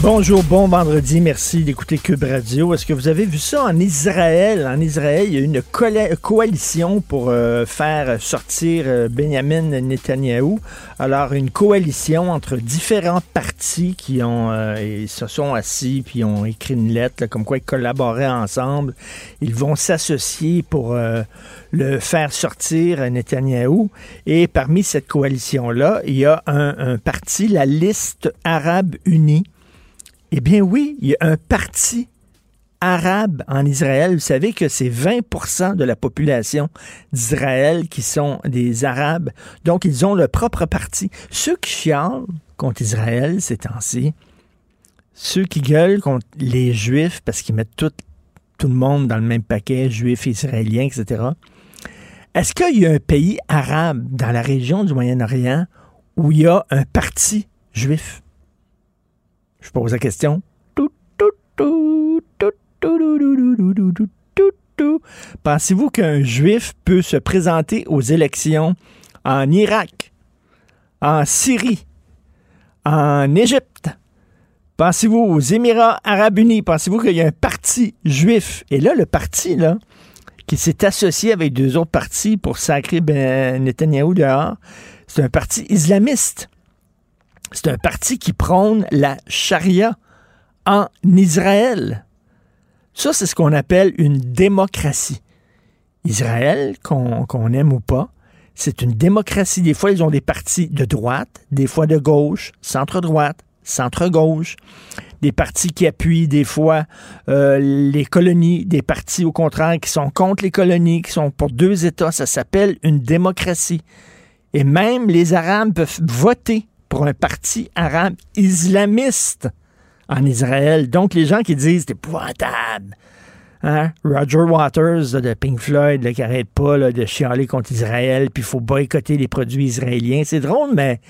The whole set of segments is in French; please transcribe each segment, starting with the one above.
Bonjour, bon vendredi, merci d'écouter Cube Radio. Est-ce que vous avez vu ça en Israël? En Israël, il y a une coalition pour euh, faire sortir euh, Benjamin Netanyahou. Alors, une coalition entre différents partis qui ont euh, se sont assis puis ont écrit une lettre comme quoi ils collaboraient ensemble. Ils vont s'associer pour le faire sortir Netanyahou. Et parmi cette coalition-là, il y a un parti, la Liste arabe unie. Eh bien oui, il y a un parti arabe en Israël. Vous savez que c'est 20% de la population d'Israël qui sont des Arabes. Donc, ils ont leur propre parti. Ceux qui chialent contre Israël ces temps-ci, ceux qui gueulent contre les Juifs parce qu'ils mettent tout, tout le monde dans le même paquet, Juifs, Israéliens, etc. Est-ce qu'il y a un pays arabe dans la région du Moyen-Orient où il y a un parti juif? Je pose la question. Pensez-vous qu'un juif peut se présenter aux élections en Irak, en Syrie, en Égypte? Pensez-vous aux Émirats arabes unis? Pensez-vous qu'il y a un parti juif? Et là, le parti, là, qui s'est associé avec deux autres partis pour sacrer ben Netanyahou dehors, c'est un parti islamiste. C'est un parti qui prône la charia en Israël. Ça, c'est ce qu'on appelle une démocratie. Israël, qu'on aime ou pas, c'est une démocratie. Des fois, ils ont des partis de droite, des fois de gauche, centre-droite, centre-gauche, des partis qui appuient des fois euh, les colonies, des partis au contraire qui sont contre les colonies, qui sont pour deux États. Ça s'appelle une démocratie. Et même les Arabes peuvent voter pour un parti arabe islamiste en Israël. Donc, les gens qui disent c'est épouvantable. Hein? Roger Waters de Pink Floyd là, qui arrête pas de chialer contre Israël, puis il faut boycotter les produits israéliens. C'est drôle, mais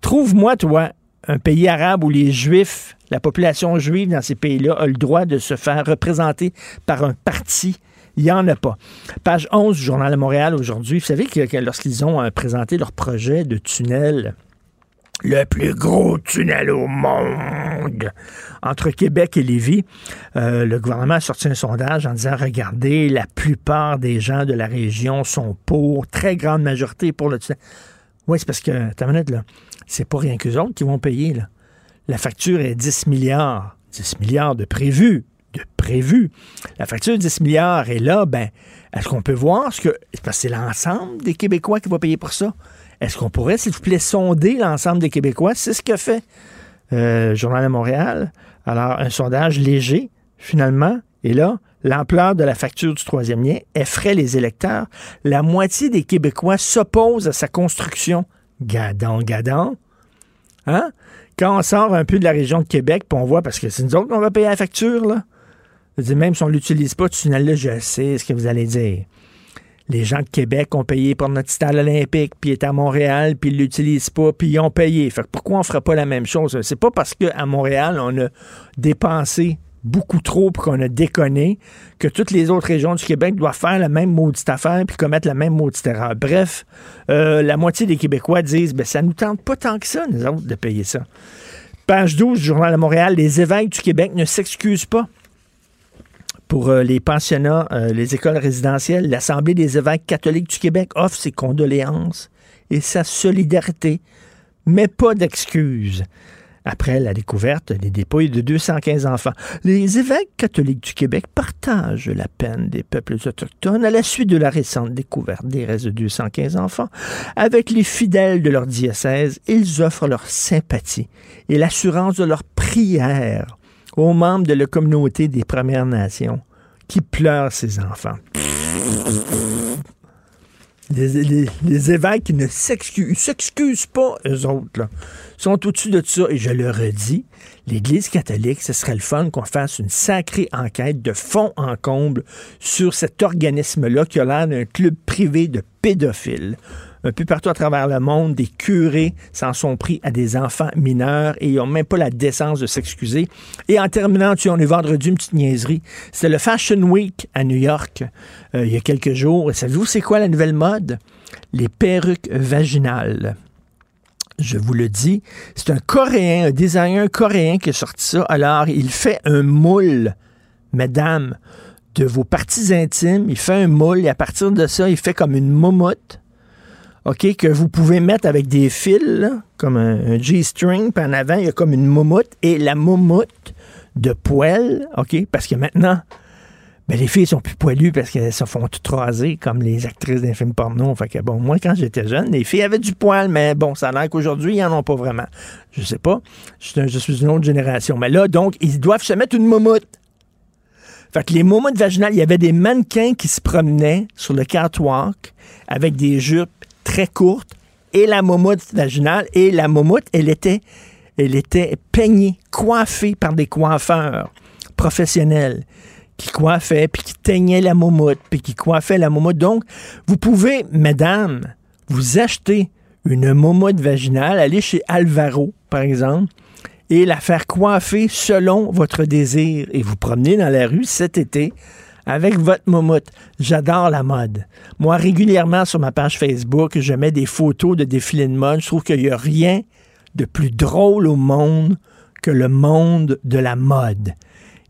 trouve-moi, toi, un pays arabe où les Juifs, la population juive dans ces pays-là a le droit de se faire représenter par un parti. Il n'y en a pas. Page 11 du Journal de Montréal aujourd'hui, vous savez que, que lorsqu'ils ont euh, présenté leur projet de tunnel le plus gros tunnel au monde entre Québec et Lévis. Euh, le gouvernement a sorti un sondage en disant regardez, la plupart des gens de la région sont pour, très grande majorité pour le tunnel. Oui, c'est parce que, ta minute, là, c'est pas rien qu'eux autres qui vont payer. Là. La facture est 10 milliards. 10 milliards de prévus. De prévus. La facture de 10 milliards est là, ben, est-ce qu'on peut voir ce que. Parce que c'est l'ensemble des Québécois qui va payer pour ça? Est-ce qu'on pourrait, s'il vous plaît, sonder l'ensemble des Québécois? C'est ce que fait euh, Journal de Montréal. Alors, un sondage léger, finalement. Et là, l'ampleur de la facture du troisième lien effraie les électeurs. La moitié des Québécois s'opposent à sa construction. Gadon, gadon. Hein? Quand on sort un peu de la région de Québec, puis on voit, parce que c'est nous autres qu'on va payer la facture, là. Je dire, même si on ne l'utilise pas, ce tunnel-là, je sais ce que vous allez dire. Les gens de Québec ont payé pour notre stade olympique, puis étaient à Montréal, puis ils l'utilisent pas, puis ils ont payé. Fait que pourquoi on ferait pas la même chose? C'est pas parce qu'à Montréal, on a dépensé beaucoup trop pour qu'on a déconné que toutes les autres régions du Québec doivent faire la même maudite affaire puis commettre la même maudite erreur. Bref, euh, la moitié des Québécois disent ben ça nous tente pas tant que ça, nous autres, de payer ça. Page 12 du Journal de Montréal, les évêques du Québec ne s'excusent pas pour euh, les pensionnats, euh, les écoles résidentielles, l'Assemblée des évêques catholiques du Québec offre ses condoléances et sa solidarité, mais pas d'excuses. Après la découverte des dépouilles de 215 enfants, les évêques catholiques du Québec partagent la peine des peuples autochtones à la suite de la récente découverte des restes de 215 enfants. Avec les fidèles de leur diocèse, ils offrent leur sympathie et l'assurance de leur prière aux membres de la communauté des Premières Nations qui pleurent ces enfants. Les, évêques qui ne s'excusent pas, eux autres, là, sont au-dessus de ça. Et je le redis, l'Église catholique, ce serait le fun qu'on fasse une sacrée enquête de fond en comble sur cet organisme-là qui a l'air d'un club privé de pédophiles un peu partout à travers le monde, des curés s'en sont pris à des enfants mineurs et ils n'ont même pas la décence de s'excuser. Et en terminant, tu on est vendredi, une petite niaiserie. C'était le Fashion Week à New York euh, il y a quelques jours. Et savez-vous c'est quoi la nouvelle mode? Les perruques vaginales. Je vous le dis, c'est un Coréen, un designer coréen qui a sorti ça. Alors, il fait un moule, mesdames, de vos parties intimes. Il fait un moule et à partir de ça, il fait comme une momotte OK, que vous pouvez mettre avec des fils, comme un, G-string, puis en avant, il y a comme une moumoute, et la moumoute de poêle, OK, parce que maintenant, ben, les filles sont plus poilues parce qu'elles se font toutes raser comme les actrices d'un film porno. Fait que bon, moi, quand j'étais jeune, les filles avaient du poil, mais bon, ça a l'air qu'aujourd'hui, ils n'en ont pas vraiment. Je sais pas. Je, suis une autre génération. Mais là, donc, ils doivent se mettre une moumoute. Fait que les moumoutes vaginales, il y avait des mannequins qui se promenaient sur le catwalk avec des jupes très courte et la momoute vaginale. Et la momoute, elle était, elle était peignée, coiffée par des coiffeurs professionnels qui coiffaient, puis qui teignaient la momoute, puis qui coiffaient la momoute. Donc, vous pouvez, mesdames, vous acheter une momoute vaginale, aller chez Alvaro, par exemple, et la faire coiffer selon votre désir. Et vous promenez dans la rue cet été avec votre moumoute. J'adore la mode. Moi, régulièrement sur ma page Facebook, je mets des photos de défilés de mode. Je trouve qu'il n'y a rien de plus drôle au monde que le monde de la mode.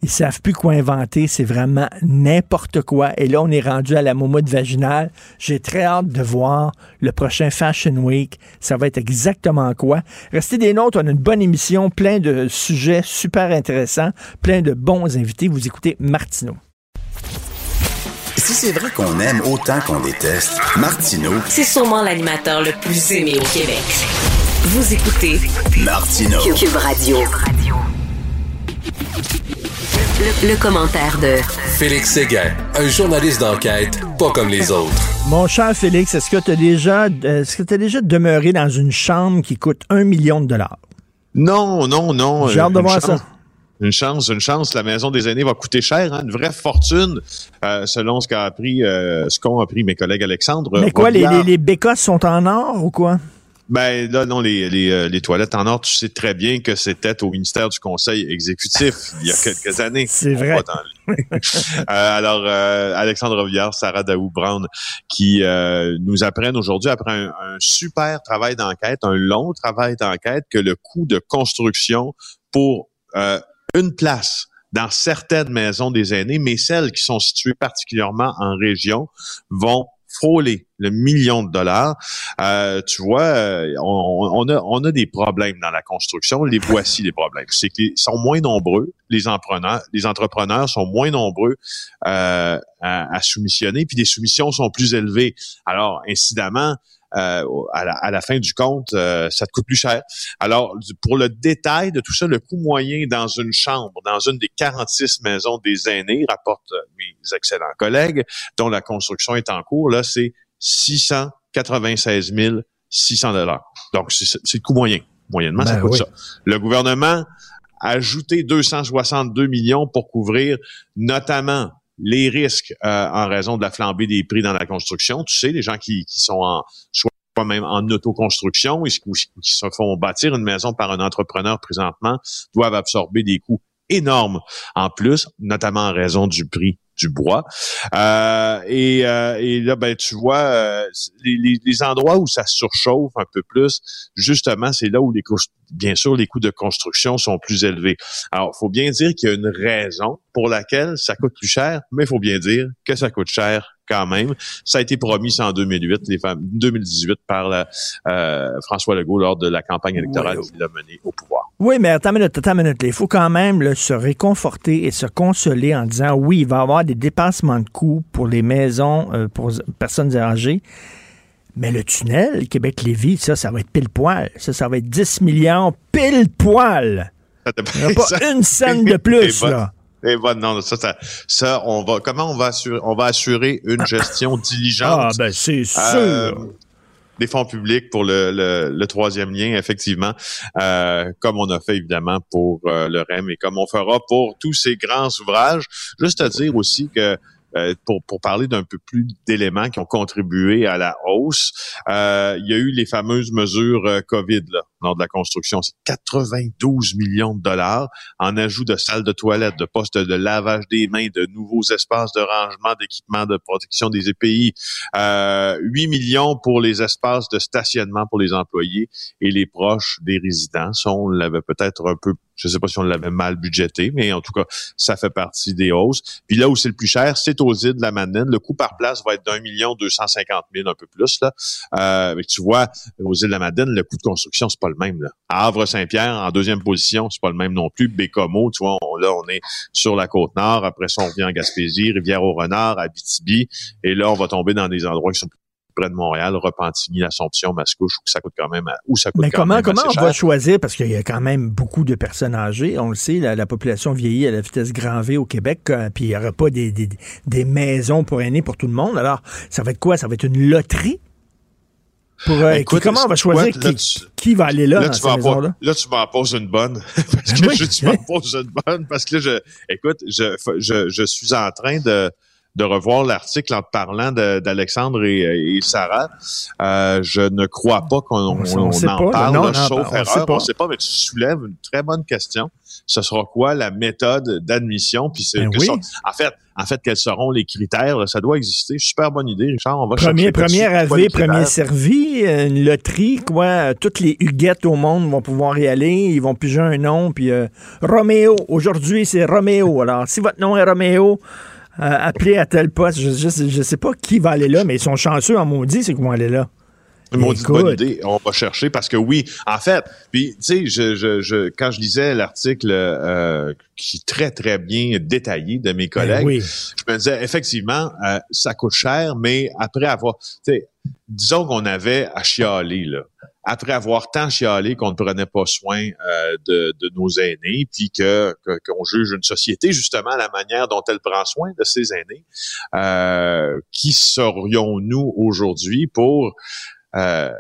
Ils savent plus quoi inventer, c'est vraiment n'importe quoi. Et là, on est rendu à la moumoute vaginale. J'ai très hâte de voir le prochain Fashion Week. Ça va être exactement quoi. Restez des notes, on a une bonne émission, plein de sujets super intéressants, plein de bons invités. Vous écoutez Martineau. Si c'est vrai qu'on aime autant qu'on déteste, Martineau, c'est sûrement l'animateur le plus aimé au Québec. Vous écoutez Martineau. Cube Radio. Le, commentaire de Félix Séguin, un journaliste d'enquête pas comme les autres. Mon cher Félix, est-ce que tu as déjà, est-ce que as déjà demeuré dans une chambre qui coûte un million de dollars? Non, non, non. J'ai hâte de voir ça. Une chance, une chance. La maison des aînés va coûter cher, hein, une vraie fortune, euh, selon ce qu'a appris, euh, ce qu'ont appris mes collègues Alexandre. Mais quoi, les, les, les bécosses sont en or ou quoi? Ben là, non, les, les, euh, les, toilettes en or, tu sais très bien que c'était au ministère du Conseil exécutif il y a quelques années. C'est vrai. alors, euh, Alexandre Viard, Sarah Daou-Brown, qui nous apprennent aujourd'hui, après un, un super travail d'enquête, un long travail d'enquête, que le coût de construction pour une place dans certaines maisons des aînés, mais celles qui sont situées particulièrement en région vont frôler le million de dollars. Euh, tu vois, euh, on, a, on a des problèmes dans la construction. Les voici les problèmes. C'est qu'ils sont moins nombreux. Les entrepreneurs, les entrepreneurs sont moins nombreux euh, à, à soumissionner, puis les soumissions sont plus élevées. Alors, incidemment, euh, à, la, fin du compte, euh, ça te coûte plus cher. Alors, pour le détail de tout ça, le coût moyen dans une chambre, dans une des 46 maisons des aînés, rapportent mes excellents collègues, dont la construction est en cours, là, c'est 696 600 dollars. Donc, c'est le coût moyen. Moyennement, ça ben coûte ça. Le gouvernement a ajouté 262 millions pour couvrir notamment les risques euh, en raison de la flambée des prix dans la construction. Tu sais, les gens qui, sont en soit même en autoconstruction ou qui se font bâtir une maison par un entrepreneur présentement doivent absorber des coûts énormes en plus, notamment en raison du prix du bois. Euh, et, euh, et, là, ben, tu vois, euh, les, les, endroits où ça surchauffe un peu plus, justement, c'est là où les coûts, bien sûr, les coûts de construction sont plus élevés. Alors, il faut bien dire qu'il y a une raison pour laquelle ça coûte plus cher, mais il faut bien dire que ça coûte cher quand même. Ça a été promis en 2008, les femmes, 2018 par la, euh, François Legault lors de la campagne électorale qu'il a menée au pouvoir. Oui, mais attends une minute, attends une minute. Il faut quand même se réconforter et se consoler en disant oui, il va y avoir des dépassements de coûts pour les maisons euh, pour personnes âgées. Mais le tunnel Québec-Lévis, ça, ça va être pile poil. Ça, ça va être 10 millions pile poil. Il n'y a pas une scène de plus, là. Bon, non, ça, ça, ça, on va, comment on va assurer, on va assurer une gestion diligente? Ah, ben, c'est euh, sûr. Des fonds publics pour le, troisième lien, effectivement, euh, comme on a fait évidemment pour euh, le REM et comme on fera pour tous ces grands ouvrages. Juste à dire aussi que euh, pour, pour parler d'un peu plus d'éléments qui ont contribué à la hausse, euh, il y a eu les fameuses mesures COVID là, de la construction. C'est 92 millions de dollars en ajout de salles de toilettes, de postes de lavage des mains, de nouveaux espaces de rangement, d'équipements de protection des EPI, euh, 8 millions pour les espaces de stationnement pour les employés et les proches des résidents. On l'avait peut-être un peu je sais pas si on l'avait mal budgété, mais en tout cas, ça fait partie des hausses. Puis là où c'est le plus cher, c'est aux îles de la Madeleine. Le coût par place va être d'un million deux cent cinquante mille, un peu plus. Là. Euh, mais tu vois, aux îles de la Madeleine, le coût de construction, c'est le même. Là. Havre-Saint-Pierre, en deuxième position, c'est pas le même non plus. Bécomo, tu vois, on- là, on est sur la côte nord. Après ça, on revient en Gaspésie, Rivière-au-Renard, Abitibi. Et là, on va tomber dans des endroits qui sont plus près de Montréal, Repentigny, L'Assomption, Mascouche, où ça coûte quand même, où ça coûte Mais quand comment, même comment assez on va choisir, parce qu'il y a quand même beaucoup de personnes âgées, on le sait, la, la population vieillit à la vitesse grand V au Québec, euh, puis il n'y aura pas des, des, des maisons pour aînés pour tout le monde. Alors, ça va être quoi? Ça va être une loterie? Pour, euh, Écoute, qui- comment on va choisir quoi, qui, tu- qui va aller là, Là, dans tu m'en poses- là, tu m'en poses une bonne. parce que Oui. je, tu m'en poses une bonne. Parce que là, je, écoute, je, je, je suis en train de, de revoir l'article en te parlant d'Alexandre et, et Sarah. Euh, je ne crois pas qu'on en pas, parle, Non, là, non, sauf on erreur. sait. On sait pas, mais tu soulèves une très bonne question. Ce sera quoi la méthode d'admission? Puis c'est Ben oui. en fait, en fait, quels seront les critères? là? Ça doit exister. Super bonne idée, Richard. On va Premier, premier arrivé, premier servi, euh, une loterie, quoi. Euh, Toutes les huguettes au monde vont pouvoir y aller. Ils vont piger un nom, puis euh, Roméo. Aujourd'hui, c'est Roméo. Alors, si votre nom est Roméo, euh, appelez à tel poste. Je, je, je sais pas qui va aller là, mais ils sont chanceux en maudit, c'est qu'ils vont aller là. Maudite bonne idée. On va chercher parce que oui, en fait, puis tu sais, je, je, je, quand je lisais l'article euh, qui est très très bien détaillé de mes collègues, Ben oui. je me disais effectivement, euh, ça coûte cher, mais après avoir, tu sais, disons qu'on avait à chialer là. Après avoir tant chialé qu'on ne prenait pas soin euh, de, nos aînés, puis que que- qu'on juge une société justement à la manière dont elle prend soin de ses aînés, euh, qui serions-nous aujourd'hui pour euh,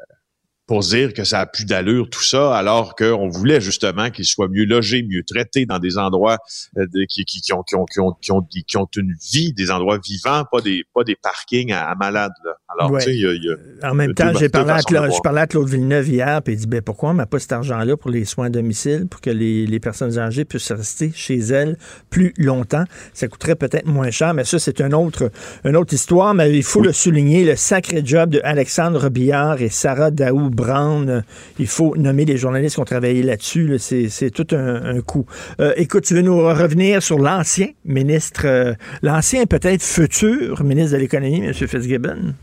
pour dire que ça a plus d'allure tout ça, alors qu'on voulait justement qu'ils soient mieux logés, mieux traités dans des endroits euh, qui, qui, ont, qui, ont, qui, ont, qui, ont, une vie, des endroits vivants, pas des pas des parkings à, à malades. Là. Alors, tu sais, il y a, il y a- En même temps, j'ai parlé, à je parlais à Claude Villeneuve hier, puis il dit ben, pourquoi on met pas cet argent-là pour les soins à domicile, pour que les, les personnes âgées puissent rester chez elles plus longtemps? Ça coûterait peut-être moins cher, mais ça, c'est une autre, une autre histoire. Mais il faut le souligner, le sacré job de Alexandre Robillard et Sarah Daou-Brown. Il faut nommer les journalistes qui ont travaillé là-dessus. là. C'est, tout un, un coup. Euh, écoute, tu veux nous revenir sur l'ancien ministre, euh, l'ancien peut-être futur ministre de l'économie, M. Fitzgibbon?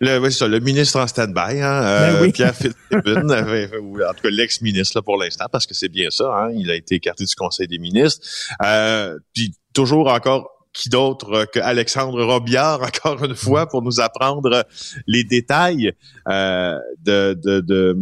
Le, oui, c'est ça, le ministre en stand-by, hein, euh, Ben oui. Pierre Fitzgibbon, ou en tout cas l'ex-ministre pour l'instant, parce que c'est bien ça, hein, il a été écarté du Conseil des ministres. Euh, puis toujours encore qui d'autre que Alexandre Robillard, encore une fois, pour nous apprendre les détails euh, de, de, de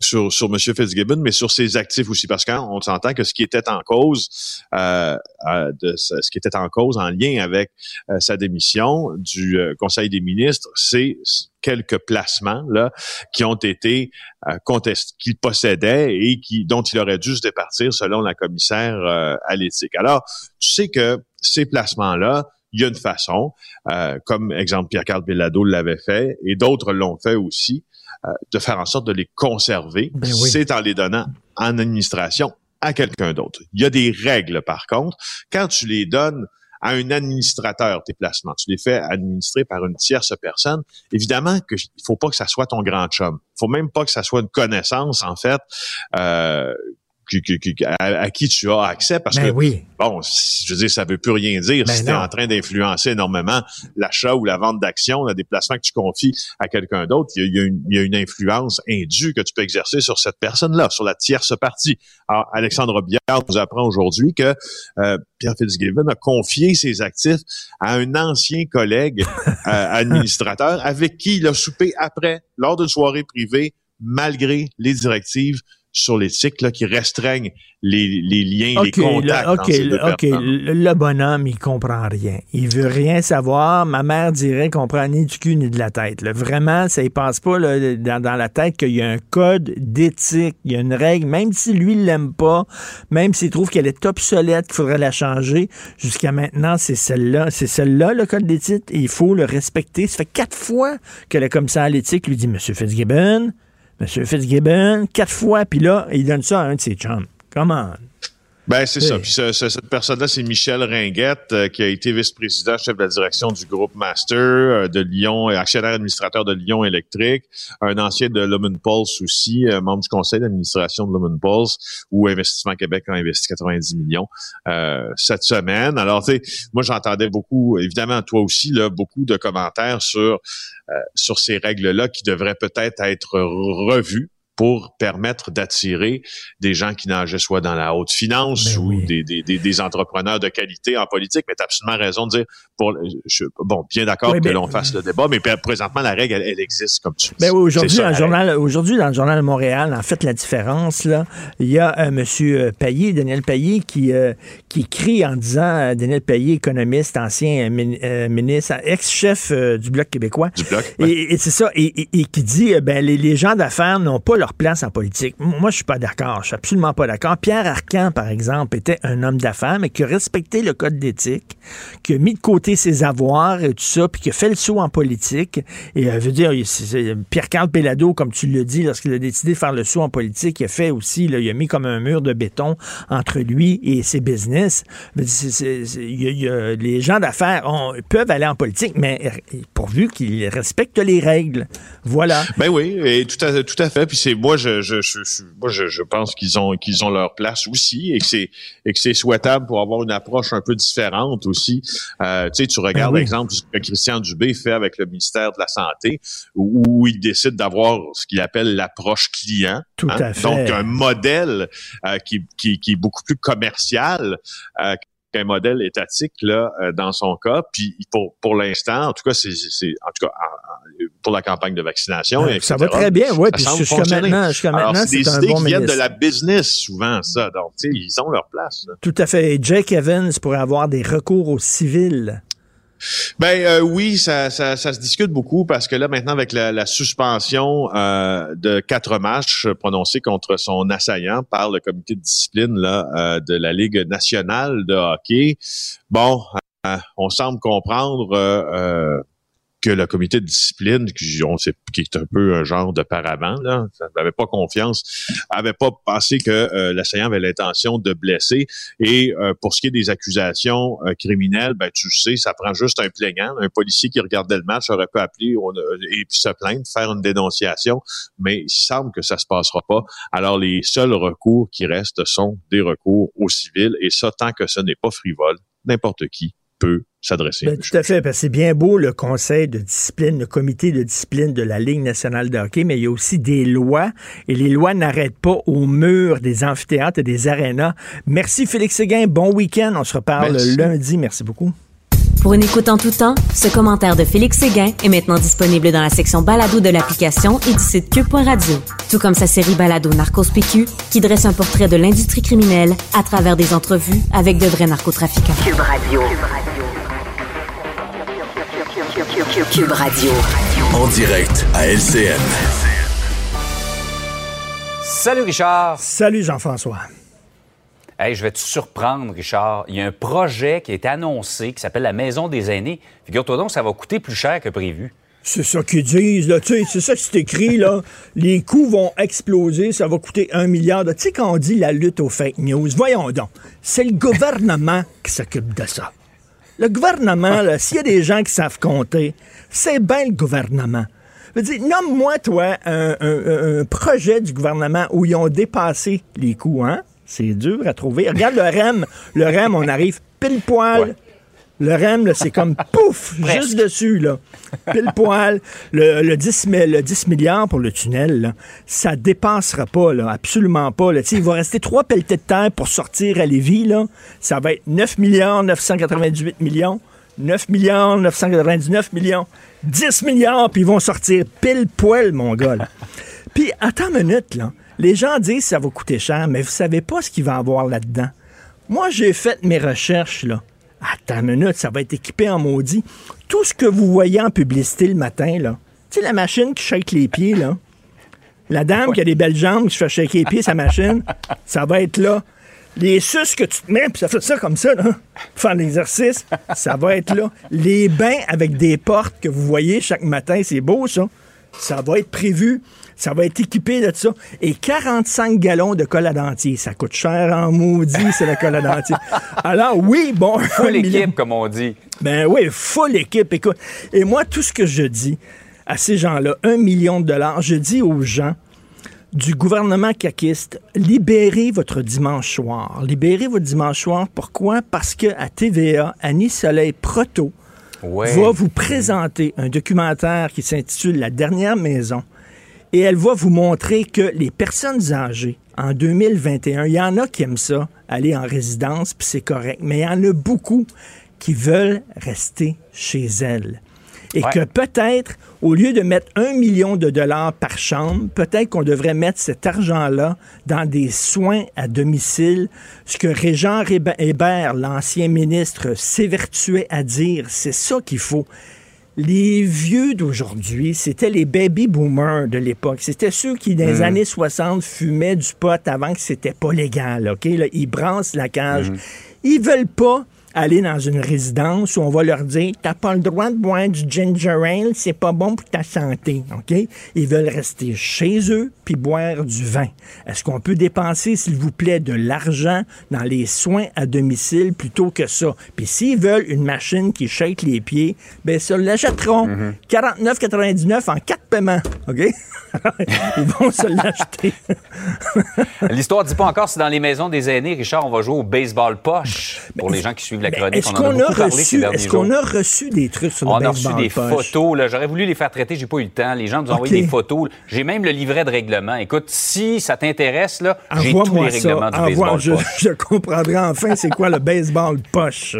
sur, sur M. Fitzgibbon, mais sur ses actifs aussi, parce qu'on s'entend que ce qui était en cause, euh, euh, de ce qui était en cause en lien avec euh, sa démission du euh, Conseil des ministres, c'est quelques placements là qui ont été euh, contestés, qu'il possédait et qui dont il aurait dû se départir selon la commissaire euh, à l'éthique. Alors, tu sais que ces placements-là, il y a une façon, euh, comme exemple Pierre-Carl Bellado l'avait fait et d'autres l'ont fait aussi, euh, de faire en sorte de les conserver. Ben oui. C'est en les donnant en administration à quelqu'un d'autre. Il y a des règles, par contre. Quand tu les donnes à un administrateur, tes placements, tu les fais administrer par une tierce personne, évidemment que il faut pas que ça soit ton grand chum. Il faut même pas que ça soit une connaissance, en fait, euh, qui- qui- qui- à, à qui tu as accès, parce Ben que oui. bon, je veux dire, ça veut plus rien dire Ben si tu es en train d'influencer énormément l'achat ou la vente d'actions, là, des placements que tu confies à quelqu'un d'autre. Il il y a une influence indue que tu peux exercer sur cette personne-là, sur la tierce partie. Alors, Alexandre Biard nous apprend aujourd'hui que euh, Pierre Fitzgibbon a confié ses actifs à un ancien collègue euh, administrateur avec qui il a soupé après, lors d'une soirée privée, malgré les directives sur l'éthique là, qui restreignent les, les liens, les contacts le, OK, entre ces deux le- bonhomme, il comprend rien. Il veut rien savoir. Ma mère dirait qu'on prend ni du cul ni de la tête. là. Vraiment, ça ne passe pas là, dans, dans la tête qu'il y a un code d'éthique, il y a une règle, même si lui ne l'aime pas, même s'il trouve qu'elle est obsolète, qu'il faudrait la changer. Jusqu'à maintenant, c'est celle-là. C'est celle-là, le code d'éthique, et il faut le respecter. Ça fait quatre fois que le commissaire à l'éthique lui dit Monsieur Fitzgibbon, Monsieur Fitzgibbon, quatre fois, puis là, il donne ça à un de ses chums. Come on. Ben, c'est ça. Puis ce- ce- cette personne-là, c'est Michel Ringuette, euh, qui a été vice-président, chef de la direction du groupe Master euh, de Lyon, et actionnaire administrateur de Lyon Électrique, un ancien de Lumen Pulse aussi, euh, membre du conseil d'administration de Lumen Pulse, où Investissement Québec a investi 90 millions euh, cette semaine. Alors, tu sais, moi, j'entendais beaucoup, évidemment, toi aussi, là, beaucoup de commentaires sur euh, sur ces règles-là qui devraient peut-être être revues pour permettre d'attirer des gens qui nageaient soit dans la haute finance Ben ou oui. des, des, des, des entrepreneurs de qualité en politique. Mais tu as absolument raison de dire, pour, je, bon, bien d'accord Oui, que l'on fasse le débat, mais pr- présentement, la règle, elle, elle existe comme tu Ben dis. aujourd'hui, dans le journal, aujourd'hui, dans le journal de Montréal, en fait, la différence, là, il y a euh, M. Payet, Daniel Payet, qui, euh, qui crie en disant, euh, Daniel Payet, économiste, ancien euh, min- euh, ministre, ex-chef euh, du Bloc québécois, Du bloc, et, ouais. et c'est ça, et, et- et qui dit, euh, ben, les, les gens d'affaires n'ont pas leur place en politique. Moi, je suis pas d'accord, je suis absolument pas d'accord. Pierre Arcan, par exemple, était un homme d'affaires, mais qui a respecté le code d'éthique, qui a mis de côté ses avoirs et tout ça, puis qui a fait le saut en politique. Et euh, veut dire, c'est- Pierre-Carl Pellado, comme tu l'as dit, lorsqu'il a décidé de faire le saut en politique, il a fait aussi, il a mis comme un mur de béton entre lui et ses business. Les gens d'affaires peuvent aller en politique, mais euh, pourvu qu'ils respectent les règles. Voilà. Ben oui, tout à, tout à fait. Puis c'est moi, je, je, je, je- moi, je, je pense qu'ils ont qu'ils ont leur place aussi et que c'est et que c'est souhaitable pour avoir une approche un peu différente aussi. Euh, tu sais, tu regardes Ben oui. l'exemple ce que Christian Dubé fait avec le ministère de la santé, où, où il décide d'avoir ce qu'il appelle l'approche client. Tout hein. à fait. Donc un modèle euh, qui, qui, qui est beaucoup plus commercial. euh, qu'un modèle étatique là euh, dans son cas puis pour pour l'instant en tout cas c'est c'est en tout cas pour la campagne de vaccination et ça va très bien, oui. Puis jusqu'à maintenant, jusqu'à maintenant, c'est un bon qui viennent de la business, souvent, ça. Donc, tu sais, ils ont leur place. là. Tout à fait. Et Jake Evans pourrait avoir des recours au civil. Ben euh, oui, ça, ça, ça se discute beaucoup parce que là, maintenant, avec la, la suspension euh, de quatre matchs prononcés contre son assaillant par le comité de discipline là, euh, de la Ligue nationale de hockey, bon, euh, on semble comprendre euh, euh, que le comité de discipline, qui, on sait, qui est un peu un genre de paravent, là, n'avait pas confiance, avait pas pensé que euh, l'assaillant avait l'intention de blesser. Et euh, pour ce qui est des accusations euh, criminelles, ben tu sais, ça prend juste un plaignant, un policier qui regardait le match aurait pu appeler on a- et puis se plaindre, faire une dénonciation, mais il semble que ça se passera pas. Alors les seuls recours qui restent sont des recours au civil, et ça tant que ce n'est pas frivole, n'importe qui peut s'adresser. Ben, tout à fait, parce que c'est bien beau le conseil de discipline, le comité de discipline de la Ligue nationale de hockey, mais il y a aussi des lois, et les lois n'arrêtent pas au mur des amphithéâtres et des arénas. Merci Félix Séguin, bon week-end, on se reparle Merci. lundi, merci beaucoup. Pour une écoute en tout temps, ce commentaire de Félix Séguin est maintenant disponible dans la section balado de l'application et du site cube.radio. Tout comme sa série balado Narcos PQ, qui dresse un portrait de l'industrie criminelle à travers des entrevues avec de vrais narcotrafiquants. Cube Radio. Cube Radio. En direct à LCN. Salut Richard. Salut Jean-François. Hey, je vais te surprendre, Richard. Il y a un projet qui a été annoncé qui s'appelle la Maison des aînés. Figure-toi donc, ça va coûter plus cher que prévu. C'est ça qu'ils disent, là, tu sais, c'est ça que c'est écrit, là. Les coûts vont exploser, ça va coûter un milliard. de- Tu sais, quand on dit la lutte aux fake news, voyons donc, c'est le gouvernement qui s'occupe de ça. Le gouvernement, s'il y a des gens qui savent compter, c'est bien le gouvernement. Je veux dire, nomme-moi, toi, un, projet du gouvernement où ils ont dépassé les coûts, hein? C'est dur à trouver. Regarde le REM. Le REM, on arrive pile poil. Le REM, c'est comme pouf, juste dessus, là. Pile poil. Le, le 10, mi- le 10 milliards pour le tunnel, là, ça dépassera pas, là, absolument pas. Là. Il va rester trois pelletés de terre pour sortir à Lévis. Là. Ça va être 9 milliards 998 millions. 9 milliards 999 millions. 10 milliards, puis ils vont sortir pile poil, mon gars. là. Puis, attends une minute, là. Les gens disent que ça va coûter cher, mais vous savez pas ce qu'il va y avoir là-dedans. Moi, j'ai fait mes recherches, là. Attends une minute, ça va être équipé en maudit. Tout ce que vous voyez en publicité le matin, là. Tu sais, la machine qui shake les pieds, là. La dame qui a des belles jambes, qui fait shaker les pieds, sa machine, ça va être là. Les suces que tu te mets, puis ça fait ça comme ça, là, pour faire l'exercice, ça va être là. Les bains avec des portes que vous voyez chaque matin, c'est beau, ça. Ça va être prévu. Ça va être équipé de ça. Et 45 gallons de colle à dentier. Ça coûte cher en maudit, c'est la colle à dentier. Alors, oui, bon. Full équipe, comme on dit. Ben oui, full équipe. Écoute. Et moi, tout ce que je dis à ces gens-là, un million de dollars, je dis aux gens, du gouvernement caquiste, libérez votre dimanche soir. Libérez votre dimanche soir. Pourquoi? Parce que à TVA, Annie Soleil Proto va vous présenter un documentaire qui s'intitule La dernière maison. Et elle va vous montrer que les personnes âgées, en 2021, il y en a qui aiment ça, aller en résidence, puis c'est correct. Mais il y en a beaucoup qui veulent rester chez elles. Et que peut-être, au lieu de mettre un million de dollars par chambre, peut-être qu'on devrait mettre cet argent-là dans des soins à domicile. Ce que Régent Hébert, l'ancien ministre, s'évertuait à dire, c'est ça qu'il faut. Les vieux d'aujourd'hui, c'était les baby boomers de l'époque. C'était ceux qui, dans les mm. années 60, fumaient du pot avant que c'était pas légal. OK? ils brassent la cage. Mm. Ils veulent pas aller dans une résidence où on va leur dire t'as pas le droit de boire du ginger ale, c'est pas bon pour ta santé, ok? Ils veulent rester chez eux puis boire du vin. Est-ce qu'on peut dépenser, s'il vous plaît, de l'argent dans les soins à domicile plutôt que ça? Puis s'ils veulent une machine qui shake les pieds, ben ça l'achèteront 49,99 mm-hmm. en quatre paiements, ok? Ils vont se l'acheter. L'histoire dit pas encore si dans les maisons des aînés, Richard, on va jouer au baseball poche pour les gens qui suivent est-ce qu'on a, reçu, est-ce qu'on a reçu des trucs sur le On a reçu des photos. J'aurais voulu les faire traiter, j'ai pas eu le temps. Les gens nous ont envoyé des photos. J'ai même le livret de règlement. Écoute, si ça t'intéresse, là, j'ai tous les règlements du baseball je, je comprendrai enfin c'est quoi le baseball poche.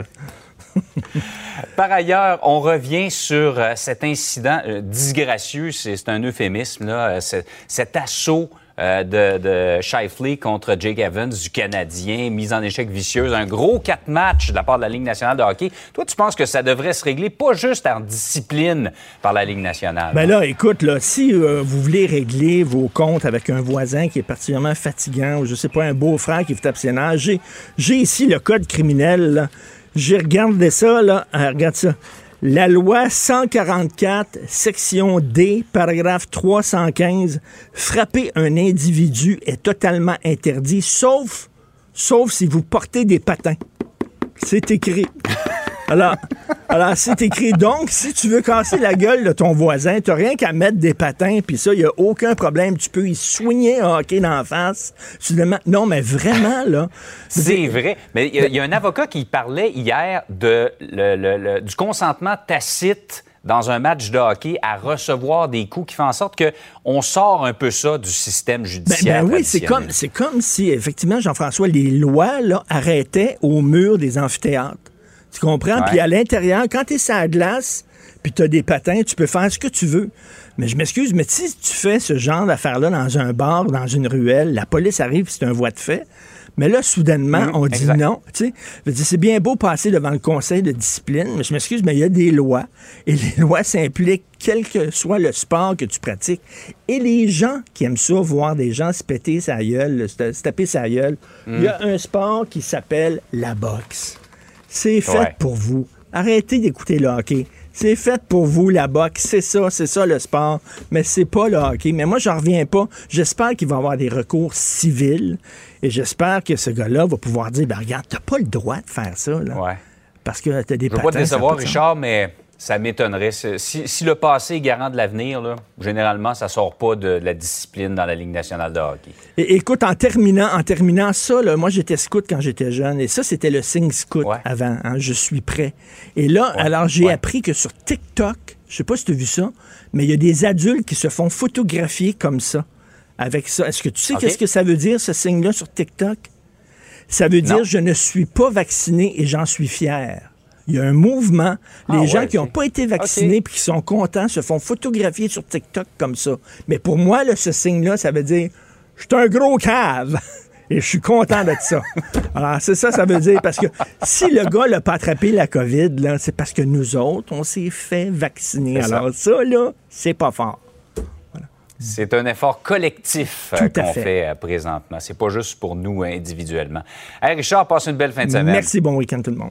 Par ailleurs, on revient sur euh, cet incident euh, disgracieux, c'est un euphémisme, là, euh, cet assaut euh, de, de Shifley contre Jake Evans du Canadien, mise en échec vicieuse, un gros quatre matchs de la part de la Ligue nationale de hockey. Toi, tu penses que ça devrait se régler pas juste en discipline par la Ligue nationale? Ben là, écoute, là, si euh, vous voulez régler vos comptes avec un voisin qui est particulièrement fatigant ou je sais pas, un beau-frère qui est abstinent, j'ai, j'ai ici le code criminel. J'ai regardé ça, là. Ah, regarde ça. La loi 144, section D, paragraphe 315, frapper un individu est totalement interdit, sauf, sauf si vous portez des patins. C'est écrit. Alors, alors c'est écrit. Donc, si tu veux casser la gueule de ton voisin, tu rien qu'à mettre des patins, puis ça, il n'y a aucun problème. Tu peux y soigner un hockey la face. Non, mais vraiment, là. C'est vrai. Mais il y, a un avocat qui parlait hier de, du consentement tacite dans un match de hockey à recevoir des coups qui font en sorte qu'on sort un peu ça du système ben, judiciaire. Ben, oui, c'est comme, c'est comme si, effectivement, Jean-François, les lois là, arrêtaient au mur des amphithéâtres. Tu comprends? Puis à l'intérieur, quand tu es sur la glace, puis tu as des patins, tu peux faire ce que tu veux. Mais je m'excuse, mais si tu fais ce genre d'affaire-là dans un bar, dans une ruelle, la police arrive, c'est un voie de fait. Mais là, soudainement, mmh, on dit non. C'est bien beau passer devant le conseil de discipline, mais je m'excuse, mais il y a des lois. Et les lois s'impliquent quel que soit le sport que tu pratiques. Et les gens qui aiment ça, voir des gens se péter sa gueule, se taper sa gueule, il y a mmh. un sport qui s'appelle la boxe. C'est fait pour vous. Arrêtez d'écouter le hockey. C'est fait pour vous, la boxe. C'est ça, c'est ça le sport. Mais c'est pas le hockey. Mais moi, j'en reviens pas. J'espère qu'il va y avoir des recours civils. Et j'espère que ce gars-là va pouvoir dire, ben regarde, t'as pas le droit de faire ça. Là, ouais. Parce que t'as des Je veux pas te décevoir, Richard, mais ça m'étonnerait. Si, le passé est garant de l'avenir, généralement, ça sort pas de, la discipline dans la Ligue nationale de hockey. écoute, en terminant, en terminant ça, moi j'étais scout quand j'étais jeune, et ça c'était le signe scout avant. Hein, je suis prêt. Et là, alors j'ai appris que sur TikTok, je sais pas si tu as vu ça, mais il y a des adultes qui se font photographier comme ça, avec ça. Est-ce que tu sais qu'est-ce que ça veut dire ce signe-là sur TikTok? Ça veut dire je ne suis pas vacciné et j'en suis fier. Il y a un mouvement. Les ah gens qui n'ont pas été vaccinés et qui sont contents se font photographier sur TikTok comme ça. Mais pour moi, ce signe-là, ça veut dire je suis un gros cave. Et je suis content de ça. Alors, c'est ça, ça veut dire, parce que si le gars n'a pas attrapé la COVID, là, c'est parce que nous autres, on s'est fait vacciner. Alors, ça, là, c'est pas fort. C'est un effort collectif euh, qu'on fait. Euh, présentement. C'est pas juste pour nous individuellement. Hey, Richard, passe une belle fin de semaine. Merci, bon week-end tout le monde.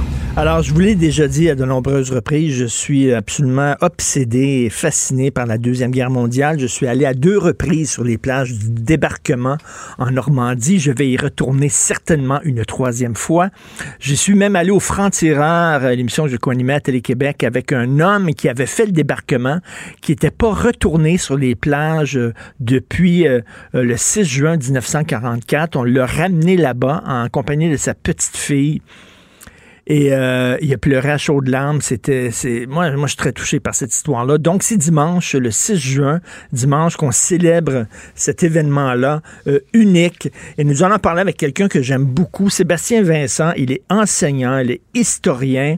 Alors, je vous l'ai déjà dit à de nombreuses reprises, je suis absolument obsédé et fasciné par la Deuxième Guerre mondiale. Je suis allé à deux reprises sur les plages du débarquement en Normandie. Je vais y retourner certainement une troisième fois. Je suis même allé au Franc-Tireur, l'émission que je co-animais à Télé-Québec, avec un homme qui avait fait le débarquement, qui n'était pas retourné sur les plages euh, depuis euh, euh, le 6 juin 1944. On l'a ramené là-bas en compagnie de sa petite fille. Et euh, il a pleuré à chaudes larmes. C'était, c'est, moi, moi, je suis très touché par cette histoire-là. Donc, c'est dimanche, le 6 juin, dimanche, qu'on célèbre cet événement-là euh, unique. Et nous allons parler avec quelqu'un que j'aime beaucoup, Sébastien Vincent. Il est enseignant, il est historien,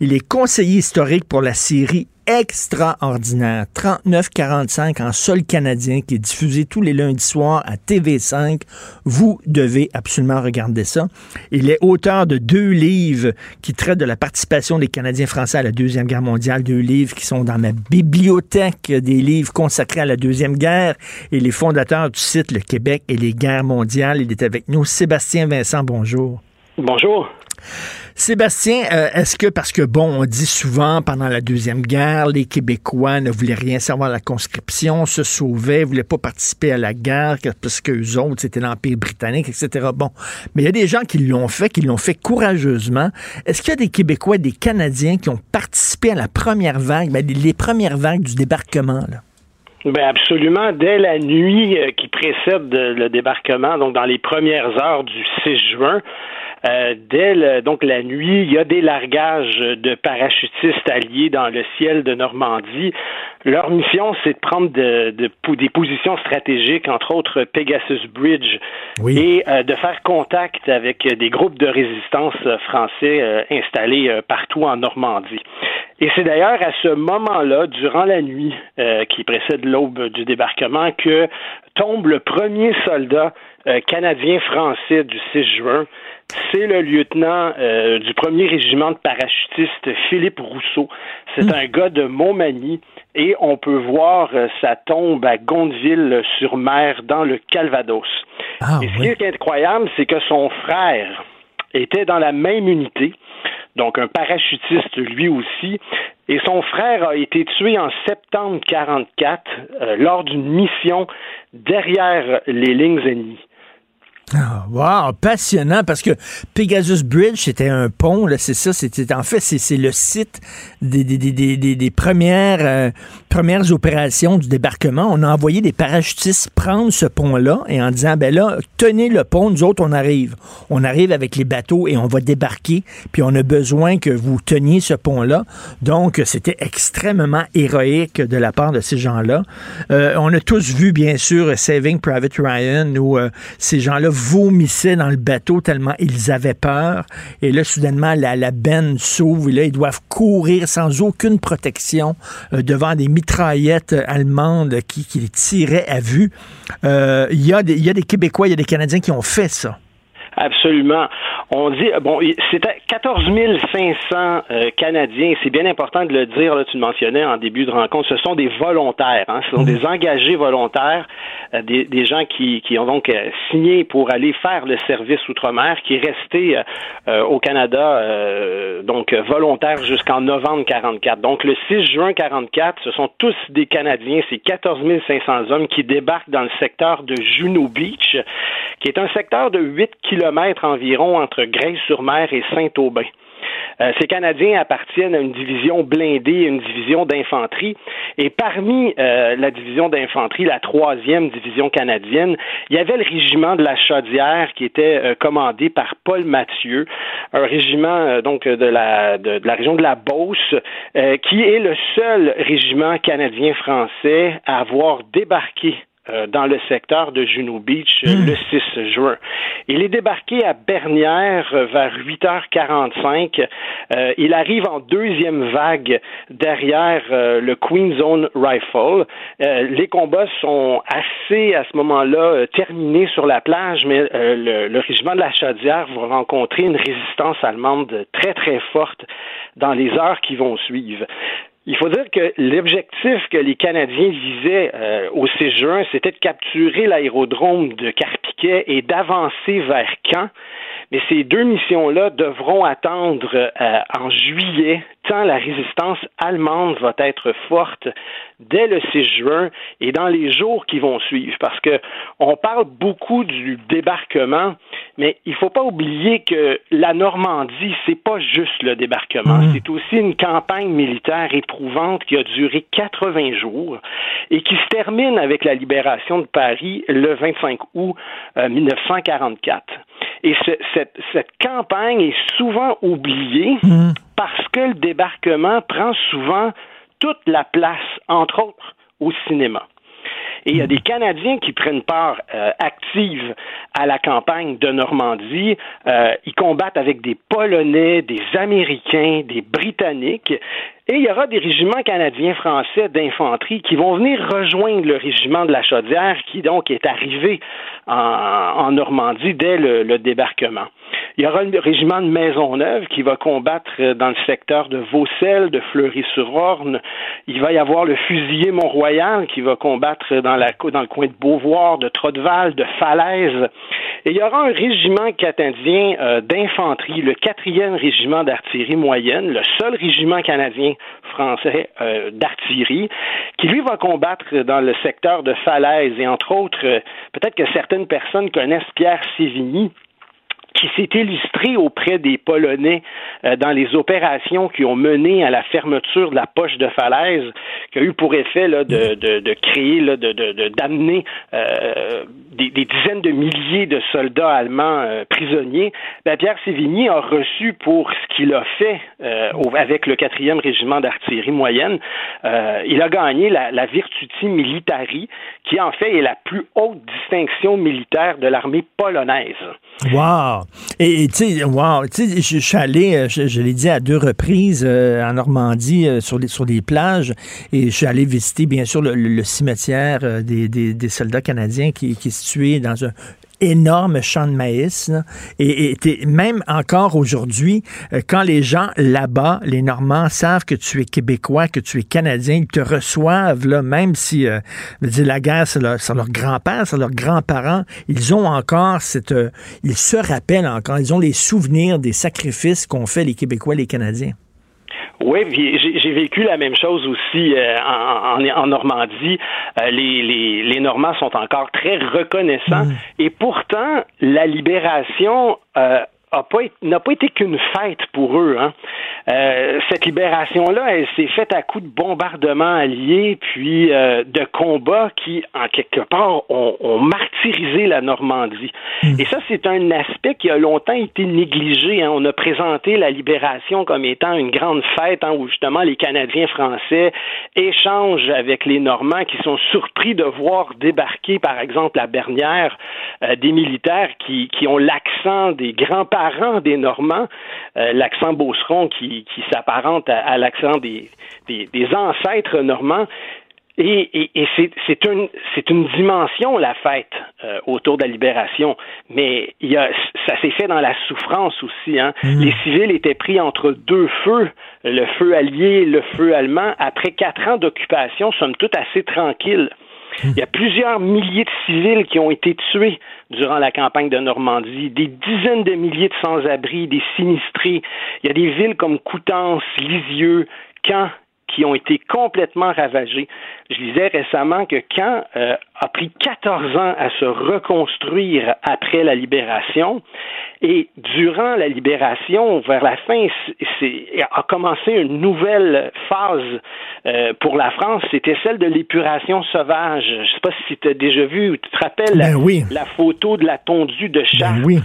il est conseiller historique pour la série extraordinaire. 3945 en sol canadien qui est diffusé tous les lundis soirs à TV5. Vous devez absolument regarder ça. Il est auteur de deux livres qui traitent de la participation des Canadiens français à la Deuxième Guerre mondiale. Deux livres qui sont dans ma bibliothèque des livres consacrés à la Deuxième Guerre et les fondateurs du site Le Québec et les guerres mondiales. Il est avec nous. Sébastien Vincent, bonjour. Bonjour. Sébastien, euh, est-ce que, parce que, bon, on dit souvent pendant la Deuxième Guerre, les Québécois ne voulaient rien savoir de la conscription, se sauvaient, ne voulaient pas participer à la guerre parce qu'eux autres, c'était l'Empire britannique, etc. Bon, mais il y a des gens qui l'ont fait, qui l'ont fait courageusement. Est-ce qu'il y a des Québécois, des Canadiens qui ont participé à la première vague, ben, les premières vagues du débarquement, là? Ben absolument. Dès la nuit euh, qui précède le débarquement, donc dans les premières heures du 6 juin, euh, dès donc la nuit, il y a des largages de parachutistes alliés dans le ciel de Normandie. Leur mission, c'est de prendre de, des positions stratégiques, entre autres Pegasus Bridge, et euh, de faire contact avec des groupes de résistance français euh, installés partout en Normandie. Et c'est d'ailleurs à ce moment-là, durant la nuit qui précède l'aube du débarquement, que tombe le premier soldat canadien-français du 6 juin c'est le lieutenant euh, du premier régiment de parachutistes, Philippe Rousseau. C'est hmm. un gars de Montmagny et on peut voir euh, sa tombe à Gondeville-sur-Mer dans le Calvados. Ah, et ce qui est incroyable, c'est que son frère était dans la même unité, donc un parachutiste lui aussi, et son frère a été tué en septembre 44 euh, lors d'une mission derrière les lignes ennemies. Ah, wow, passionnant parce que Pegasus Bridge, c'était un pont, là, c'est ça, c'était en fait, c'est le site des, des, des, des, des premières, euh, premières opérations du débarquement. On a envoyé des parachutistes prendre ce pont-là et en disant, ben là, tenez le pont, nous autres, on arrive. On arrive avec les bateaux et on va débarquer, puis on a besoin que vous teniez ce pont-là. Donc, c'était extrêmement héroïque de la part de ces gens-là. Euh, on a tous vu, bien sûr, Saving Private Ryan, où euh, ces gens-là vomissaient dans le bateau tellement ils avaient peur. Et là, soudainement, la, la benne s'ouvre et là, ils doivent courir sans aucune protection euh, devant des mitraillettes allemandes qui, les tiraient à vue. Euh, il y a des Québécois, il y a des Canadiens qui ont fait ça. Absolument. On dit, bon, c'était 14 500 euh, Canadiens, c'est bien important de le dire, là, tu le mentionnais en début de rencontre, ce sont des volontaires, hein, ce sont des engagés volontaires, euh, des, gens qui, qui ont donc euh, signé pour aller faire le service outre-mer, qui est resté au Canada, donc volontaire jusqu'en novembre 44. Donc le 6 juin 44, ce sont tous des Canadiens, c'est 14 500 hommes qui débarquent dans le secteur de Juno Beach, qui est un secteur de 8 kilomètres environ entre Grèce-sur-Mer et Saint-Aubin. Euh, ces Canadiens appartiennent à une division blindée, une division d'infanterie. Et parmi euh, la division d'infanterie, la troisième division canadienne, il y avait le régiment de la Chaudière qui était euh, commandé par Paul Mathieu, un régiment donc de la, de, la région de la Beauce, qui est le seul régiment canadien-français à avoir débarqué euh, dans le secteur de Juno Beach euh, Hmm. le 6 juin. Il est débarqué à Bernière euh, vers 8h45. Euh, il arrive en deuxième vague derrière le Queen Zone Rifle. Euh, les combats sont assez à ce moment-là terminés sur la plage, mais euh, le, le régiment de la Chaudière va rencontrer une résistance allemande très très forte dans les heures qui vont suivre. Il faut dire que l'objectif que les Canadiens visaient euh, au 6 juin, c'était de capturer l'aérodrome de Carpiquet et d'avancer vers Caen. Mais ces deux missions-là devront attendre euh, en juillet, tant la résistance allemande va être forte dès le 6 juin et dans les jours qui vont suivre. Parce que on parle beaucoup du débarquement, mais il faut pas oublier que la Normandie, c'est pas juste le débarquement, c'est aussi une campagne militaire éprouvante qui a duré 80 jours et qui se termine avec la libération de Paris le 25 août euh, 1944. Et ce- cette, cette campagne est souvent oubliée parce que le débarquement prend souvent toute la place, entre autres, au cinéma. Et il y a des Canadiens qui prennent part euh, active à la campagne de Normandie. Euh, ils combattent avec des Polonais, des Américains, des Britanniques. Et il y aura des régiments canadiens français d'infanterie qui vont venir rejoindre le régiment de la Chaudière qui donc est arrivé en, Normandie dès le, débarquement. Il y aura le régiment de Maisonneuve qui va combattre dans le secteur de Vaucelles, de Fleury-sur-Orne. Il va y avoir le fusilier Mont-Royal qui va combattre dans, le coin de Beauvoir, de Trotteval, de Falaise. Et il y aura un régiment canadien euh, d'infanterie, le quatrième régiment d'artillerie moyenne, le seul régiment canadien français euh, d'artillerie, qui lui va combattre dans le secteur de Falaise. Et entre autres, euh, peut-être que certaines personnes connaissent Pierre Sévigny, qui s'est illustré auprès des Polonais euh, dans les opérations qui ont mené à la fermeture de la poche de falaise, qui a eu pour effet là, de, de, de créer, là, de, d'amener euh, des, des dizaines de milliers de soldats allemands euh, prisonniers. Ben, Pierre Sévigny a reçu pour ce qu'il a fait euh, avec le quatrième régiment d'artillerie moyenne, euh, il a gagné la, la Virtuti Militari, qui en fait est la plus haute distinction militaire de l'armée polonaise. Wow! Et tu sais, wow, je suis allé, euh, je, l'ai dit à deux reprises euh, en Normandie euh, sur les sur plages, et je suis allé visiter bien sûr le, cimetière des, des, des soldats canadiens qui, qui est situé dans un énorme champ de maïs. là. Et, et même encore aujourd'hui, euh, quand les gens là-bas, les Normands, savent que tu es québécois, que tu es canadien, ils te reçoivent, là, même si euh, la guerre, c'est leur, leur grand-père, c'est leurs grands-parents, ils ont encore cette... euh, ils se rappellent encore, ils ont les souvenirs des sacrifices qu'ont fait les Québécois, les Canadiens. Oui, j'ai vécu la même chose aussi euh, en, en, en Normandie. Euh, les, les, les Normands sont encore très reconnaissants et pourtant la libération euh, pas n'a pas été qu'une fête pour eux. Hein. Euh, cette libération-là, elle s'est faite à coup de bombardements alliés, puis euh, de combats qui, en quelque part, ont, ont martyrisé la Normandie. Et ça, c'est un aspect qui a longtemps été négligé. hein. On a présenté la libération comme étant une grande fête hein, où justement les Canadiens français échangent avec les Normands qui sont surpris de voir débarquer, par exemple, à Bernière, euh, des militaires qui, qui ont l'accent des grands-parents des Normands, euh, l'accent beauceron qui, qui s'apparente à, à l'accent des, des, des ancêtres normands. Et, et, et c'est, une, une dimension, la fête, euh, autour de la libération. Mais il y a, ça s'est fait dans la souffrance aussi. Hein. Les civils étaient pris entre deux feux, le feu allié et le feu allemand. Après quatre ans d'occupation, somme toute assez tranquille. Il y a plusieurs milliers de civils qui ont été tués durant la campagne de Normandie, des dizaines de milliers de sans-abri, des sinistrés. Il y a des villes comme Coutances, Lisieux, Caen, qui ont été complètement ravagées. Je disais récemment que Caen euh, a pris 14 ans à se reconstruire après la libération et durant la libération, vers la fin, c'est, a commencé une nouvelle phase euh, pour la France, c'était celle de l'épuration sauvage. Je ne sais pas si tu as déjà vu ou tu te rappelles la, Ben oui. la photo de la tondue de Chartres oui.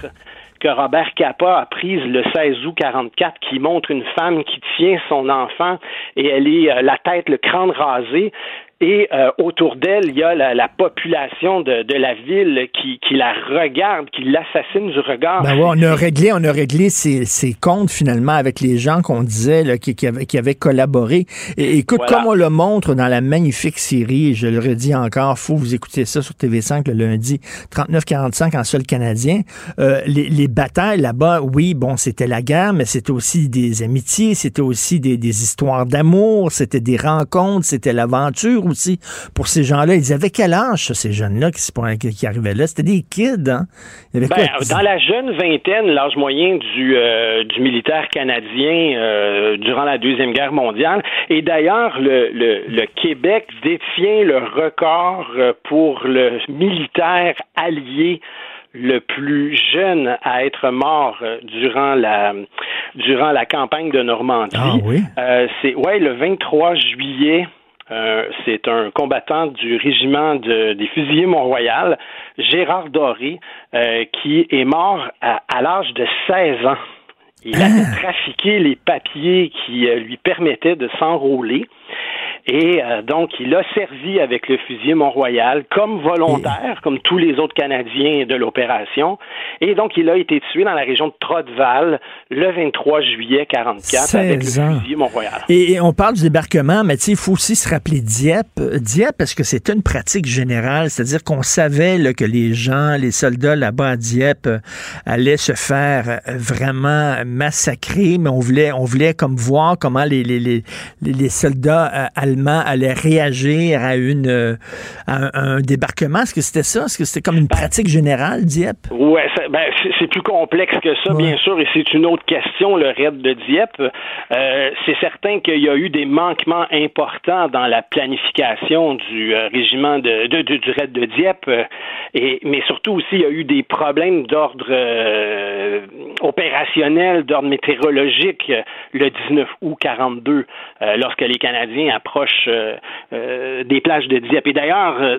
Que Robert Capa a prise le 16 août 44 qui montre une femme qui tient son enfant et elle est euh, la tête, le crâne rasé. Et euh, autour d'elle, il y a la, population de, de, la ville qui, qui, la regarde, qui l'assassine du regard. Ben ouais, on a réglé, on a réglé ces, ces comptes finalement avec les gens qu'on disait là, qui, qui, avaient, qui, avaient, collaboré. Et, écoute, comme on le montre dans la magnifique série, je le redis encore, faut vous écouter ça sur TV5 le lundi, 39-45 en seul canadien. Euh, les, les, batailles là-bas, oui, bon, c'était la guerre, mais c'était aussi des amitiés, c'était aussi des, des histoires d'amour, c'était des rencontres, c'était l'aventure aussi pour ces gens-là. Ils avaient quel âge, ces jeunes-là, qui, qui arrivaient là? C'était des kids, hein? Ben, dans la jeune vingtaine, l'âge moyen du, euh, du militaire canadien euh, durant la Deuxième Guerre mondiale. Et d'ailleurs, le, le, le, Québec détient le record euh, pour le militaire allié le plus jeune à être mort durant la durant la campagne de Normandie. Ah oui. Euh, c'est ouais le 23 juillet euh, c'est un combattant du régiment des fusiliers Mont-Royal, Gérard Doré, euh, qui est mort à, l'âge de 16 ans. Il a trafiqué les papiers qui euh, lui permettaient de s'enrôler. Et euh, donc, il a servi avec le fusil Mont-Royal comme volontaire, comme tous les autres Canadiens de l'opération. Et donc, il a été tué dans la région de Trotteval le 23 juillet 44 avec le fusil Mont-Royal. Et, on parle du débarquement, mais il faut aussi se rappeler Dieppe. Dieppe, parce que c'est une pratique générale, c'est-à-dire qu'on savait là, que les gens, les soldats là-bas à Dieppe euh, allaient se faire euh, vraiment massacrer, mais on voulait, on voulait comme voir comment les, les, les, les soldats allemands allait réagir à une euh, un, débarquement? Est-ce que c'était ça? Est-ce que c'était comme une pratique générale, Dieppe? Oui, ben, c'est plus complexe que ça, bien sûr, et c'est une autre question, le raid de Dieppe. Euh, c'est certain qu'il y a eu des manquements importants dans la planification du euh, régiment de, du raid de Dieppe, et, mais surtout aussi, il y a eu des problèmes d'ordre opérationnel, d'ordre météorologique le 19 août 42, lorsque les Canadiens approchent euh, euh, des plages de Dieppe. Et d'ailleurs, euh,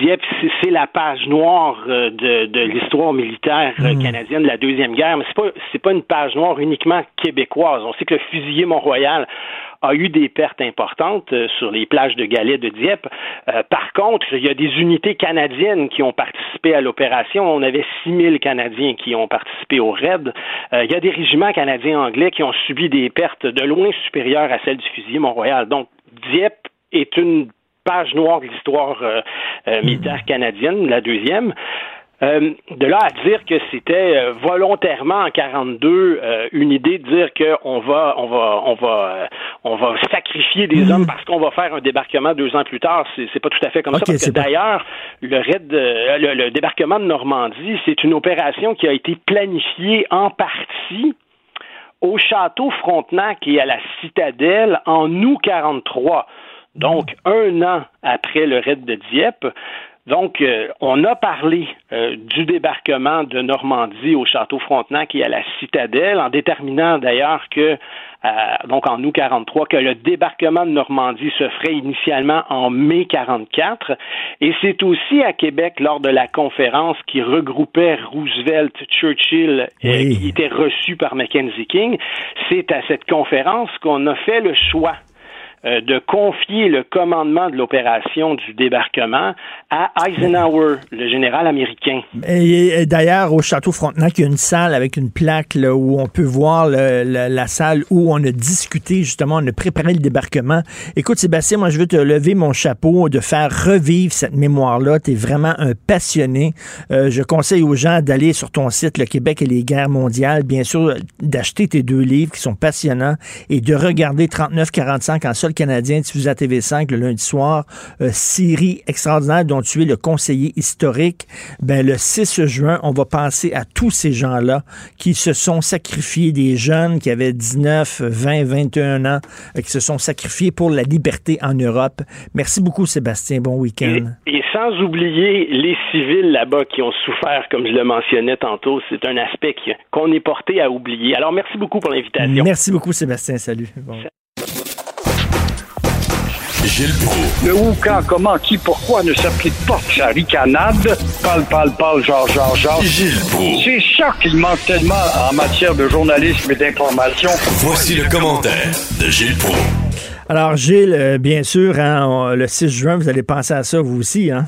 Dieppe, c'est la page noire de, l'histoire militaire hmm. canadienne de la Deuxième Guerre, mais c'est pas, pas une page noire uniquement québécoise. On sait que le fusilier Mont-Royal a eu des pertes importantes sur les plages de Galets de Dieppe. par contre, il y a des unités canadiennes qui ont participé à l'opération. On avait 6000 Canadiens qui ont participé au raid. il y a des régiments canadiens anglais qui ont subi des pertes de loin supérieures à celles du fusilier Mont-Royal. Donc, Dieppe est une page noire de l'histoire euh, euh, militaire canadienne, la deuxième. Euh, de là à dire que c'était volontairement en 42 une idée de dire qu'on va on va on va on va sacrifier des hommes parce qu'on va faire un débarquement deux ans plus tard, c'est pas tout à fait comme ça parce que d'ailleurs le raid le, débarquement de Normandie, c'est une opération qui a été planifiée en partie au château Frontenac et à la citadelle en août 43. Donc, un an après le raid de Dieppe, donc, euh, on a parlé euh, du débarquement de Normandie au château Frontenac et à la citadelle, en déterminant d'ailleurs que, euh, donc en août 43, que le débarquement de Normandie se ferait initialement en mai 44. Et c'est aussi à Québec, lors de la conférence qui regroupait Roosevelt, Churchill, et qui était reçu par Mackenzie King, c'est à cette conférence qu'on a fait le choix de confier le commandement de l'opération du débarquement à Eisenhower, le général américain. Et, d'ailleurs, au château Frontenac, il y a une salle avec une plaque là, où on peut voir la salle où on a discuté, justement, on a préparé le débarquement. Écoute, Sébastien, moi, je veux te lever mon chapeau de faire revivre cette mémoire-là. Tu es vraiment un passionné. Euh, je conseille aux gens d'aller sur ton site, Le Québec et les guerres mondiales, bien sûr, d'acheter tes deux livres qui sont passionnants et de regarder 39-45 en seul canadien diffusé à TV5 le lundi soir, euh, série extraordinaire dont tu es le conseiller historique. Ben, le 6 juin, on va penser à tous ces gens-là qui se sont sacrifiés, des jeunes qui avaient 19, 20, 21 ans, euh, qui se sont sacrifiés pour la liberté en Europe. Merci beaucoup, Sébastien. Bon week-end. Et, sans oublier les civils là-bas qui ont souffert, comme je le mentionnais tantôt, c'est un aspect qu'on est porté à oublier. Alors, merci beaucoup pour l'invitation. Merci beaucoup, Sébastien. Salut. Gilles Le où, quand, comment, qui, pourquoi ne s'applique pas sa ricanade? Parle, parle, parle, genre, genre, genre. Gilles C'est ça qu'il manque tellement en matière de journalisme et d'information. Voici le commentaire de Gilles Proulx. Alors, Gilles, euh, bien sûr, hein, le 6 juin, vous allez penser à ça, vous aussi, hein?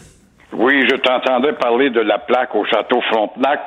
Oui, je t'entendais parler de la plaque au château Frontenac.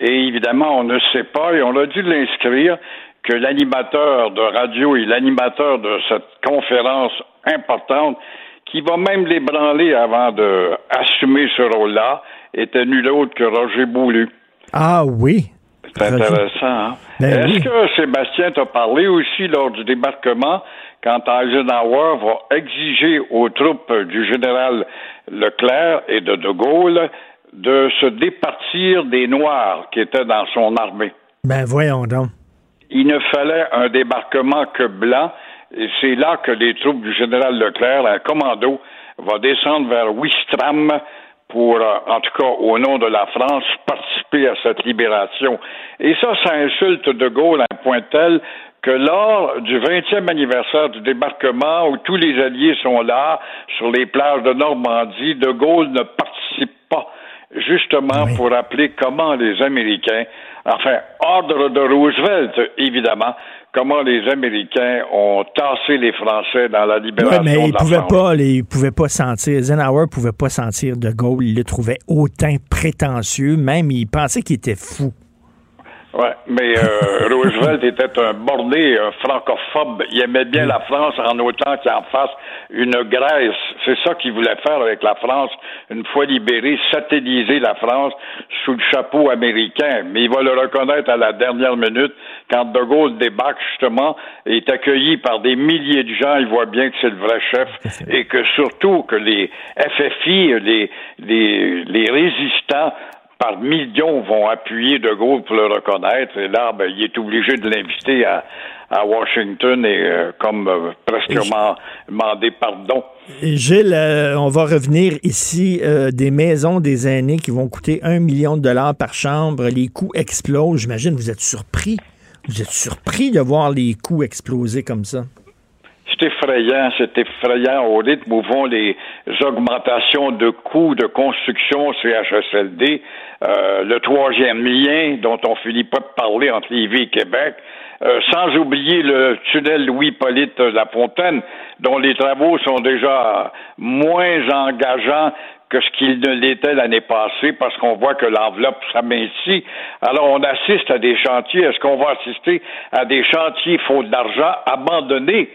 Et évidemment, on ne sait pas, et on a dû l'inscrire, que l'animateur de radio et l'animateur de cette conférence importante, qui va même l'ébranler avant d'assumer ce rôle-là, était nul autre que Roger Boulu. Ah oui. C'est intéressant. Hein? Ben Est-ce que Sébastien t'a parlé aussi lors du débarquement quand Eisenhower va exiger aux troupes du général Leclerc et de De Gaulle de se départir des Noirs qui étaient dans son armée? Ben voyons donc. Il ne fallait un débarquement que blanc, et c'est là que les troupes du général Leclerc, un commando, va descendre vers Wistram pour, euh, en tout cas au nom de la France, participer à cette libération. Et ça, ça insulte De Gaulle à un point tel que lors du 20e anniversaire du débarquement, où tous les alliés sont là, sur les plages de Normandie, De Gaulle ne participe pas, justement pour rappeler comment les Américains, enfin, ordre de Roosevelt, évidemment, comment les Américains ont tassé les Français dans la libération ouais, mais ils pouvaient pas, ils pouvaient pas sentir, Eisenhower pouvait pas sentir De Gaulle, il le trouvait hautain prétentieux, même il pensait qu'il était fou. Oui, mais euh, Roosevelt était un borné, un francophobe. Il aimait bien la France en autant qu'il en fasse une Grèce. C'est ça qu'il voulait faire avec la France, une fois libérée, satelliser la France sous le chapeau américain. Mais il va le reconnaître à la dernière minute quand De Gaulle débarque justement et est accueilli par des milliers de gens. Il voit bien que c'est le vrai chef et que surtout que les FFI, les, les, les résistants par millions vont appuyer De Gaulle pour le reconnaître. Et là, ben, il est obligé de l'inviter à, Washington et euh, comme euh, presque demander pardon. Et Gilles, euh, on va revenir ici des maisons des aînés qui vont coûter un million de dollars par chambre. Les coûts explosent. J'imagine vous êtes surpris. Vous êtes surpris de voir les coûts exploser comme ça c'est effrayant, c'est effrayant au rythme où vont les augmentations de coûts de construction CHSLD, euh, le troisième lien dont on finit pas de parler entre Lévis et Québec, euh, sans oublier le tunnel Louis-Polyte Lafontaine, dont les travaux sont déjà moins engageants que ce qu'il ne l'était l'année passée parce qu'on voit que l'enveloppe s'amincit. Alors on assiste à des chantiers. Est-ce qu'on va assister à des chantiers? Faute d'argent abandonnés?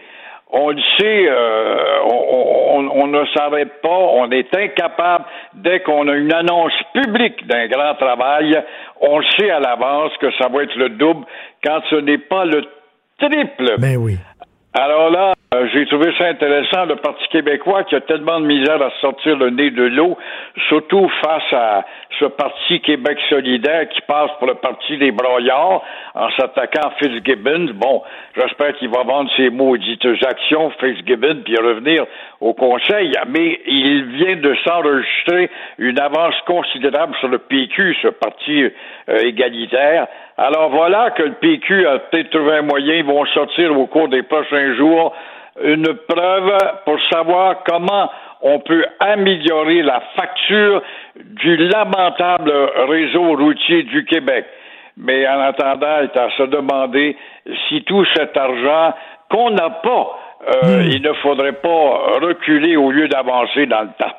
On le sait, euh, on, ne s'arrête pas, on est incapable, dès qu'on a une annonce publique d'un grand travail, on sait à l'avance que ça va être le double quand ce n'est pas le triple. Ben oui. Alors là, euh, j'ai trouvé ça intéressant, le Parti québécois qui a tellement de misère à sortir le nez de l'eau, surtout face à ce Parti Québec solidaire qui passe pour le Parti des broyards en s'attaquant à Fitzgibbon. Bon, j'espère qu'il va vendre ses maudites actions, Fitzgibbon, puis revenir au Conseil, mais il vient de s'enregistrer une avance considérable sur le PQ, ce parti euh, égalitaire. Alors voilà que le PQ a peut-être trouvé un moyen, ils vont sortir au cours des prochains jours une preuve pour savoir comment on peut améliorer la facture du lamentable réseau routier du Québec. Mais en attendant, il est à se demander si tout cet argent qu'on n'a pas, euh, hmm. il ne faudrait pas reculer au lieu d'avancer dans le temps.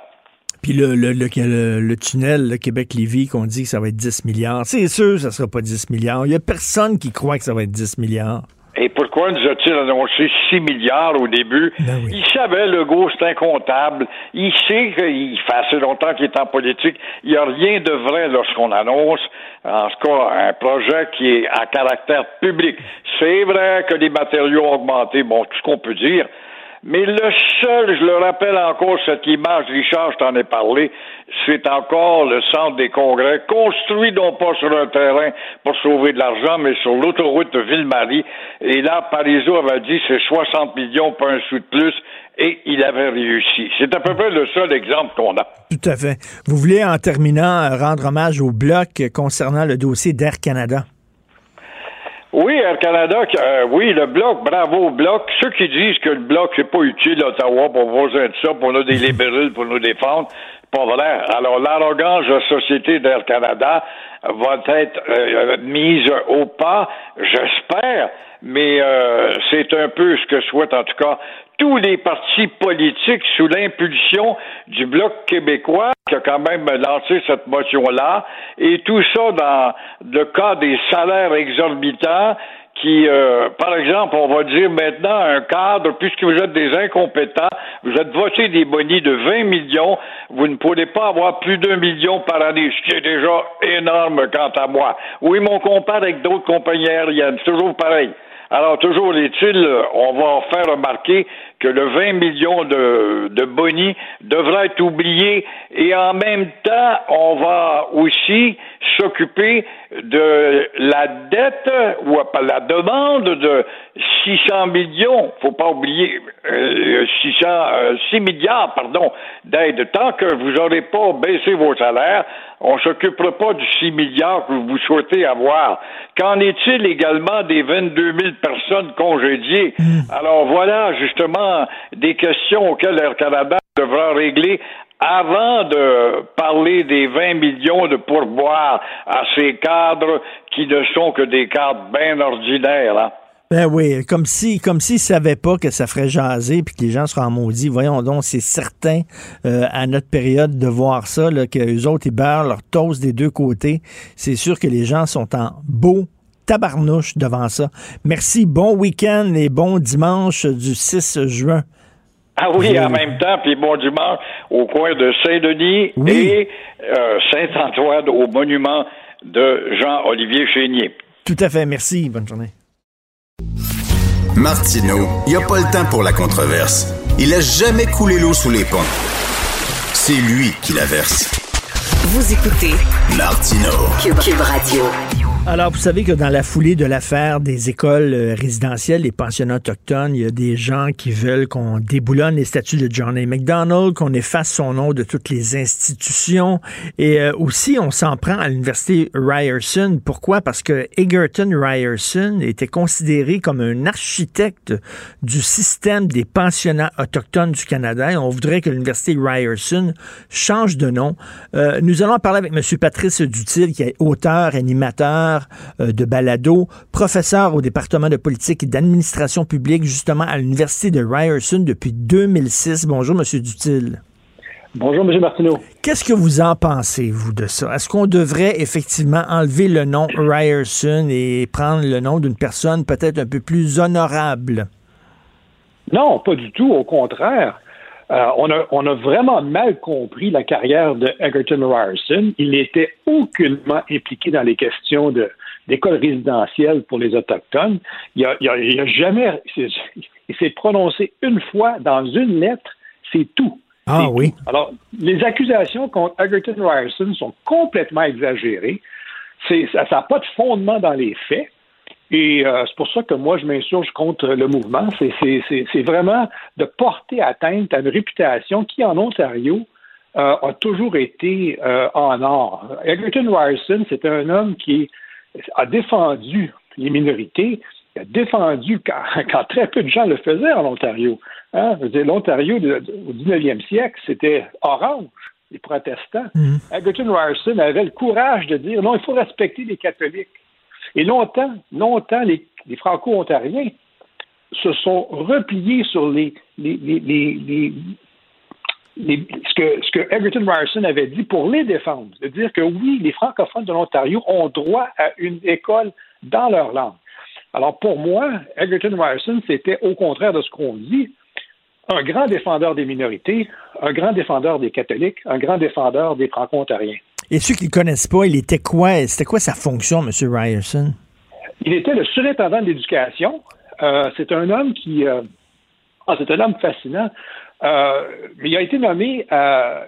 Puis le, le, le, tunnel, le Québec-Lévis, qu'on dit que ça va être 10 milliards. C'est sûr que ça ne sera pas 10 milliards. Il n'y a personne qui croit que ça va être 10 milliards. Et pourquoi nous a-t-il annoncé 6 milliards au début? Ben il savait, le gros, c'est incontable. Il sait qu'il fait assez longtemps qu'il est en politique. Il n'y a rien de vrai lorsqu'on annonce, en tout cas, un projet qui est à caractère public. C'est vrai que les matériaux ont augmenté, bon, tout ce qu'on peut dire. Mais le seul, je le rappelle encore, cette image, Richard, je t'en ai parlé, c'est encore le centre des congrès, construit non pas sur un terrain pour sauver de l'argent, mais sur l'autoroute de Ville-Marie. Et là, Parizeau avait dit c'est 60 millions, pas un sou de plus, et il avait réussi. C'est à peu près le seul exemple qu'on a. Tout à fait. Vous voulez, en terminant, rendre hommage au bloc concernant le dossier d'Air Canada? Oui, Air Canada, euh, oui, le bloc, bravo bloc. Ceux qui disent que le bloc, c'est pas utile Ottawa pour besoin de ça, pour nous des pour nous défendre, pas vrai. Alors, l'arrogance de la société d'Air Canada va être euh, mise au pas, j'espère, mais euh, c'est un peu ce que souhaitent en tout cas tous les partis politiques sous l'impulsion du Bloc québécois qui a quand même lancé cette motion-là, et tout ça dans le cas des salaires exorbitants qui, euh, par exemple, on va dire maintenant un cadre, puisque vous êtes des incompétents, vous êtes voté des bonis de 20 millions, vous ne pourrez pas avoir plus d'un million par année, ce qui est déjà énorme quant à moi. Oui, mon compare avec d'autres compagnies aériennes, c'est toujours pareil. Alors, toujours est-il, on va faire remarquer que le 20 millions de, de boni devrait être oublié et en même temps, on va aussi s'occuper de la dette ou la demande de 600 millions, faut pas oublier, euh, 600, 6 euh, milliards, pardon, d'aide. Tant que vous n'aurez pas baissé vos salaires, on s'occupera pas du 6 milliards que vous souhaitez avoir. Qu'en est-il également des 22 000 personnes congédiées? Hmm. Alors voilà, justement, des questions auxquelles Air Canada devra régler avant de parler des 20 millions de pourboires à ces cadres qui ne sont que des cadres bien ordinaires. Hein. Ben oui, comme si, comme savaient pas que ça ferait jaser puis que les gens seraient en maudit. Voyons donc, c'est certain euh, à notre période de voir ça, là, que les autres ils beurrent leur toast des deux côtés. C'est sûr que les gens sont en beau tabarnouche devant ça. Merci, bon week-end et bon dimanche du 6 juin. Ah oui, en même temps, puis bon dimanche au coin de Saint-Denis et euh, Saint-Antoine au monument de Jean-Olivier Chénier. Tout à fait, merci. Bonne journée. Martineau, il n'y a pas le temps pour la controverse. Il a jamais coulé l'eau sous les ponts. C'est lui qui la verse. Vous écoutez Martineau. Cube Radio. Alors, vous savez que dans la foulée de l'affaire des écoles euh, résidentielles, les pensionnats autochtones, il y a des gens qui veulent qu'on déboulonne les statuts de John A. MacDonald, qu'on efface son nom de toutes les institutions. Et euh, aussi, on s'en prend à l'université Ryerson. Pourquoi? Parce que Egerton Ryerson était considéré comme un architecte du système des pensionnats autochtones du Canada. Et on voudrait que l'université Ryerson change de nom. Euh, nous allons parler avec M. Patrice Dutil, qui est auteur, animateur, euh, de balado, professeur au département de politique et d'administration publique, justement à l'Université de Ryerson depuis 2006. Bonjour, M. Dutil. Bonjour, M. Martineau. Qu'est-ce que vous en pensez, vous, de ça? Est-ce qu'on devrait effectivement enlever le nom Ryerson et prendre le nom d'une personne peut-être un peu plus honorable? Non, pas du tout. Au contraire. Euh, on, a, on, a, vraiment mal compris la carrière de Egerton Ryerson. Il n'était aucunement impliqué dans les questions de, d'école résidentielle pour les Autochtones. Il a, il a, jamais. Il s'est prononcé une fois dans une lettre, c'est tout. Ah oui. Alors, les accusations contre Egerton Ryerson sont complètement exagérées. Ça n'a pas de fondement dans les faits. Et euh, c'est pour ça que moi, je m'insurge contre le mouvement. C'est vraiment de porter atteinte à une réputation qui, en Ontario, euh, a toujours été euh, en or. Egerton Ryerson, c'est un homme qui a défendu les minorités, il a défendu quand, très peu de gens le faisaient en Ontario. Hein? L'Ontario au 19e siècle, c'était orange les protestants. Mm. Egerton Ryerson avait le courage de dire non, il faut respecter les catholiques. Et longtemps, longtemps, les, Franco-Ontariens se sont repliés sur les, ce, que, ce que Egerton Ryerson avait dit pour les défendre, de dire que oui, les francophones de l'Ontario ont droit à une école dans leur langue. Alors pour moi, Egerton Ryerson, c'était au contraire de ce qu'on dit, un grand défendeur des minorités, un grand défendeur des catholiques, un grand défendeur des franco-ontariens. Et ceux qui ne connaissent pas, il était quoi? C'était quoi sa fonction, M. Ryerson? Il était le surintendant de l'éducation. Euh, c'est un homme qui. Euh, ah, c'est un homme fascinant. Euh, il a été nommé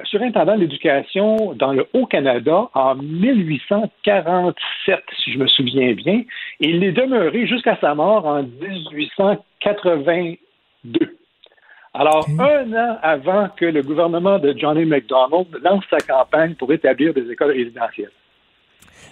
surintendant de l'éducation dans le Haut-Canada en 1847, si je me souviens bien, et il est demeuré jusqu'à sa mort en 1882. Alors, un an avant que le gouvernement de Johnny McDonald lance sa campagne pour établir des écoles résidentielles.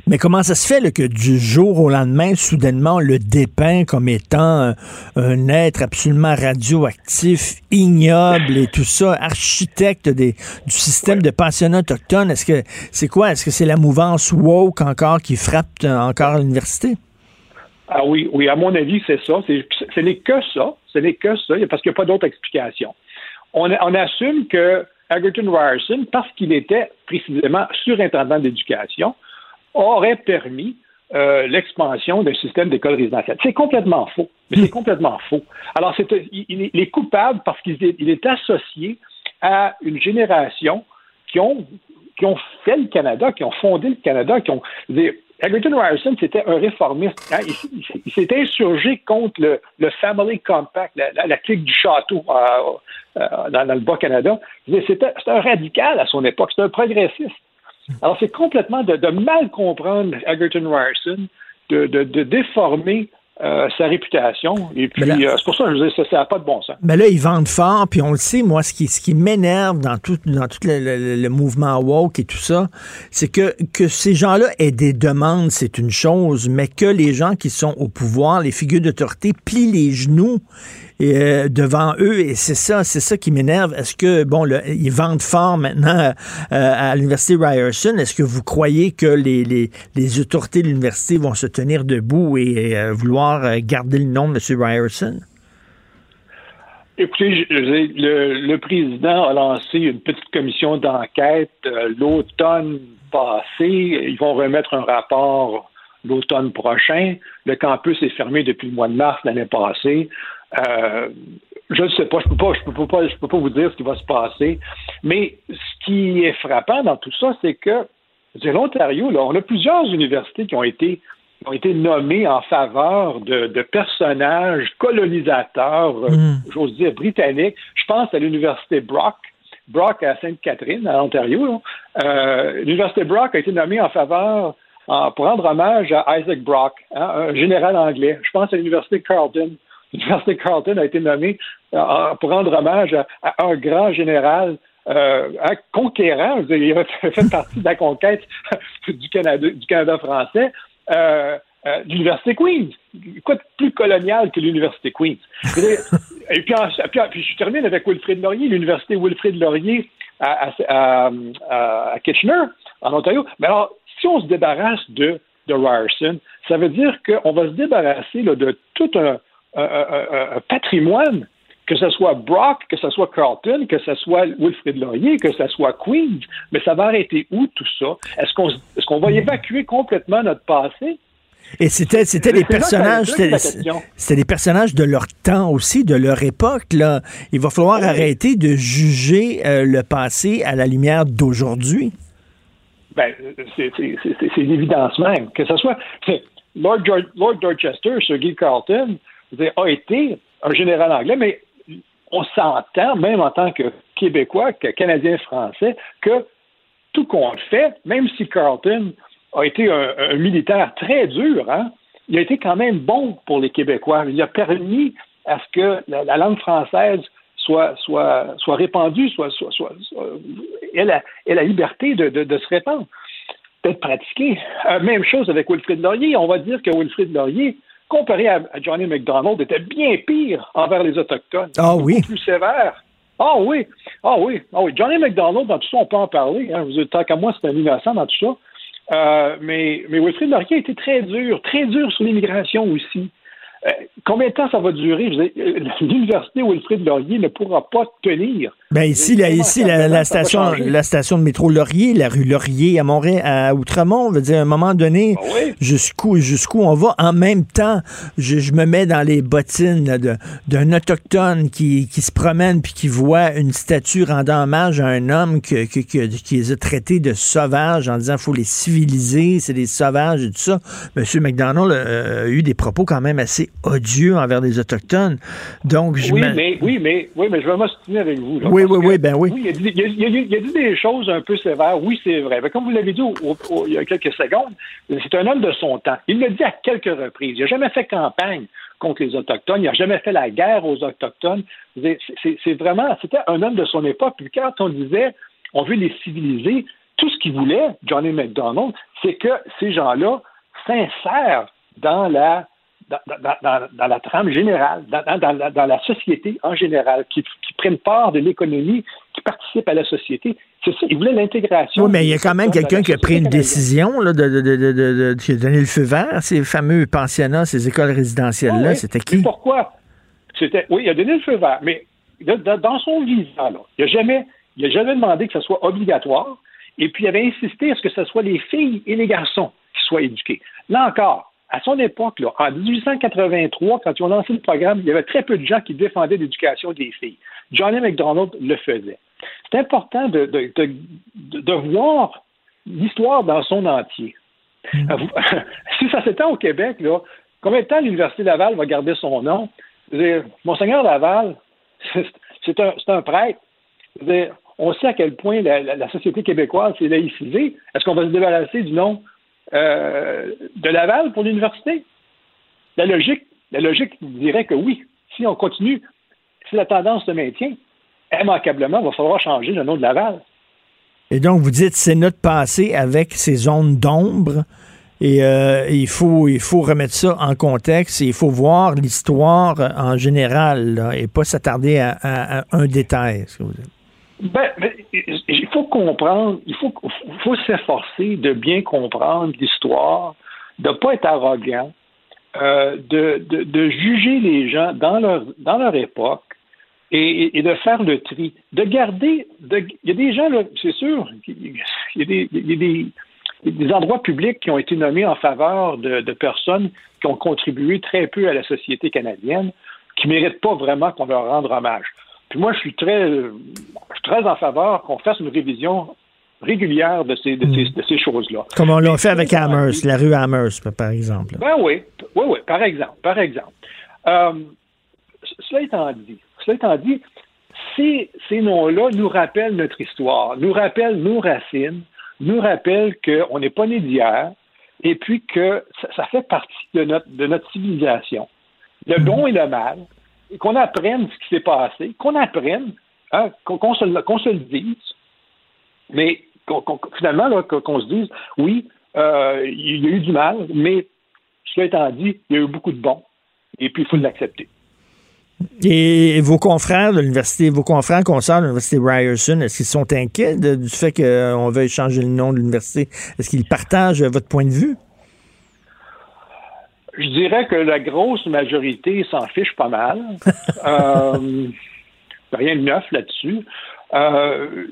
Mais comment ça se fait que du jour au lendemain, soudainement, on le dépeint comme étant un, être absolument radioactif, ignoble et tout ça, architecte des, du système de pensionnats autochtones? Est-ce que c'est quoi? Est-ce que c'est la mouvance woke encore qui frappe encore l'université? Ah oui, oui, à mon avis, c'est ça. ce n'est que ça. Ce n'est que ça, parce qu'il n'y a pas d'autre explication. On, on assume que Egerton Ryerson, parce qu'il était précisément surintendant d'éducation, aurait permis euh, l'expansion d'un système d'école résidentielle. C'est complètement faux. Mais c'est complètement faux. Alors, c'est, il, est coupable parce qu'il est, est associé à une génération qui ont, qui ont fait le Canada, qui ont fondé le Canada, qui ont. Egerton Ryerson, c'était un réformiste. Hein. Il, s'est insurgé contre le, le Family Compact, la, clique du château euh, euh, dans, le Bas-Canada. C'était un radical à son époque, c'était un progressiste. Alors, c'est complètement de, mal comprendre Egerton Ryerson, de, de déformer euh, sa réputation. Et puis, euh, c'est pour ça que je dis ça n'a pas de bon sens. Mais là, ils vendent fort, puis on le sait, moi, ce qui, ce qui m'énerve dans tout, dans tout le, mouvement woke et tout ça, c'est que, que ces gens-là aient des demandes, c'est une chose, mais que les gens qui sont au pouvoir, les figures d'autorité, plient les genoux euh, devant eux. Et c'est ça, c'est ça qui m'énerve. Est-ce que, bon, ils vendent fort maintenant euh, à l'Université Ryerson? Est-ce que vous croyez que les, les, les autorités de l'université vont se tenir debout et euh, vouloir garder le nom de M. Ryerson? Écoutez, le, le, président a lancé une petite commission d'enquête l'automne passé. Ils vont remettre un rapport l'automne prochain. Le campus est fermé depuis le mois de mars l'année passée. Euh, je ne sais pas, je peux pas, je peux pas, je peux pas vous dire ce qui va se passer. Mais ce qui est frappant dans tout ça, c'est que l'Ontario, là, on a plusieurs universités qui ont été ont été nommées en faveur de, personnages colonisateurs, euh, mm. j'ose dire britanniques. Je pense à l'université Brock, Brock à Sainte-Catherine, à Ontario. Euh, l'université Brock a été nommée en faveur pour rendre hommage à Isaac Brock, hein, un général anglais. Je pense à l'université Carleton l'Université Carleton a été nommée euh, pour rendre hommage à, un grand général euh, conquérant. Il a fait partie de la conquête du Canada, du Canada français. Euh, l'Université Queen's. Quoi de plus colonial que l'Université Queen's? Et puis, je termine avec Wilfrid Laurier, l'Université Wilfrid Laurier à, Kitchener, en Ontario. Mais alors, si on se débarrasse de, de Ryerson, ça veut dire qu'on va se débarrasser de tout un, un, patrimoine, que ce soit Brock, que ce soit Carlton, que ce soit Wilfrid Laurier, que ce soit Queens, mais ça va arrêter où tout ça? Est-ce qu'on est qu'on va évacuer complètement notre passé? Et c'était c'était des personnages c'était des personnages de leur temps aussi, de leur époque là. Il va falloir arrêter de juger euh, le passé à la lumière d'aujourd'hui. Ben, c'est l'évidence même. Que ce soit Lord, Lord Dorchester, Sir Guy Carlton, a été un général anglais, mais on s'entend, même en tant que Québécois, que Canadien-Français, que tout compte fait, même si Carlton a été un, militaire très dur, hein, il a été quand même bon pour les Québécois. Il a permis à ce que la, langue française soit, soit, soit répandue, soit, soit, soit, ait, la, liberté de, de, se répandre, d'être pratiquée. Euh, même chose avec Wilfrid Laurier. On va dire que Wilfrid Laurier comparé à, Johnny McDonald, était bien pire envers les Autochtones. Ah oui. Plus sévère. Ah oui. Ah oui. Ah oui. Johnny McDonald, dans tout ça, on peut en parler. Hein. Tant qu'à moi, c'est un innocent dans tout ça. Euh, mais, mais Wilfrid Laurier a été très dur, très dur sur l'immigration aussi. Euh, combien de temps ça va durer? Euh, l'université Wilfrid Laurier ne pourra pas tenir. Ben ici, la, ici la, station, la station de métro Laurier, la rue Laurier à Montréal, à Outremont, veut dire à un moment donné, ah jusqu'où jusqu'où on va? En même temps, je, me mets dans les bottines d'un autochtone qui, qui se promène puis qui voit une statue rendant hommage à un homme que, qui les a traités de sauvages en disant faut les civiliser, c'est des sauvages et tout ça. Monsieur McDonald a eu des propos quand même assez odieux envers les Autochtones. Donc, je oui, mais, oui, mais, oui, mais je vais m'ostiner avec vous. oui, oui, oui, ben oui. il, a dit, il, a dit, des choses un peu sévères. Oui, c'est vrai. Mais comme vous l'avez dit il y a quelques secondes, c'est un homme de son temps. Il l'a dit à quelques reprises. Il n'a jamais fait campagne contre les Autochtones. Il n'a jamais fait la guerre aux Autochtones. C'est vraiment, c'était un homme de son époque. Puis quand on disait, on veut les civiliser, tout ce qu'il voulait, Johnny McDonald, c'est que ces gens-là s'insèrent dans la dans, la trame générale, dans, la société en général, qui, prennent part de l'économie, qui participent à la société. C'est ça, ils voulaient l'intégration. Oui, mais il y a quand même quelqu'un qui a pris une décision là, de, de, qui a donné le feu vert, ces fameux pensionnats, ces écoles résidentielles-là. C'était qui? pourquoi? C'était, oui, il a donné le feu vert, mais dans son visa, il n'a jamais, jamais demandé que ce soit obligatoire, et puis il avait insisté à ce que ce soit les filles et les garçons qui soient éduqués. Là encore, à son époque, là, en 1883, quand ils ont lancé le programme, il y avait très peu de gens qui défendaient l'éducation des filles. Johnny McDonald le faisait. C'est important de, de, de, voir l'histoire dans son entier. Mm. si ça s'étend au Québec, là, combien de temps l'Université Laval va garder son nom? Monseigneur Laval, c'est un, un, prêtre. on sait à quel point la, société québécoise s'est laïcisée. Est-ce qu'on va se débarrasser du nom euh, de Laval pour l'université? La logique, la logique dirait que oui. Si on continue, si la tendance se maintient, immanquablement, il va falloir changer le nom de Laval. Et donc, vous dites, c'est notre passé avec ces zones d'ombre. Et euh, il, faut, il faut remettre ça en contexte. il faut voir l'histoire en général et pas s'attarder à, un détail. Ben, il faut comprendre, il faut, faut s'efforcer de bien comprendre l'histoire, de ne pas être arrogant, euh, de, de, juger les gens dans leur, dans leur époque et, de faire le tri. De garder. il y a des gens, c'est sûr, il y a des, endroits publics qui ont été nommés en faveur de, personnes qui ont contribué très peu à la société canadienne, qui ne méritent pas vraiment qu'on leur rende hommage. Puis moi, je suis très, très en faveur qu'on fasse une révision régulière de ces, de ces, hmm. choses-là. Comme on l'a fait avec Amherst, la rue Amherst, par exemple. Ben oui, oui, oui, par exemple, par exemple. Euh, cela étant dit, cela étant dit, ces, ces noms-là nous rappellent notre histoire, nous rappellent nos racines, nous rappelle qu'on n'est pas né d'hier et puis que ça, fait partie de notre, de notre civilisation. Le mhm. bon et le mal, et qu'on apprenne ce qui s'est passé, qu'on apprenne, hein, qu'on se, se, le dise, mais finalement, qu'on se dise, oui, euh, il y a eu du mal, mais cela étant dit, il y a eu beaucoup de bon, et puis il faut l'accepter. Et vos confrères de l'université, vos confrères concerts de l'université Ryerson, est-ce qu'ils sont inquiets du fait qu'on veuille changer le nom de l'université? Est-ce qu'ils partagent votre point de vue? Je dirais que la grosse majorité s'en fiche pas mal. euh, rien de neuf là-dessus. Euh,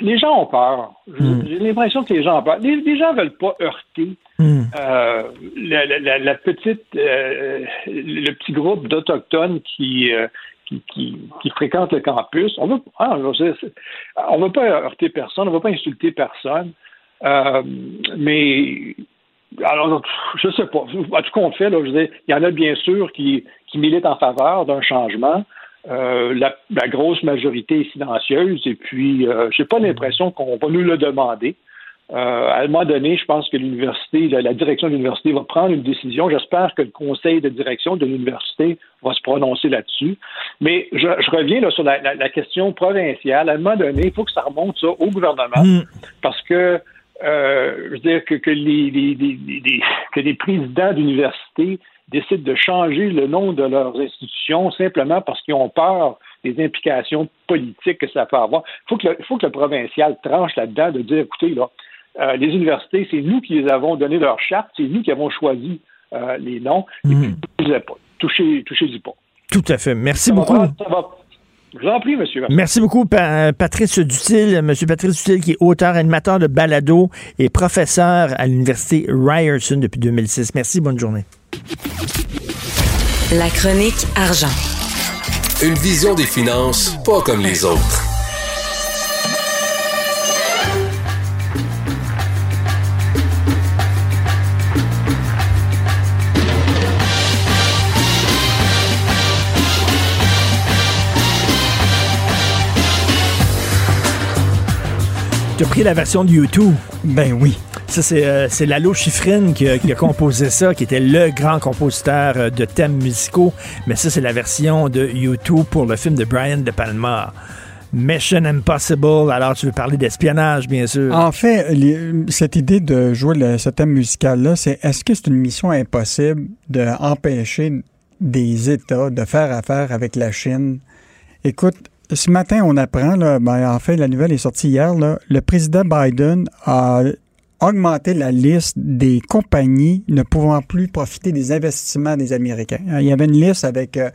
les gens ont peur. Hmm. J'ai l'impression que les gens ont peur. Les, les gens veulent pas heurter hmm. euh, la, petite, euh, le petit groupe d'autochtones qui, qui, qui, fréquentent le campus. On veut, ah, on veut pas heurter personne, on veut pas insulter personne. mais alors, je sais pas. À tout compte fait, là, je il y en a bien sûr qui, qui militent en faveur d'un changement. Euh, la, grosse majorité est silencieuse et puis euh, j'ai pas l'impression qu'on va nous le demander. Euh, à un moment donné, je pense que l'université, la, direction de l'université va prendre une décision. J'espère que le conseil de direction de l'université va se prononcer là-dessus. Mais je, reviens là, sur la, question provinciale. À un moment donné, il faut que ça remonte ça au gouvernement mm. parce que je veux dire que, que les, les, que les présidents d'université décident de changer le nom de leurs institutions simplement parce qu'ils ont peur des implications politiques que ça peut avoir. Il faut que le, faut que le provincial tranche là-dedans de dire, écoutez, là, euh, les universités, c'est nous qui les avons donné leur charte, c'est nous qui avons choisi euh, les noms, et puis, mhm. pas. Touchez, touchez-y pas. Tout à fait. Merci beaucoup. Je vous en prie, monsieur. Merci beaucoup, Patrice Dutil. Monsieur Patrice Dutil, qui est auteur, animateur de balado et professeur à l'Université Ryerson depuis 2006. Merci, bonne journée. La chronique argent. Une vision des finances pas comme les autres. Tu as pris la version de YouTube? Ben oui. Ça, c'est, euh, Lalo Schifrin qui, a composé ça, qui était le grand compositeur euh, de thèmes musicaux. Mais ça, c'est la version de YouTube pour le film de Brian De Palma. Mission Impossible. Alors, tu veux parler d'espionnage, bien sûr. En fait, cette idée de jouer le, ce thème musical-là, c'est est-ce que c'est une mission impossible d'empêcher des États de faire affaire avec la Chine? Écoute, ce matin, on apprend, là, ben, en fait, la nouvelle est sortie hier, là, le président Biden a augmenté la liste des compagnies ne pouvant plus profiter des investissements des Américains. Il y avait une liste avec euh,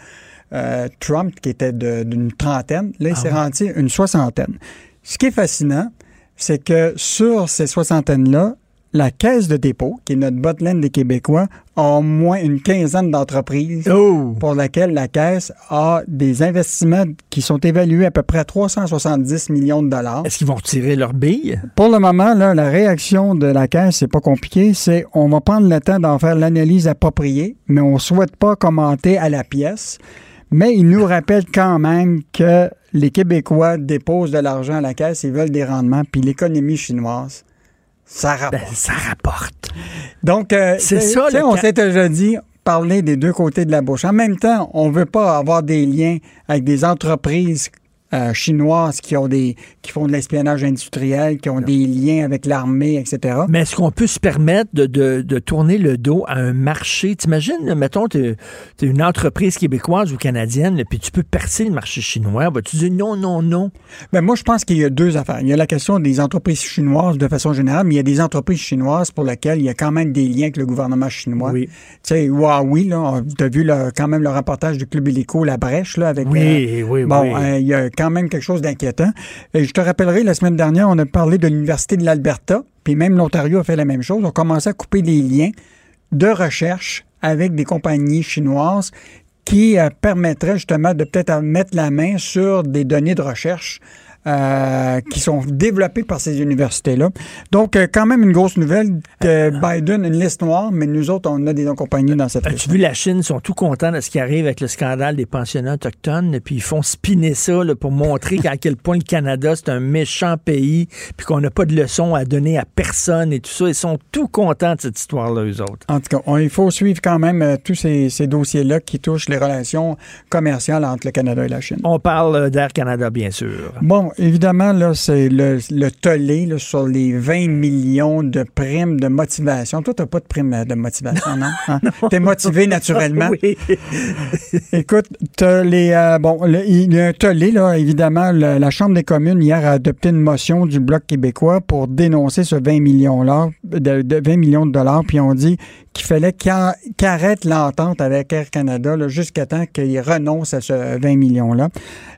euh, Trump qui était d'une trentaine. Là, il s'est rendu une soixantaine. Ce qui est fascinant, c'est que sur ces soixantaines-là, la Caisse de dépôt, qui est notre bottline des Québécois, a au moins une quinzaine d'entreprises Oh! pour laquelle la Caisse a des investissements qui sont évalués à peu près à 370 millions de dollars. Est-ce qu'ils vont retirer leurs billes? Pour le moment, là, la réaction de la Caisse, c'est pas compliqué. C'est on va prendre le temps d'en faire l'analyse appropriée, mais on souhaite pas commenter à la pièce. Mais il nous rappelle quand même que les Québécois déposent de l'argent à la Caisse, ils veulent des rendements, puis l'économie chinoise, ça rapporte. Ben, ça rapporte. Donc, euh, C'est ça, le on s'est déjà dit parler des deux côtés de la bouche. En même temps, on veut pas avoir des liens avec des entreprises euh, chinoises qui ont des qui font de l'espionnage industriel, qui ont des liens avec l'armée, etc. Mais est-ce qu'on peut se permettre de, de- de tourner le dos à un marché? T'imagines, mettons, t'es es une entreprise québécoise ou canadienne, puis tu peux percer le marché chinois. Vas-tu dire non, non, non? Mais moi, je pense qu'il y a deux affaires. Il y a la question des entreprises chinoises de façon générale, mais il y a des entreprises chinoises pour lesquelles il y a quand même des liens avec le gouvernement chinois. Oui. Tu sais, Huawei, là, tu as vu là, quand même le reportage du Club Illico, La Brèche, là, avec... Oui, oui, bon, oui. euh, il y a quand même quelque chose d'inquiétant. Et je te rappellerai, la semaine dernière, on a parlé de l'Université de l'Alberta, puis même l'Ontario a fait la même chose. On commençait à couper les liens de recherche avec des compagnies chinoises qui euh, permettraient justement de peut-être mettre la main sur des données de recherche euh, qui sont développées par ces universités-là. Donc, euh, quand même une grosse nouvelle que Biden a une liste noire, mais nous autres, on a des compagnies dans cette liste. As-tu vu la Chine, ils sont tout contents de ce qui arrive avec le scandale des pensionnats autochtones, et puis ils font spinner ça là, pour montrer à quel point le Canada, c'est un méchant pays, puis qu'on n'a pas de leçons à donner à personne et tout ça. Ils sont tout contents de cette histoire-là, eux autres. En tout cas, on- il faut suivre quand même euh, tous ces, ces dossiers-là qui touchent les relations commerciales entre le Canada et la Chine. On parle euh, d'Air Canada, bien sûr. Bon, évidemment, là, c'est le, le tollé là, sur les 20 millions de primes de motivation. Toi, tu n'as pas de prime euh, de motivation, non? Hein? Tu es motivé naturellement? Oui. Écoute, t'as les, euh, bon, le- il y a un tollé, là, évidemment. le- la Chambre des communes, hier, a adopté une motion du Bloc québécois pour dénoncer ce 20 millions-là, de, de 20 millions de dollars, puis on dit qu'il fallait qu'arrête l'entente avec Air Canada jusqu'à temps qu'il renonce à ce 20 millions-là.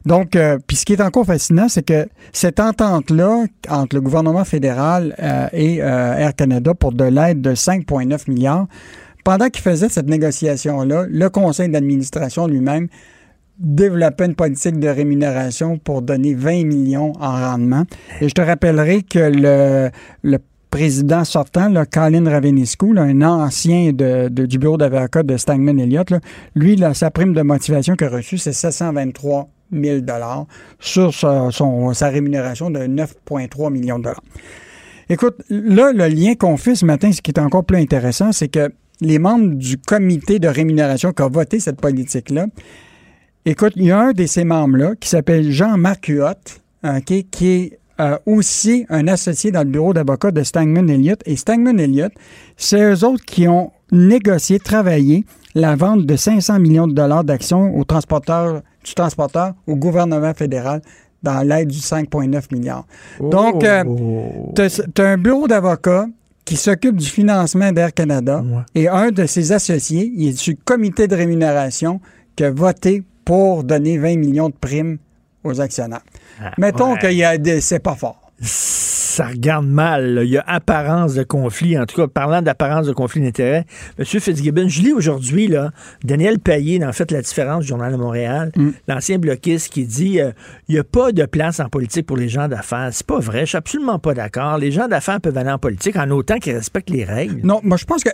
Donc, euh, puis ce qui est encore fascinant, c'est que cette entente-là entre le gouvernement fédéral euh, et euh, Air Canada pour de l'aide de 5,9 milliards, pendant qu'il faisait cette négociation-là, le conseil d'administration lui-même développait une politique de rémunération pour donner 20 millions en rendement. Et je te rappellerai que le président sortant, là, Colin Ravenescu, un ancien du bureau d'avocat de Stangman Elliott, lui, sa prime de motivation qu'il a reçue, c'est 723 000 sur sa, rémunération de 9,3 millions de dollars. Écoute, là, le lien qu'on fait ce matin, ce qui est encore plus intéressant, c'est que les membres du comité de rémunération qui a voté cette politique-là, écoute, il y a un de ces membres-là qui s'appelle Jean-Marc Huot, qui est euh, aussi un associé dans le bureau d'avocat de Stangman Elliott. Et Stangman Elliott, c'est eux autres qui ont négocié, travaillé la vente de 500 millions de dollars d'actions au transporteur, du transporteur au gouvernement fédéral dans l'aide du 5,9 milliards. Donc, euh, tu as, un bureau d'avocats qui s'occupe du financement d'Air Canada et un de ses associés, il est du comité de rémunération qui a voté pour donner 20 millions de primes aux actionnaires. Mettons ouais. qu'il y a des, c'est pas fort. Ça regarde mal. là. Il y a apparence de conflit. En tout cas, parlant d'apparence de conflit d'intérêt, M. Fitzgibbon, je lis aujourd'hui, là, Daniel Payet, dans fait la différence, du Journal de Montréal, Mm. l'ancien bloquiste qui dit euh, il n'y a pas de place en politique pour les gens d'affaires. C'est pas vrai. Je suis absolument pas d'accord. Les gens d'affaires peuvent aller en politique en autant qu'ils respectent les règles. Non, moi je pense que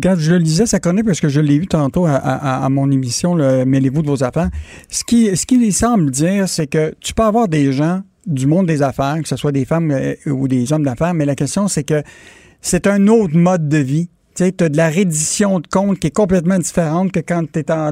quand je lisais sa chronique, parce que je l'ai vu tantôt à, à- à mon émission, le Mêlez-vous de vos affaires, ce qui, ce qui semble dire, c'est que tu peux avoir des gens du monde des affaires, que ce soit des femmes euh, ou des hommes d'affaires, mais la question c'est que c'est un autre mode de vie Tu sais, as de la reddition de compte qui est complètement différente que quand tu es en,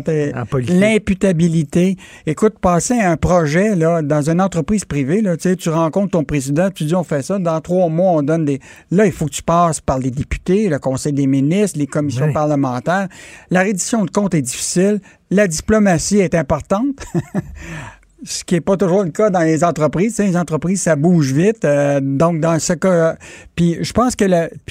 l'imputabilité. Écoute, passer un projet là, dans une entreprise privée, là, tu rencontres ton président, tu dis on fait ça, dans trois mois, on donne des. Là, il faut que tu passes par les députés, le Conseil des ministres, les commissions parlementaires. La reddition de compte est difficile. La diplomatie est importante. ce qui n'est pas toujours le cas dans les entreprises. les entreprises, ça bouge vite. Euh, donc, dans ce cas, puis je pense que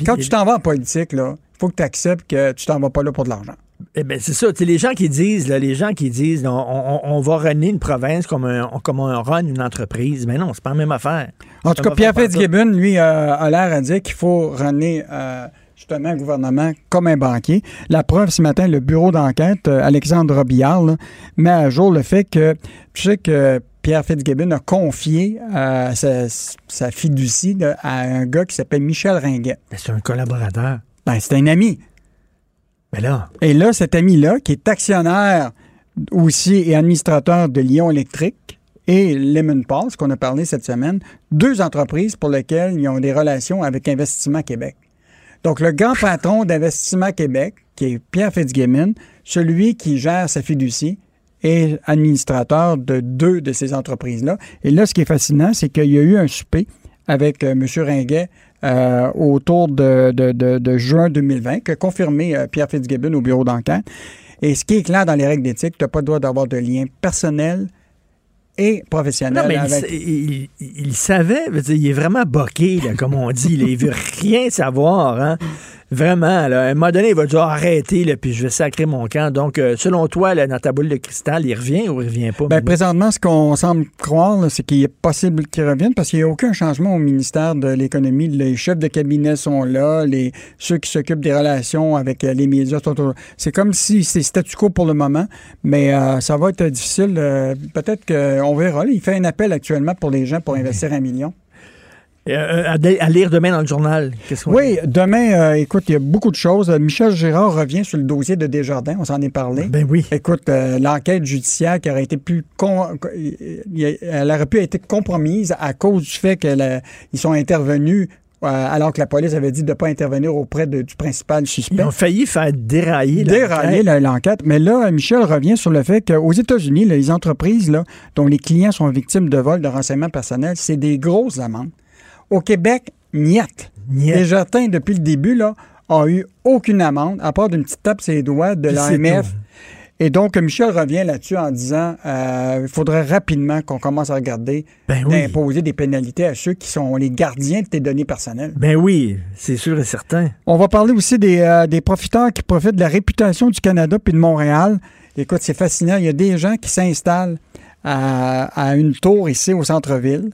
quand tu t'en vas en politique, là, faut que tu acceptes que tu t'en vas pas là pour de l'argent. Eh bien, c'est ça. les gens qui disent, les gens qui disent, on, va runner une province comme, un, comme on run une entreprise. Mais non, c'est pas la même affaire. En tout cas, Pierre Fitzgibbon, lui, euh, a l'air à dire qu'il faut runner euh, justement un gouvernement comme un banquier. La preuve, ce matin, le bureau d'enquête, euh, Alexandre Robillard, met à jour le fait que, tu sais que Pierre Fitzgibbon a confié sa, sa fiducie à un gars qui s'appelle Michel Ringuet. C'est un collaborateur. Ben, c'est un ami. Mais là. Et là, cet ami-là, qui est actionnaire aussi et administrateur de Lyon Électrique et Lemon Pulse, qu'on a parlé cette semaine, deux entreprises pour lesquelles ils ont des relations avec Investissement Québec. Donc, le grand patron d'Investissement Québec, qui est Pierre Fitzgibbon, celui qui gère sa fiducie, est administrateur de deux de ces entreprises-là. Et là, ce qui est fascinant, c'est qu'il y a eu un souper avec euh, M. Ringuet euh, autour de, juin 2020, que confirmé euh, Pierre Fitzgibbon au bureau d'enquête. Et ce qui est clair dans les règles d'éthique, tu n'as pas le droit d'avoir de lien personnel et professionnel. Non, mais il, savait, il est vraiment boqué, comme on dit. il veut rien savoir. Hein? Vraiment, là, à un moment donné, il va dire arrêter, là, puis je vais sacrer mon camp. Donc, euh, selon toi, là, dans ta boule de cristal, il revient ou il revient pas? Bien, présentement, ce qu'on semble croire, c'est qu'il est possible qu'il revienne parce qu'il n'y a aucun changement au ministère de l'Économie. Les chefs de cabinet sont là, les, ceux qui s'occupent des relations avec euh, les médias sont C'est comme si c'est statu quo pour le moment, mais euh, ça va être difficile. Peut-être qu'on verra. il fait un appel actuellement pour les gens pour investir un million. Euh, à, lire demain dans le journal. Oui, demain, euh, écoute, il y a beaucoup de choses. Michel Gérard revient sur le dossier de Desjardins, on s'en est parlé. Ben oui. Écoute, euh, l'enquête judiciaire qui aurait été plus... elle aurait pu être compromise à cause du fait qu'ils sont intervenus alors que la police avait dit de ne pas intervenir auprès du principal suspect. Ils ont failli faire dérailler Dérailler l'enquête. Mais là, Michel revient sur le fait qu'aux États-Unis, les entreprises là, dont les clients sont victimes de vols de renseignements personnels, c'est des grosses amendes. Au Québec, niet. Les jardins, depuis le début, là, ont eu aucune amende, à part d'une petite tape sur les doigts de l'AMF. Et donc, Michel revient là-dessus en disant euh, il faudrait rapidement qu'on commence à regarder ben d'imposer des pénalités à ceux qui sont les gardiens de tes données personnelles. Ben oui, c'est sûr et certain. On va parler aussi des, euh, des profiteurs qui profitent de la réputation du Canada puis de Montréal. Écoute, c'est fascinant. Il y a des gens qui s'installent à, à une tour ici au centre-ville.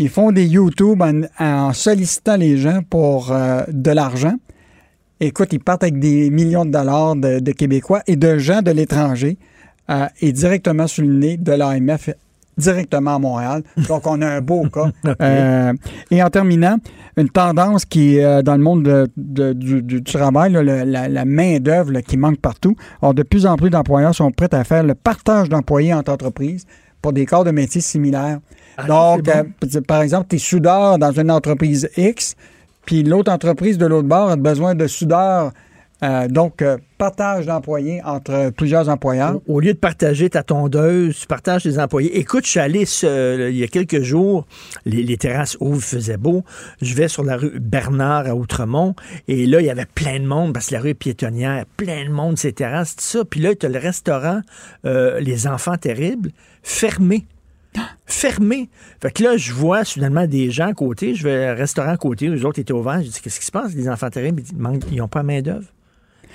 Ils font des YouTube en, sollicitant les gens pour euh, de l'argent. Écoute, ils partent avec des millions de dollars de, Québécois et de gens de l'étranger euh, et directement sur le nez de l'AMF directement à Montréal. Donc, on a un beau cas. Euh, et en terminant, une tendance qui est dans le monde du, travail, la, main-d'œuvre qui manque partout. Alors, de plus en plus d'employeurs sont prêts à faire le partage d'employés entre entreprises pour des corps de métiers similaires. Ah, Donc, euh, par exemple, tu es soudeur dans une entreprise X, puis l'autre entreprise de l'autre bord a besoin de soudeurs. Euh, donc, euh, partage d'employés entre plusieurs employeurs. Au, lieu de partager ta tondeuse, tu partages tes employés. Écoute, je suis allé il y a quelques jours, les, terrasses ouvrent, faisait beau. Je vais sur la rue Bernard à Outremont, et là, il y avait plein de monde, parce que la rue est piétonnière, plein de monde, ces terrasses, tout ça. Puis là, tu as le restaurant Les Enfants Terribles, fermé fermé. Fait que là, je vois soudainement des gens à côté. Je vais au restaurant à côté, les autres étaient ouverts. Je dis Qu'est-ce qui se passe? Les enfants terribles, ils n'ont pas main-d'œuvre.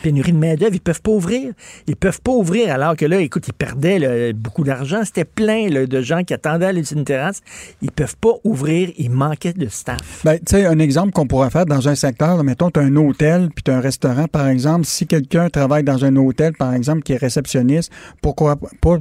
Pénurie de main-d'œuvre, ils peuvent pas ouvrir. Ils peuvent pas ouvrir alors que là, écoute, ils perdaient beaucoup d'argent. C'était plein de gens qui attendaient à une terrasse. Ils peuvent pas ouvrir. Il manquait de staff. Ben, tu sais, un exemple qu'on pourrait faire dans un secteur, mettons, tu as un hôtel puis tu un restaurant, par exemple. Si quelqu'un travaille dans un hôtel, par exemple, qui est réceptionniste, pourquoi pas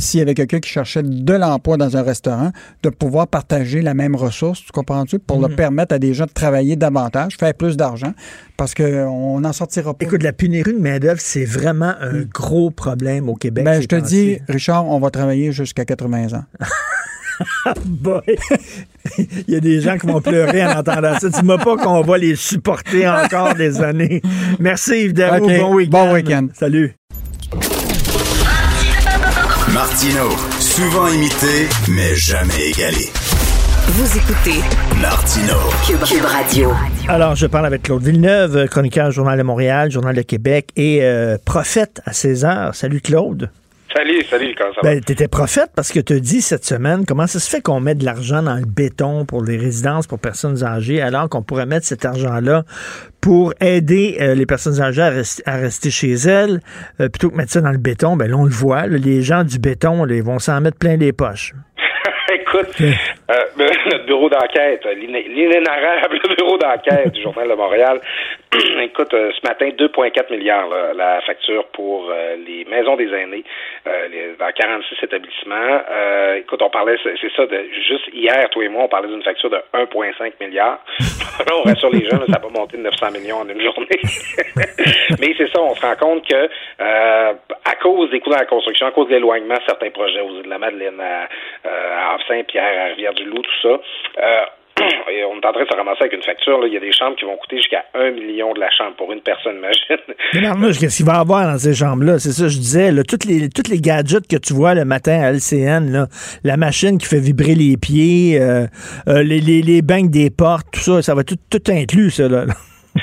s'il y avait quelqu'un qui cherchait de l'emploi dans un restaurant, de pouvoir partager la même ressource, tu comprends-tu, pour le mhm. permettre à des gens de travailler davantage, faire plus d'argent, parce qu'on n'en sortira pas. Écoute, la pénurie de main-d'œuvre, c'est vraiment un mm. gros problème au Québec. Ben, je te dis, Richard, on va travailler jusqu'à 80 ans. Boy. Il y a des gens qui vont pleurer en entendant ça. Dis-moi pas qu'on va les supporter encore des années. Merci Yves. OK. Bon week-end. Bon week-end. Salut. Martino, souvent imité, mais jamais égalé. Vous écoutez Martino. Cube, Cube Radio. Alors, je parle avec Claude Villeneuve, chroniqueur Journal de Montréal, Journal de Québec et euh, prophète à César. Salut Claude. Salut, salut, comment ça va? Ben, t'étais prophète parce que tu as dit cette semaine comment ça se fait qu'on met de l'argent dans le béton pour les résidences pour personnes âgées alors qu'on pourrait mettre cet argent-là pour aider euh, les personnes âgées à, rester- à rester chez elles euh, plutôt que mettre ça dans le béton? Ben là, on le voit, là, les gens du béton, là, ils vont s'en mettre plein les poches. Écoute, euh, notre bureau d'enquête, l'iné- l'inénarrable bureau d'enquête du Journal de Montréal, écoute, euh, ce matin, 2,4 milliards là, la facture pour euh, les maisons des aînés euh, les- dans 46 établissements. Écoute, on parlait, c'est ça, de, juste hier, toi et moi, on parlait d'une facture de 1,5 milliard. là, on rassure les gens, là, ça pas monté de 900 millions en une journée. Mais c'est ça, on se rend compte que à cause des coûts dans la construction, à cause de l'éloignement, certains projets aux îles de la Madeleine, à, à Saint-Pierre, à Rivière-du-Loup, tout ça, euh, et on est en train de se ramasser avec une facture. Là. Il y a des chambres qui vont coûter jusqu'à 1 million de la chambre pour une personne, imagine. Mais qu'est-ce qu'il va y avoir dans ces chambres-là? C'est ça, je disais, là, toutes les, toutes les gadgets que tu vois le matin à LCN, là, la machine qui fait vibrer les pieds, euh, euh, les, les, les des portes, tout ça, ça va tout, tout inclus, ça, là.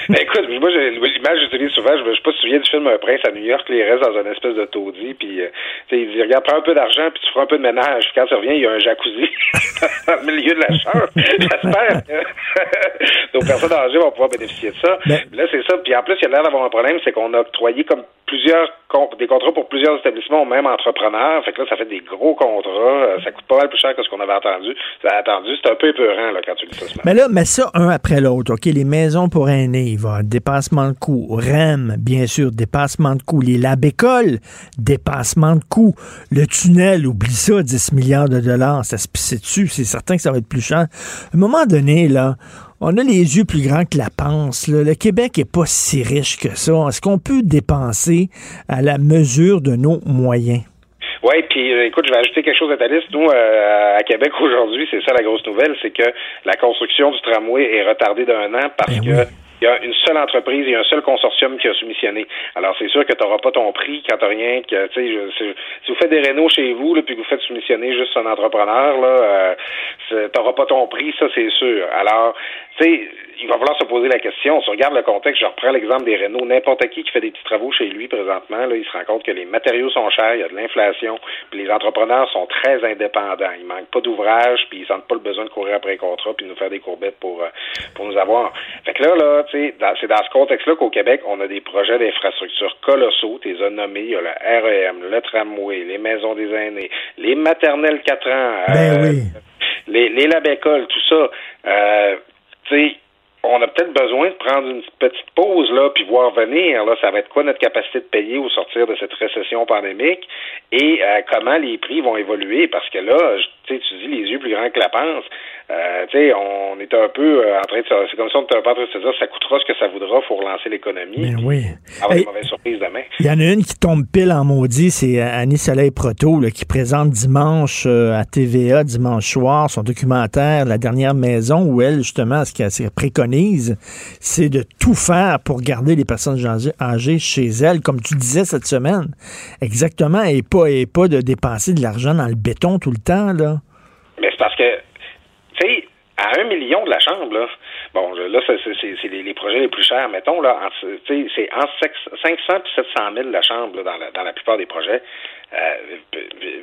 Ben, écoute, moi, j'ai- l'image que j'utilise souvent, je me je sais pas si tu te souviens du film Un prince à New York, il reste dans une espèce de taudis, puis euh, il dit, regarde, prends un peu d'argent, puis tu feras un peu de ménage. Puis quand tu reviens, il y a un jacuzzi dans le milieu de la chambre. J'espère que nos personnes âgées vont pouvoir bénéficier de ça. Là, c'est ça. Puis en plus, il y a l'air d'avoir un problème, c'est qu'on a octroyé comme plusieurs des contrats pour plusieurs établissements même entrepreneur. Fait que là, ça fait des gros contrats. Euh, Ça coûte pas mal plus cher que ce qu'on avait entendu. Ça a attendu. C'est un peu épeurant, là, quand tu lis ça ce. Mais là, mets ça un après l'autre. OK, les maisons pour aînés, il va avoir dépassement de coûts. REM, bien sûr, dépassement de coûts. Les lab écoles, dépassement de coûts. Le tunnel, oublie ça, 10 milliards de dollars, ça se pissait dessus. C'est certain que ça va être plus cher. À un moment donné, là, on a les yeux plus grands que la panse. là. Le Québec est pas si riche que ça. Est-ce qu'on peut dépenser à la mesure de nos moyens? Oui, puis euh, écoute, je vais ajouter quelque chose à ta liste. Nous, euh, à Québec aujourd'hui, c'est ça la grosse nouvelle, c'est que la construction du tramway est retardée d'un an parce que il y a une seule entreprise et un seul consortium qui a soumissionné. Alors, c'est sûr que tu n'auras pas ton prix quand t'as rien, que, tu je- si, si vous faites des rénaux chez vous, là, puis que vous faites soumissionner juste un entrepreneur, là, euh, c'est- t'auras pas ton prix, ça, c'est sûr. Alors, tu sais, il va falloir se poser la question. Si on regarde le contexte, je reprends l'exemple des rénaux. N'importe qui qui fait des petits travaux chez lui présentement, là, il se rend compte que les matériaux sont chers, il y a de l'inflation, puis les entrepreneurs sont très indépendants. Ils manquent pas d'ouvrage, puis ils sentent pas le besoin de courir après les contrats, puis de nous faire des courbettes pour, euh, pour nous avoir. Fait que là, là, tu sais, dans- c'est dans ce contexte-là qu'au Québec, on a des projets d'infrastructures colossaux. Tu les as nommés. Il y a le REM, le tramway, les maisons des aînés, les maternelles 4 ans, Ben euh, oui. les, les lab-écoles, tout ça. Euh, tu sais, on a peut-être besoin de prendre une petite pause, là, puis voir venir, là, ça va être quoi notre capacité de payer au sortir de cette récession pandémique et euh, comment les prix vont évoluer, parce que là, je- tu dis les yeux plus grands que la panse. Euh, tu sais, on est un peu euh, en train de se- c'est comme si on était un peu en train de se dire ça coûtera ce que ça voudra pour relancer l'économie. Ben oui. Avoir Hey, des mauvaises surprises demain. Il y en a une qui tombe pile en maudit, c'est euh, Annie Soleil Proto, là, qui présente dimanche euh, à TVA, dimanche soir, son documentaire La dernière maison, où elle, justement, ce qu'elle préconise, c'est de tout faire pour garder les personnes âgées, âgées chez elles, comme tu disais cette semaine. Exactement, et pas, et pas de dépenser de l'argent dans le béton tout le temps, là. Parce que, tu sais, à un million de la chambre, là, bon, là, c'est- les, projets les plus chers, mettons, là, c'est entre 500 et 700 000 la chambre, là, dans, la, dans la plupart des projets. Euh,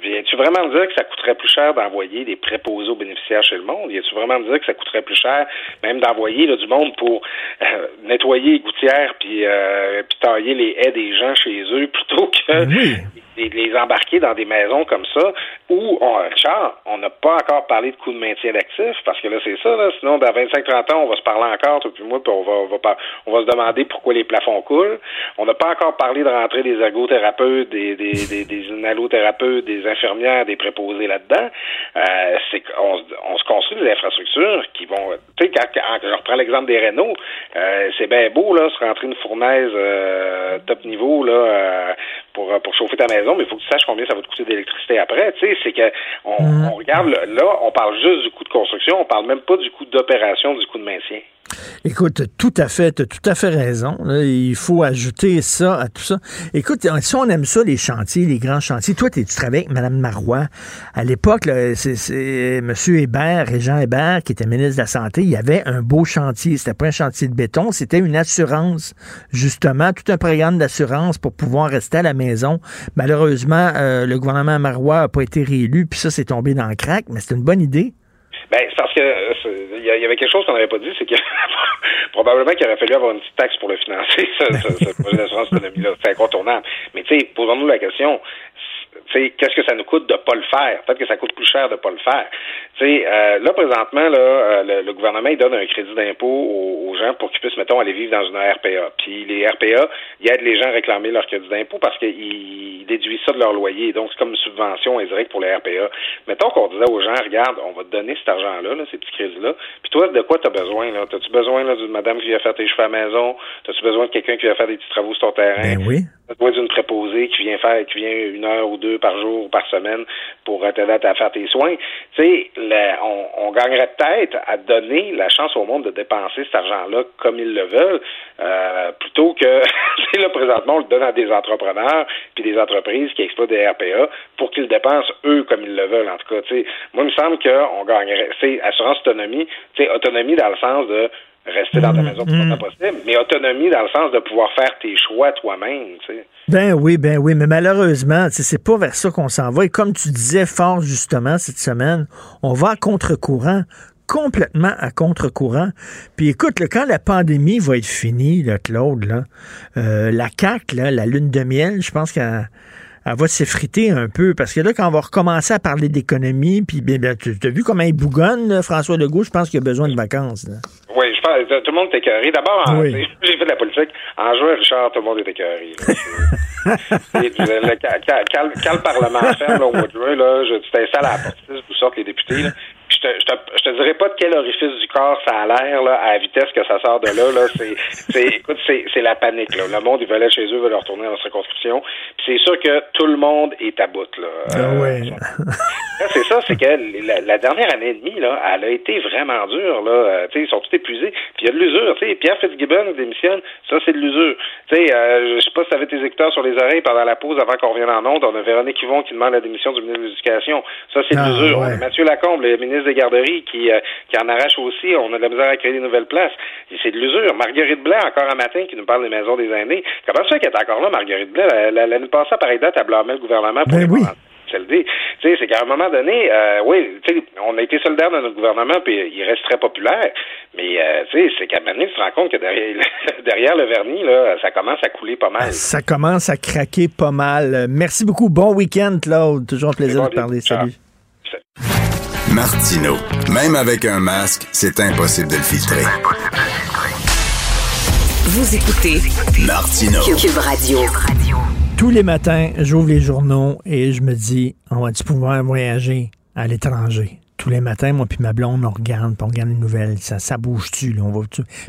Viens-tu vraiment me dire que ça coûterait plus cher d'envoyer des préposés aux bénéficiaires chez le monde? Viens-tu vraiment me dire que ça coûterait plus cher même d'envoyer du monde pour euh, nettoyer les gouttières puis, euh, puis tailler les haies des gens chez eux plutôt que les, les embarquer dans des maisons comme ça où, on, Richard, on n'a pas encore parlé de coût de maintien d'actifs parce que là, c'est ça, là, sinon, dans 25-30 ans, on va se parler encore, toi puis moi, puis on va, on va, on va se demander pourquoi les plafonds coulent. On n'a pas encore parlé de rentrer des ergothérapeutes, des, des, des, des inhalothérapeutes, des infirmières, des préposés là-dedans. Euh, c'est qu'on on se construit des infrastructures qui vont... Tu sais, quand, quand je reprends l'exemple des Renault, euh, c'est bien beau, là, se rentrer une fournaise euh, top niveau, là, euh, pour, pour chauffer ta maison maison, mais il faut que tu saches combien ça va te coûter d'électricité après. Tu sais, c'est que on, Mm. on regarde là, on parle juste du coût de construction, on parle même pas du coût d'opération, du coût de maintien. Écoute, tout à fait, as tout à fait raison. il faut ajouter ça à tout ça. Écoute, si on aime ça, les chantiers, les grands chantiers, toi, tu travaillais avec Mme Marois? À l'époque, c'est c'est M. Hébert, Régent Hébert, qui était ministre de la Santé, il y avait un beau chantier. C'était pas un chantier de béton, c'était une assurance, justement, tout un programme d'assurance pour pouvoir rester à la maison. Malheureusement, euh, le gouvernement Marois n'a pas été réélu, puis ça, c'est tombé dans le crack, mais c'est une bonne idée. Ben, c'est parce que il y, avait quelque chose qu'on n'avait pas dit, c'est que probablement qu'il aurait fallu avoir une petite taxe pour le financer, ce, ce- ce projet d'assurance autonomie-là. C'est incontournable. Mais tu sais, posons-nous la question. Tu sais, qu'est-ce que ça nous coûte de pas le faire? Peut-être que ça coûte plus cher de pas le faire. Tu sais, euh, là, présentement, là, euh, le, le gouvernement, il donne un crédit d'impôt aux, aux gens pour qu'ils puissent, mettons, aller vivre dans une RPA. Puis les RPA, ils aident les gens à réclamer leur crédit d'impôt parce qu'ils déduisent ça de leur loyer. Donc, c'est comme une subvention indirecte pour les RPA. Mettons qu'on disait aux gens, regarde, on va te donner cet argent-là, là, ces petits crédits-là. Puis toi, de quoi tu as besoin? là? T'as-tu besoin là, d'une madame qui vient faire tes cheveux à la maison? T'as-tu besoin de quelqu'un qui vient faire des petits travaux sur ton terrain? Ben oui. T'as besoin d'une préposée qui vient faire, qui vient une heure ou deux par jour ou par semaine pour t'aider à faire tes soins? Tu sais, on, gagnerait peut-être à donner la chance au monde de dépenser cet argent-là comme ils le veulent, euh, plutôt que, là, présentement, on le donne à des entrepreneurs puis des entreprises qui exploitent des RPA pour qu'ils dépensent eux comme ils le veulent, en tout cas. Moi, il me semble qu'on gagnerait, c'est assurance autonomie, sais, autonomie dans le sens de rester dans ta maison plus longtemps possible, mais autonomie dans le sens de pouvoir faire tes choix toi-même, tu sais. Ben oui, ben oui, mais malheureusement, c'est pas vers ça qu'on s'en va. Et comme tu disais fort justement cette semaine, on va à contre-courant, complètement à contre-courant. Puis écoute, là, quand la pandémie va être finie, là, Claude, là, euh, la CAQ, là, la lune de miel, je pense qu'elle elle va s'effriter un peu parce que là, quand on va recommencer à parler d'économie, puis ben, ben, tu as vu comment il bougonne, là, François Legault, je pense qu'il a besoin de vacances. là. Oui, pense tout le monde est écœuré. D'abord, Oui. j'ai fait de la politique. En juin, Richard, tout le monde est écœuré. le Parlement ferme là, au mois de juin, là, je, tu t'installes à la porte 6, vous sortent les députés. Là. Je te, je, te, je te dirais pas de quel orifice du corps ça a l'air là, à la vitesse que ça sort de là. là. C'est, c'est, écoute, c'est, c'est la panique. Là. Le monde, ils veulent aller chez eux, veulent retourner dans leur circonscription. Puis c'est sûr que tout le monde est à bout. Là. Ah ouais. Là, c'est ça, c'est que la, la dernière année et demie, là, elle a été vraiment dure. Là. Euh, tu sais, ils sont tous épuisés. Puis il y a de l'usure. Tu sais, Pierre Fitzgibbon démissionne. Ça, c'est de l'usure. Tu sais, euh, je sais pas si tu avais tes écouteurs sur les oreilles pendant la pause avant qu'on revienne en onde. On a Véronique Yvon qui demande la démission du ministre de l'Éducation. Ça, c'est de Ah, l'usure. ouais. Mathieu Lacombe, le ministre des Garderies, qui, euh, qui en arrache aussi. On a de la misère à créer des nouvelles places. C'est de l'usure. Marguerite Blais, encore un matin, qui nous parle des maisons des aînés. Comment ça qu'elle est encore là, Marguerite Blais? La- la- L'année passée, à pareille date, elle blâmait le gouvernement pour Ben les oui. Tu sais, c'est qu'à un moment donné, euh, oui, tu sais, on a été solidaire dans notre gouvernement, puis il reste très populaire. Mais euh, tu sais, c'est qu'à un moment donné, tu te rends compte que derrière, derrière le vernis, là, ça commence à couler pas mal. Ça commence à craquer pas mal. Merci beaucoup. Bon week-end, Claude. Toujours un plaisir bon, de parler. Salut. Martino. Même avec un masque, c'est impossible de le filtrer. Vous écoutez Martino. Cube Radio. Tous les matins, j'ouvre les journaux et je me dis, on va-tu pouvoir voyager à l'étranger? Tous les matins, moi puis ma blonde, on regarde, puis on regarde les nouvelles. Ça, ça bouge-tu, là? On va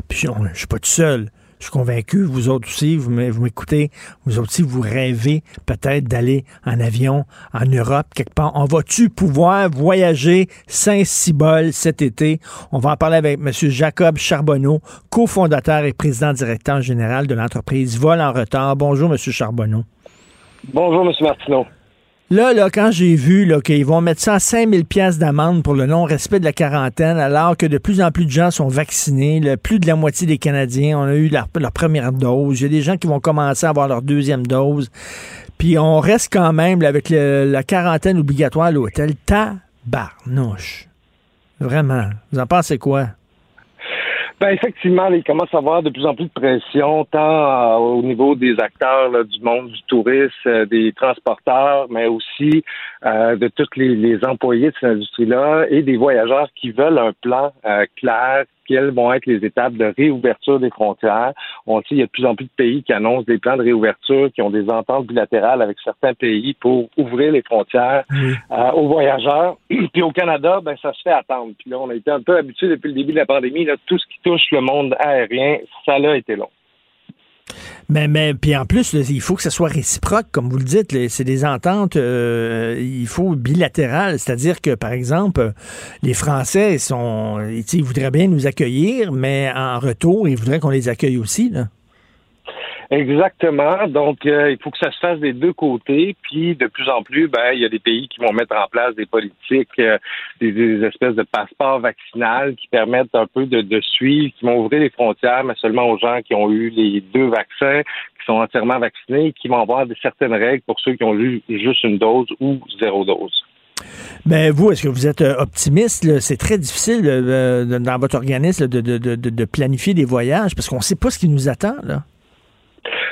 Puis je, on- je suis pas tout seul. Je suis convaincu, vous autres aussi, vous m'é- vous m'écoutez, vous aussi, vous rêvez peut-être d'aller en avion en Europe, quelque part. On va-tu pouvoir voyager Saint-Cybole cet été? On va en parler avec M. Jacob Charbonneau, cofondateur et président directeur général de l'entreprise Vol en retard. Bonjour, M. Charbonneau. Bonjour, M. Martineau. Là, là, quand j'ai vu qu'ils vont mettre ça à 5000 pièces d'amende pour le non-respect de la quarantaine, alors que de plus en plus de gens sont vaccinés, plus de la moitié des Canadiens ont eu leur, première dose. Il y a des gens qui vont commencer à avoir leur deuxième dose. Puis on reste quand même avec la quarantaine obligatoire à l'hôtel. Tabarnouche. Vraiment. Vous en pensez quoi? Ben effectivement, il commence à avoir de plus en plus de pression, tant euh, au niveau des acteurs du monde du tourisme, euh, des transporteurs, mais aussi euh, de tous les, les employés de cette industrie-là et des voyageurs qui veulent un plan euh, clair, quelles vont être les étapes de réouverture des frontières. On sait il y a de plus en plus de pays qui annoncent des plans de réouverture, qui ont des ententes bilatérales avec certains pays pour ouvrir les frontières euh, aux voyageurs. Puis au Canada, ben ça se fait attendre. Puis là, on a été un peu habitué depuis le début de la pandémie. Là, tout ce qui touche le monde aérien, ça l'a été long. Mais, mais puis en plus, il faut que ça soit réciproque, comme vous le dites. C'est des ententes, euh, il faut bilatérales. C'est-à-dire que, par exemple, les Français sont, ils voudraient bien nous accueillir, mais en retour, ils voudraient qu'on les accueille aussi. Là. Exactement. Donc, euh, il faut que ça se fasse des deux côtés. Puis, de plus en plus, ben, il y a des pays qui vont mettre en place des politiques, euh, des, espèces de passeports vaccinales qui permettent un peu de, de, suivre, qui vont ouvrir les frontières, mais seulement aux gens qui ont eu les deux vaccins, qui sont entièrement vaccinés, qui vont avoir certaines règles pour ceux qui ont eu juste une dose ou zéro dose. Mais vous, est-ce que vous êtes euh, optimiste? C'est très difficile dans votre organisme de, de, de, planifier des voyages parce qu'on ne sait pas ce qui nous attend. Là.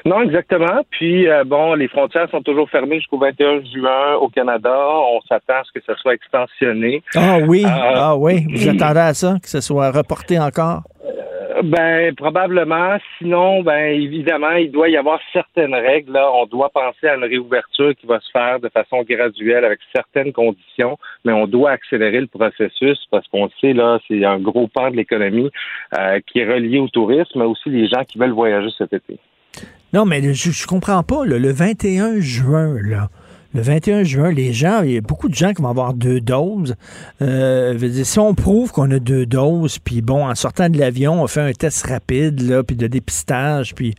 Non, exactement. Puis, euh, bon, les frontières sont toujours fermées jusqu'au 21 juin au Canada. On s'attend à ce que ça soit extensionné. Ah oui, euh, ah oui. Vous attendez à ça, que ce soit reporté encore? Euh, ben, probablement. Sinon, ben, évidemment, il doit y avoir certaines règles. Là. On doit penser à une réouverture qui va se faire de façon graduelle avec certaines conditions, mais on doit accélérer le processus parce qu'on sait, là, c'est un gros pan de l'économie qui est relié au tourisme, mais aussi les gens qui veulent voyager cet été. Non, mais je, je comprends pas. le 21 juin, là, le 21 juin, les gens, il y a beaucoup de gens qui vont avoir deux doses. Euh, si on prouve qu'on a deux doses, puis bon, en sortant de l'avion, on fait un test rapide, là, puis de dépistage, puis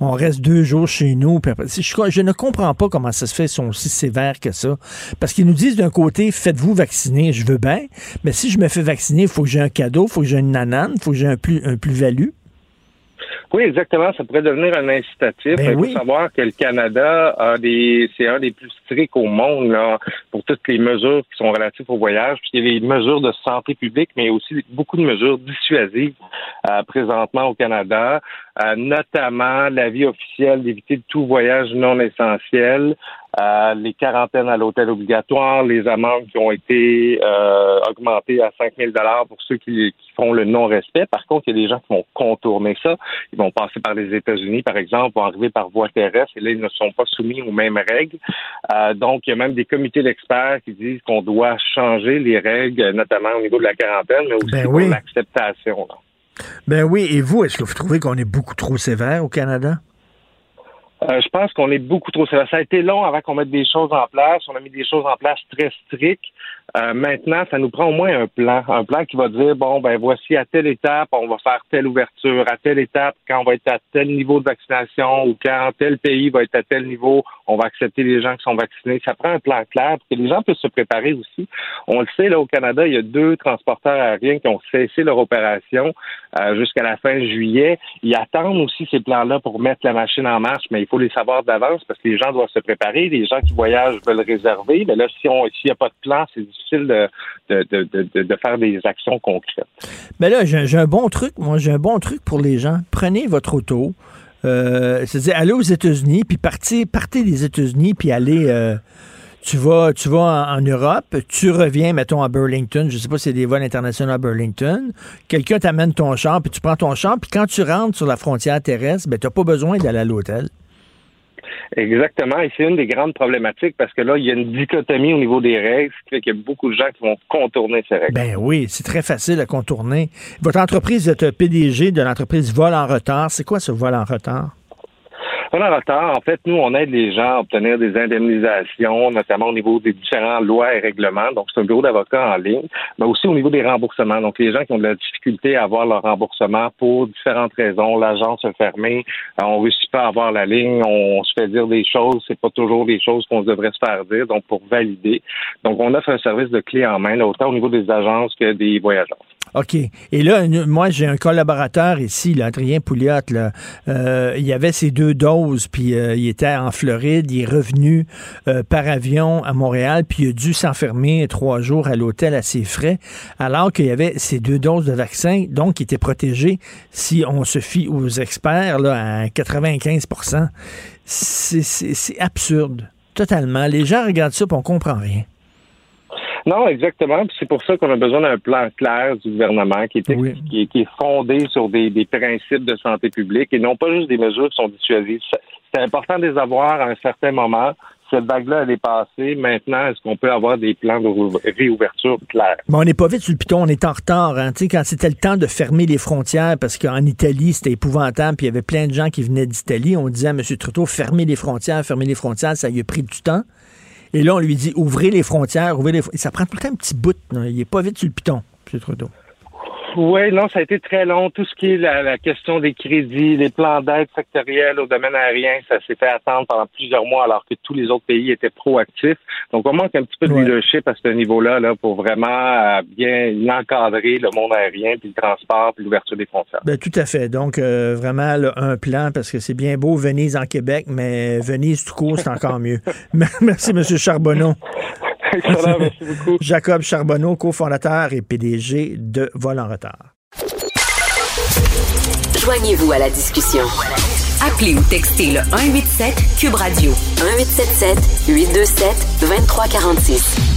on reste deux jours chez nous. Je, ne comprends pas comment ça se fait, ils sont aussi sévères que ça. Parce qu'ils nous disent d'un côté, faites-vous vacciner, je veux bien, mais si je me fais vacciner, il faut que j'ai un cadeau, il faut que j'ai une nanane, il faut que j'ai un plus, un plus-value. Oui, exactement. Ça pourrait devenir un incitatif. Ben il faut savoir que le Canada a des, c'est un des plus stricts au monde là, pour toutes les mesures qui sont relatives au voyage. Puis il y a des mesures de santé publique, mais aussi beaucoup de mesures dissuasives euh, présentement au Canada, euh, notamment l'avis officiel d'éviter tout voyage non essentiel, euh, les quarantaines à l'hôtel obligatoire, les amendes qui ont été euh, augmentées à 5 000 pour ceux qui, font le non-respect. Par contre, il y a des gens qui vont contourner ça. Ils vont passer par les États-Unis, par exemple, vont arriver par voie terrestre et là, ils ne sont pas soumis aux mêmes règles. Euh, donc, il y a même des comités d'experts qui disent qu'on doit changer les règles, notamment au niveau de la quarantaine, mais aussi ben pour l'acceptation. Ben oui, et vous, est-ce que vous trouvez qu'on est beaucoup trop sévère au Canada? Euh, je pense qu'on est beaucoup trop sévère. Ça a été long avant qu'on mette des choses en place. On a mis des choses en place très strictes. Euh, maintenant, ça nous prend au moins un plan, un plan qui va dire bon ben voici à telle étape on va faire telle ouverture, à telle étape quand on va être à tel niveau de vaccination ou quand tel pays va être à tel niveau, on va accepter les gens qui sont vaccinés. Ça prend un plan clair pour que les gens puissent se préparer aussi. On le sait là au Canada, il y a deux transporteurs aériens qui ont cessé leur opération euh, jusqu'à la fin juillet. Ils attendent aussi ces plans-là pour mettre la machine en marche, mais il faut les savoir d'avance parce que les gens doivent se préparer. Les gens qui voyagent veulent réserver, mais là si on s'il n'y a pas de plan, c'est difficile de, faire des actions concrètes. Mais là, j'ai un bon truc, moi, j'ai un bon truc pour les gens. Prenez votre auto, euh, c'est-à-dire allez aux États-Unis, puis partez, partez des États-Unis, puis allez. Euh, tu vas, tu vas en, Europe, tu reviens, mettons, à Burlington, je sais pas si c'est des vols internationaux à Burlington, quelqu'un t'amène ton char, puis tu prends ton char, puis quand tu rentres sur la frontière terrestre, ben, tu n'as pas besoin d'aller à l'hôtel. Exactement, et c'est une des grandes problématiques parce que là, il y a une dichotomie au niveau des règles, ce qui fait qu'il y a beaucoup de gens qui vont contourner ces règles. Ben oui, c'est très facile à contourner. Votre entreprise, est PDG de l'entreprise Vol en retard. C'est quoi ce vol en retard? En fait, nous, on aide les gens à obtenir des indemnisations, notamment au niveau des différents lois et règlements. Donc, c'est un bureau d'avocats en ligne, mais aussi au niveau des remboursements. Donc, les gens qui ont de la difficulté à avoir leur remboursement pour différentes raisons, l'agence est fermée, euh, on ne réussit pas à avoir la ligne, on se fait dire des choses, c'est pas toujours des choses qu'on devrait se faire dire, donc pour valider. Donc, on offre un service de clé en main, autant au niveau des agences que des voyageurs. OK. Et là, moi, j'ai un collaborateur ici, là, Adrien Pouliot. Là, euh, il avait ses deux doses, puis euh, il était en Floride. Il est revenu euh, par avion à Montréal, puis il a dû s'enfermer trois jours à l'hôtel à ses frais, alors qu'il y avait ses deux doses de vaccin, donc il était protégé, si on se fie aux experts, là, à 95% C'est absurde, totalement. Les gens regardent ça, et on comprend rien. Non, exactement. c'est pour ça qu'on a besoin d'un plan clair du gouvernement qui est, qui, est, fondé sur des, principes de santé publique et non pas juste des mesures qui sont dissuasives. C'est important de les avoir à un certain moment cette vague-là, elle est passée. Maintenant, est-ce qu'on peut avoir des plans de réouverture clairs? Mais on n'est pas vite sur le piton, on est en retard. Hein. Quand c'était le temps de fermer les frontières, parce qu'en Italie, c'était épouvantable, puis il y avait plein de gens qui venaient d'Italie, on disait à M. Trudeau, fermez les frontières, fermez les frontières, ça lui a pris du temps. Et là, on lui dit, ouvrez les frontières, ouvrez les frontières. Ça prend tout le temps un petit bout. Il n'est pas vite sur le piton, M. Trudeau. Oui, non, ça a été très long. Tout ce qui est la, question des crédits, les plans d'aide sectoriels au domaine aérien, ça s'est fait attendre pendant plusieurs mois alors que tous les autres pays étaient proactifs. Donc, on manque un petit peu de leadership à ce niveau-là là, pour vraiment euh, bien encadrer le monde aérien, puis le transport, puis l'ouverture des frontières. Ben, tout à fait. Donc, euh, vraiment, un plan, parce que c'est bien beau Venise en Québec, mais Venise tout court, c'est encore mieux. Merci, M. Charbonneau. Merci beaucoup. Jacob Charbonneau, cofondateur et PDG de Vol en retard. Joignez-vous à la discussion. Appelez ou textez le 187 Cube Radio 1877 827 2346.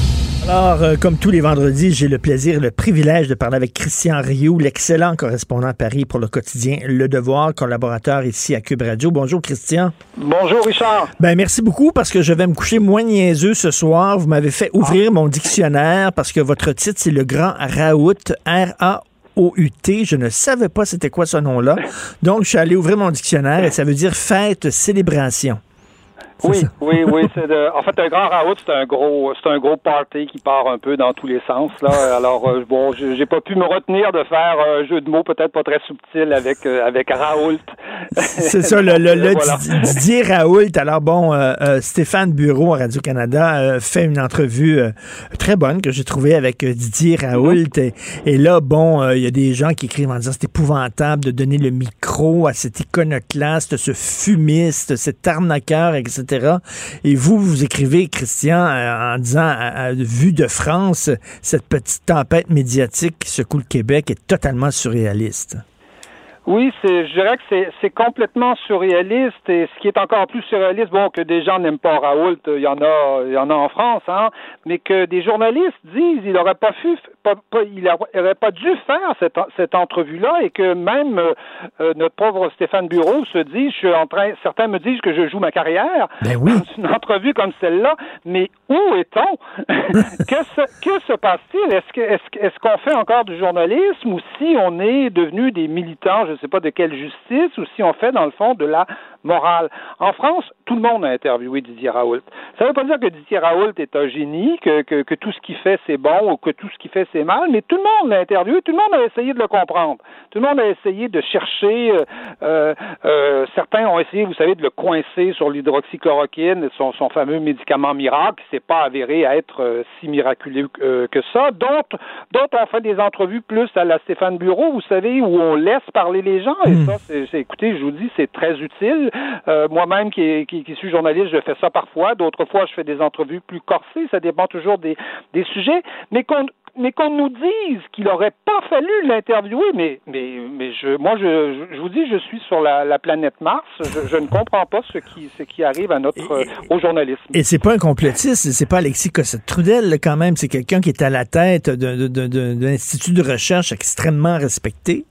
Alors, euh, comme tous les vendredis, j'ai le plaisir et le privilège de parler avec Christian Rioux, l'excellent correspondant à Paris pour le quotidien Le Devoir, collaborateur ici à Cube Radio. Bonjour, Christian. Bonjour, Richard. Ben, merci beaucoup parce que je vais me coucher moins niaiseux ce soir. Vous m'avez fait ouvrir mon dictionnaire parce que votre titre, c'est Le Grand Raout, R-A-O-U-T. Je ne savais pas c'était quoi ce nom-là. Donc, je suis allé ouvrir mon dictionnaire et ça veut dire fête, célébration. Oui, oui, oui, c'est de, en fait un grand raout, c'est un gros, c'est un gros party qui part un peu dans tous les sens là. Alors euh, bon, j'ai pas pu me retenir de faire un jeu de mots peut-être pas très subtil avec euh, avec Raoult. C'est ça, le, le, Didier Raoult. Alors bon, euh, Stéphane Bureau à Radio Canada fait une entrevue très bonne que j'ai trouvée avec Didier Raoult. Et, et, là, bon, il y a des gens qui écrivent en disant c'est épouvantable de donner le micro à cet iconoclaste, ce fumiste, cet arnaqueur, etc. Et vous, vous écrivez, Christian, euh, en disant, à, vue de France, cette petite tempête médiatique qui secoue le Québec est totalement surréaliste. Oui, c'est, je dirais que c'est, complètement surréaliste et ce qui est encore plus surréaliste, bon, que des gens n'aiment pas Raoult, il y en a, il y en a en France, hein, mais que des journalistes disent il aurait pas pu, pas, il aurait pas dû faire cette, cette entrevue-là et que même euh, euh, notre pauvre Stéphane Bureau se dit, je suis en train, certains me disent que je joue ma carrière. Ben oui. une entrevue comme celle-là, mais où est-on? Que se, que se passe-t-il? Est-ce qu'on fait encore du journalisme ou si on est devenu des militants, je sais pas de quelle justice, ou si on fait dans le fond de la morale. En France, tout le monde a interviewé Didier Raoult. Ça ne veut pas dire que Didier Raoult est un génie, que, que, que tout ce qu'il fait c'est bon ou que tout ce qu'il fait c'est mal, mais tout le monde l'a interviewé, tout le monde a essayé de le comprendre. Tout le monde a essayé de chercher. Euh, euh, euh certains ont essayé, vous savez, de le coincer sur l'hydroxychloroquine, son, son fameux médicament miracle, qui s'est pas avéré à être euh, si miraculeux que ça. D'autres, d'autres ont fait des entrevues plus à la Stéphane Bureau, vous savez, où on laisse parler les gens. Et hmm. ça, c'est, écoutez, je vous dis, c'est très utile. Euh, moi-même qui, qui, qui, suis journaliste, je fais ça parfois. D'autres fois, je fais des entrevues plus corsées. Ça dépend toujours des, des sujets. Mais qu'on mais qu'on nous dise qu'il n'aurait pas fallu l'interviewer, mais, mais, mais je, moi, je, je vous dis, je suis sur la, la planète Mars. Je, je, ne comprends pas ce qui, ce qui arrive à notre, euh, au journalisme. Et c'est pas un complotiste, c'est pas Alexis Cossette-Trudel, quand même. C'est quelqu'un qui est à la tête d'un institut de recherche extrêmement respecté.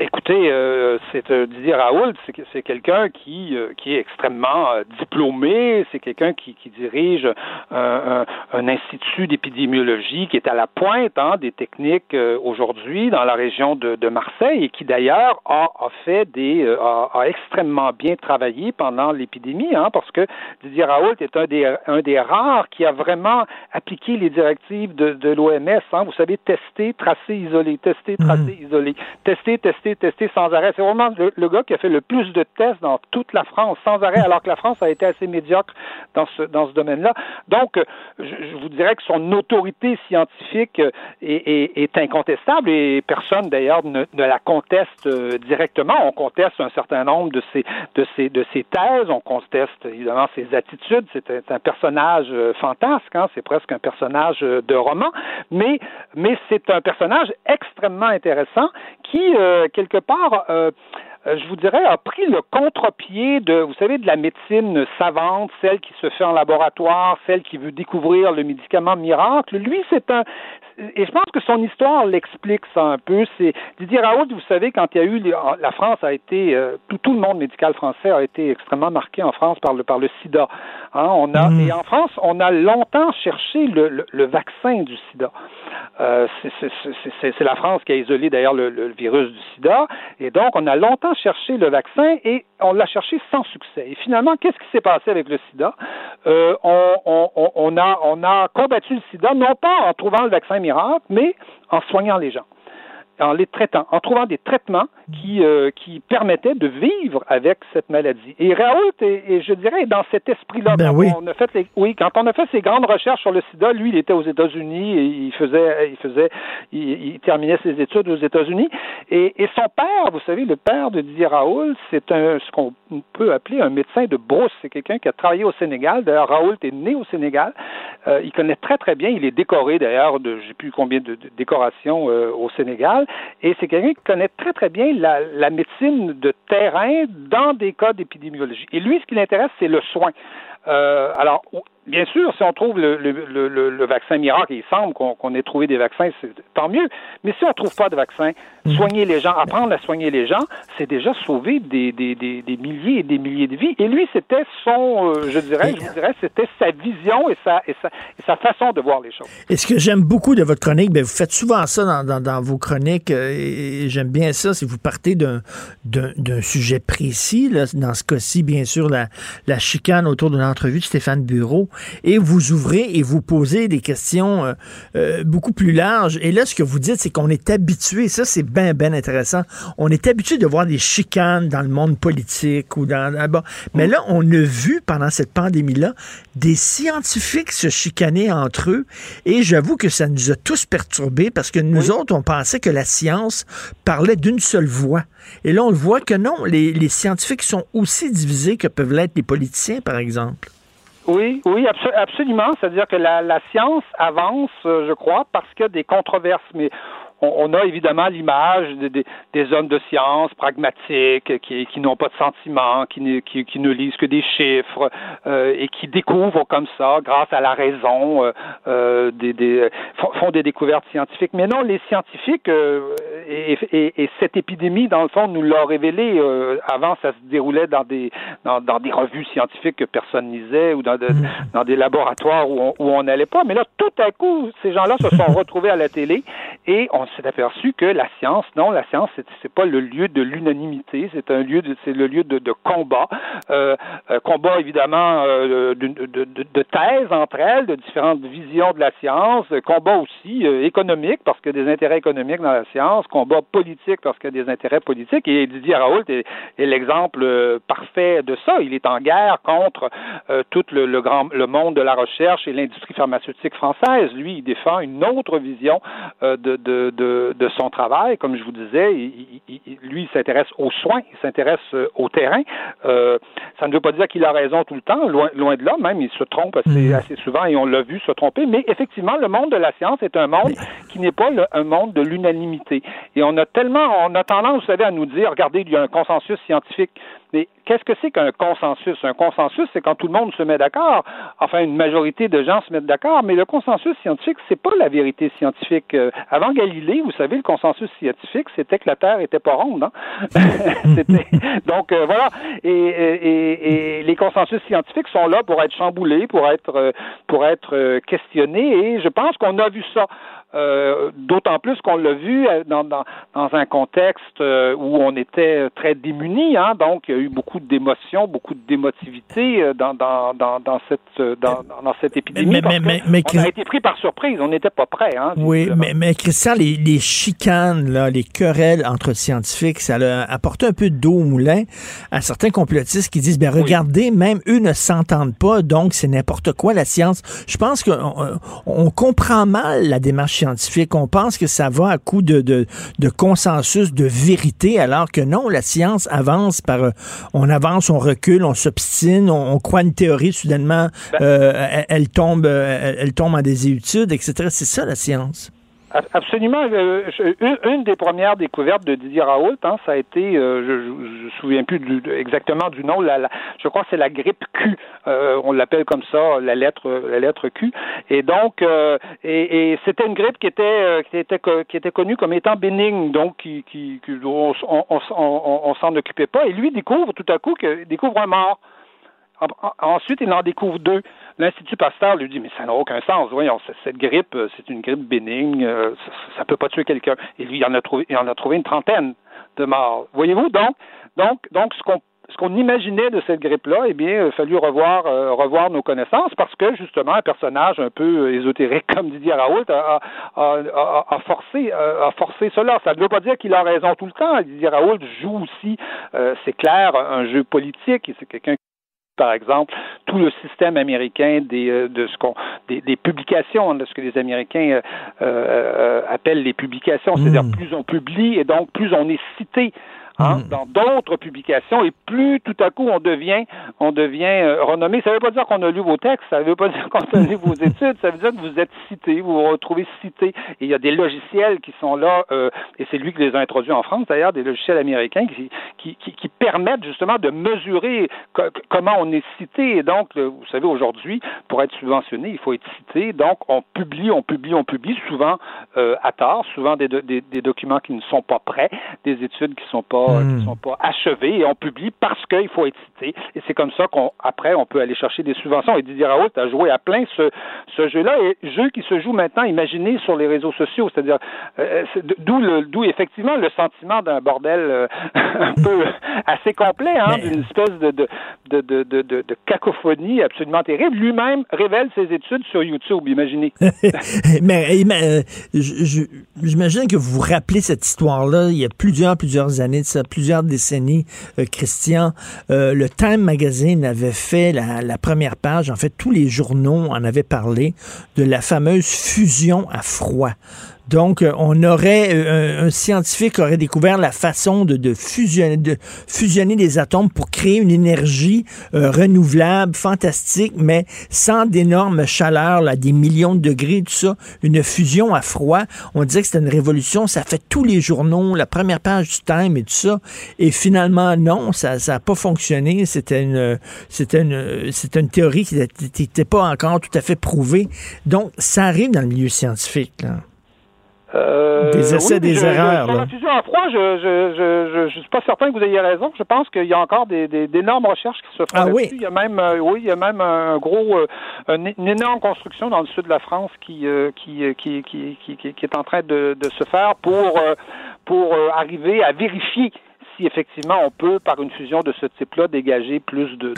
Écoutez, euh, c'est euh, Didier Raoult, c'est quelqu'un qui euh, qui est extrêmement euh, diplômé, c'est quelqu'un qui, qui dirige un, un, institut d'épidémiologie qui est à la pointe hein, des techniques aujourd'hui dans la région de, de, Marseille et qui d'ailleurs a, a, fait des a, a, extrêmement bien travaillé pendant l'épidémie, hein, parce que Didier Raoult est un des un des rares qui a vraiment appliqué les directives de, de l'OMS. Hein, vous savez, tester, tracer, isoler, tester, tracer, mmh. isoler, tester, tester testé, sans arrêt. C'est vraiment le, gars qui a fait le plus de tests dans toute la France, sans arrêt, alors que la France a été assez médiocre dans ce, dans ce domaine-là. Donc, euh, je, vous dirais que son autorité scientifique euh, est, est, incontestable et personne, d'ailleurs, ne, la conteste euh, directement. On conteste un certain nombre de ses, de ses, de ses thèses, on conteste évidemment ses attitudes. C'est un, personnage fantasque, hein? c'est presque un personnage de roman, mais, mais c'est un personnage extrêmement intéressant qui, quelque part, euh, euh, je vous dirais, a pris le contre-pied de, vous savez, de la médecine savante, celle qui se fait en laboratoire, celle qui veut découvrir le médicament miracle. Lui, c'est un, et je pense que son histoire l'explique ça un peu. C'est Didier Raoult, vous savez, quand il y a eu la France a été euh, tout, tout le monde médical français a été extrêmement marqué en France par le par le SIDA. Hein, on a mmh. et en France, on a longtemps cherché le, le, le vaccin du SIDA. Euh, c'est la France qui a isolé d'ailleurs le, le, virus du sida. Et donc, on a longtemps cherché le vaccin et on l'a cherché sans succès. Et finalement, qu'est-ce qui s'est passé avec le sida? Euh, on, on, a combattu le sida, non pas en trouvant le vaccin miracle, mais en soignant les gens en les traitant, en trouvant des traitements qui, euh, qui permettaient de vivre avec cette maladie. Et Raoult, et, je dirais, dans cet esprit-là, ben oui. on a fait oui, quand on a fait ses grandes recherches sur le sida, lui, il était aux États-Unis et il faisait, il faisait, il, terminait ses études aux États-Unis. Et, et, son père, vous savez, le père de Didier Raoult, c'est un, ce qu'on peut appeler un médecin de brousse. C'est quelqu'un qui a travaillé au Sénégal. D'ailleurs, Raoult est né au Sénégal. Euh, il connaît très, très bien. Il est décoré, d'ailleurs, de, je sais plus combien de, de décorations euh, au Sénégal. Et c'est quelqu'un qui connaît très, très bien la, médecine de terrain dans des cas d'épidémiologie. Et lui, ce qui l'intéresse, c'est le soin. Euh, alors, bien sûr, si on trouve le, le, le, le vaccin miracle, il semble qu'on ait trouvé des vaccins, c'est tant mieux. Mais si on ne trouve pas de vaccin, mm. soigner les gens, apprendre à soigner les gens, c'est déjà sauver des, des, des, des, milliers et des milliers de vies. Et lui, c'était son, euh, je dirais, je dirais, c'était sa vision et sa, et sa, et sa façon de voir les choses. Et ce que j'aime beaucoup de votre chronique, bien, vous faites souvent ça dans, dans, dans vos chroniques, euh, et j'aime bien ça, si vous partez d'un sujet précis, là, dans ce cas-ci, bien sûr, la, la chicane autour de l'entrevue de Stéphane Bureau, et vous ouvrez et vous posez des questions euh, euh, beaucoup plus larges. Et là, ce que vous dites, c'est qu'on est habitué, ça c'est bien, bien intéressant, on est habitué de voir des chicanes dans le monde politique ou dans... Ah, mais là, on a vu pendant cette pandémie-là des scientifiques se chicaner entre eux et j'avoue que ça nous a tous perturbés parce que nous autres, on pensait que la science parlait d'une seule voix. Et là, on voit que non, les, les scientifiques sont aussi divisés que peuvent l'être les politiciens, par exemple. Oui, oui, absolument. C'est-à-dire que la, la science avance, euh, je crois, parce qu'il y a des controverses. Mais on, a évidemment l'image des, hommes de science pragmatiques qui, qui n'ont pas de sentiments, qui ne, qui, qui ne lisent que des chiffres euh, et qui découvrent comme ça, grâce à la raison, euh, euh des, des, font des découvertes scientifiques. Mais non, les scientifiques, euh, et, et, et, cette épidémie, dans le fond, nous l'a révélé. Avant, ça se déroulait dans des, dans, dans, des revues scientifiques que personne lisait ou dans, de, mm. dans des laboratoires où on n'allait pas. Mais là, tout à coup, ces gens-là se sont retrouvés à la télé et on s'est aperçu que la science, non, la science, c'est, c'est pas le lieu de l'unanimité, c'est un lieu, de, c'est le lieu de, de combat, euh, euh combat évidemment euh, de, de, de, thèses entre elles, de différentes visions de la science, combat aussi euh, économique parce qu'il y a des intérêts économiques dans la science, combat politique parce qu'il y a des intérêts politiques. Et Didier Raoult est, est l'exemple parfait de ça. Il est en guerre contre tout le, le, grand le monde de la recherche et l'industrie pharmaceutique française. Lui, il défend une autre vision de, de, de de, son travail, comme je vous disais, lui, il s'intéresse aux soins, il s'intéresse euh, au terrain. Euh, ça ne veut pas dire qu'il a raison tout le temps, loin, loin de là, même il se trompe assez, assez souvent et on l'a vu se tromper. Mais effectivement, le monde de la science est un monde qui n'est pas un monde de l'unanimité. Et on a tellement, on a tendance, vous savez, à nous dire, regardez, il y a un consensus scientifique. Mais qu'est-ce que c'est qu'un consensus? Un consensus, c'est quand tout le monde se met d'accord. Enfin, une majorité de gens se mettent d'accord, mais le consensus scientifique, c'est pas la vérité scientifique. Euh, avant Galilée, vous savez, le consensus scientifique, c'était que la Terre était pas ronde. Hein? Donc euh, voilà. Et, et, et, les consensus scientifiques sont là pour être chamboulés, pour être euh, pour être questionnés. Et je pense qu'on a vu ça. Euh, d'autant plus qu'on l'a vu euh, dans, dans, dans, un contexte euh, où on était très démunis. Hein, donc, il y a eu beaucoup d'émotions, beaucoup de d'émotivité dans, dans, dans, dans, cette, dans, dans cette épidémie. Mais, mais, mais, on a été pris par surprise. On n'était pas prêt. Hein, oui, mais, mais Christian, les, les chicanes, là, les querelles entre scientifiques, ça a apporté un peu d'eau au moulin à certains complotistes qui disent, ben regardez, même eux ne s'entendent pas, donc c'est n'importe quoi la science. Je pense qu'on on comprend mal la démarche scientifique. On pense que ça va à coup de, de, de consensus, de vérité, alors que non, la science avance par... Euh, on avance, on recule, on s'obstine, on, croit une théorie, soudainement, ben euh, elle, tombe, euh, elle, tombe en désétude, etc. C'est ça, la science. Absolument. une des premières découvertes de Didier Raoult, hein, ça a été, je ne me souviens plus exactement du nom, la, je crois que c'est la grippe Q. on l'appelle comme ça, la lettre, la lettre Q. Et donc, et, et c'était une grippe qui était, qui était, qui était connue comme étant bénigne, donc qui, qui, on, on, on, on s'en occupait pas. Et lui découvre tout à coup que découvre un mort. Ensuite, il en découvre deux. L'Institut Pasteur lui dit, mais ça n'a aucun sens. Voyons, cette grippe, euh, c'est une grippe bénigne, euh, ça ne peut pas tuer quelqu'un. Et lui, il en a trouvé, il en a trouvé une trentaine de morts. Voyez-vous, donc, donc, donc, ce qu'on ce qu'on imaginait de cette grippe-là, eh bien, il a fallu revoir, euh, revoir nos connaissances parce que, justement, un personnage un peu ésotérique comme Didier Raoult a, a, a, forcé, a forcé cela. Ça ne veut pas dire qu'il a raison tout le temps. Didier Raoult joue aussi, c'est clair, un jeu politique. C'est quelqu'un par exemple, tout le système américain des, euh, de ce qu'on, des, des, publications, de ce que les Américains euh, euh, appellent les publications, c'est-à-dire hmm. plus on publie et donc plus on est cité Hein, hmm. dans d'autres publications et plus tout à coup on devient on devient euh, renommé. Ça ne veut pas dire qu'on a lu vos textes, ça ne veut pas dire qu'on a lu vos études, ça veut dire que vous êtes cité, vous vous retrouvez cité. Et il y a des logiciels qui sont là, euh, et c'est lui qui les a introduits en France d'ailleurs, des logiciels américains qui, qui, qui, qui permettent justement de mesurer comment on est cité. Et donc, vous savez, aujourd'hui, pour être subventionné, il faut être cité. Donc, on publie, on publie, on publie, souvent euh, à tort, souvent des, des, des documents qui ne sont pas prêts, des études qui ne sont pas ne hmm. sont pas achevés et on publie parce qu'il faut être cité. Et c'est comme ça qu'on après on peut aller chercher des subventions. Et Didier Raoult a joué à plein ce, ce jeu-là et jeu qui se joue maintenant, imaginez, sur les réseaux sociaux, c'est-à-dire euh, d'où le d'où effectivement le sentiment d'un bordel euh, un peu assez complet, hein, d'une espèce de de, de, de, de, cacophonie absolument terrible. Lui-même révèle ses études sur YouTube, imaginez. mais, euh, j'imagine que vous vous rappelez cette histoire-là il y a plusieurs plusieurs années de plusieurs décennies, euh, Christian, euh, le Time Magazine avait fait la, la, première page, en fait, tous les journaux en avaient parlé de la fameuse fusion à froid. Donc, euh, on aurait, euh, un, scientifique aurait découvert la façon de, fusionner, de fusionner des atomes pour créer une énergie euh, renouvelable, fantastique, mais sans d'énormes chaleurs, là, des millions de degrés, tout ça. Une fusion à froid. On disait que c'était une révolution. Ça fait tous les journaux, la première page du Time et tout ça. Et finalement, non, ça n'a pas fonctionné. C'était une, c'était une, c'était une théorie qui n'était pas encore tout à fait prouvée. Donc, ça arrive dans le milieu scientifique. Euh, des essais, des erreurs. Je, je, en froid, je, je, suis pas certain que vous ayez raison. Je pense qu'il y a encore des, d'énormes recherches qui se font ah, oui. Il y a même, euh, oui, il y a même un gros, euh, une énorme construction dans le sud de la France qui, qui, qui, qui, qui, qui, est en train de, de se faire pour, pour arriver à vérifier si effectivement on peut, par une fusion de ce type-là, dégager plus de,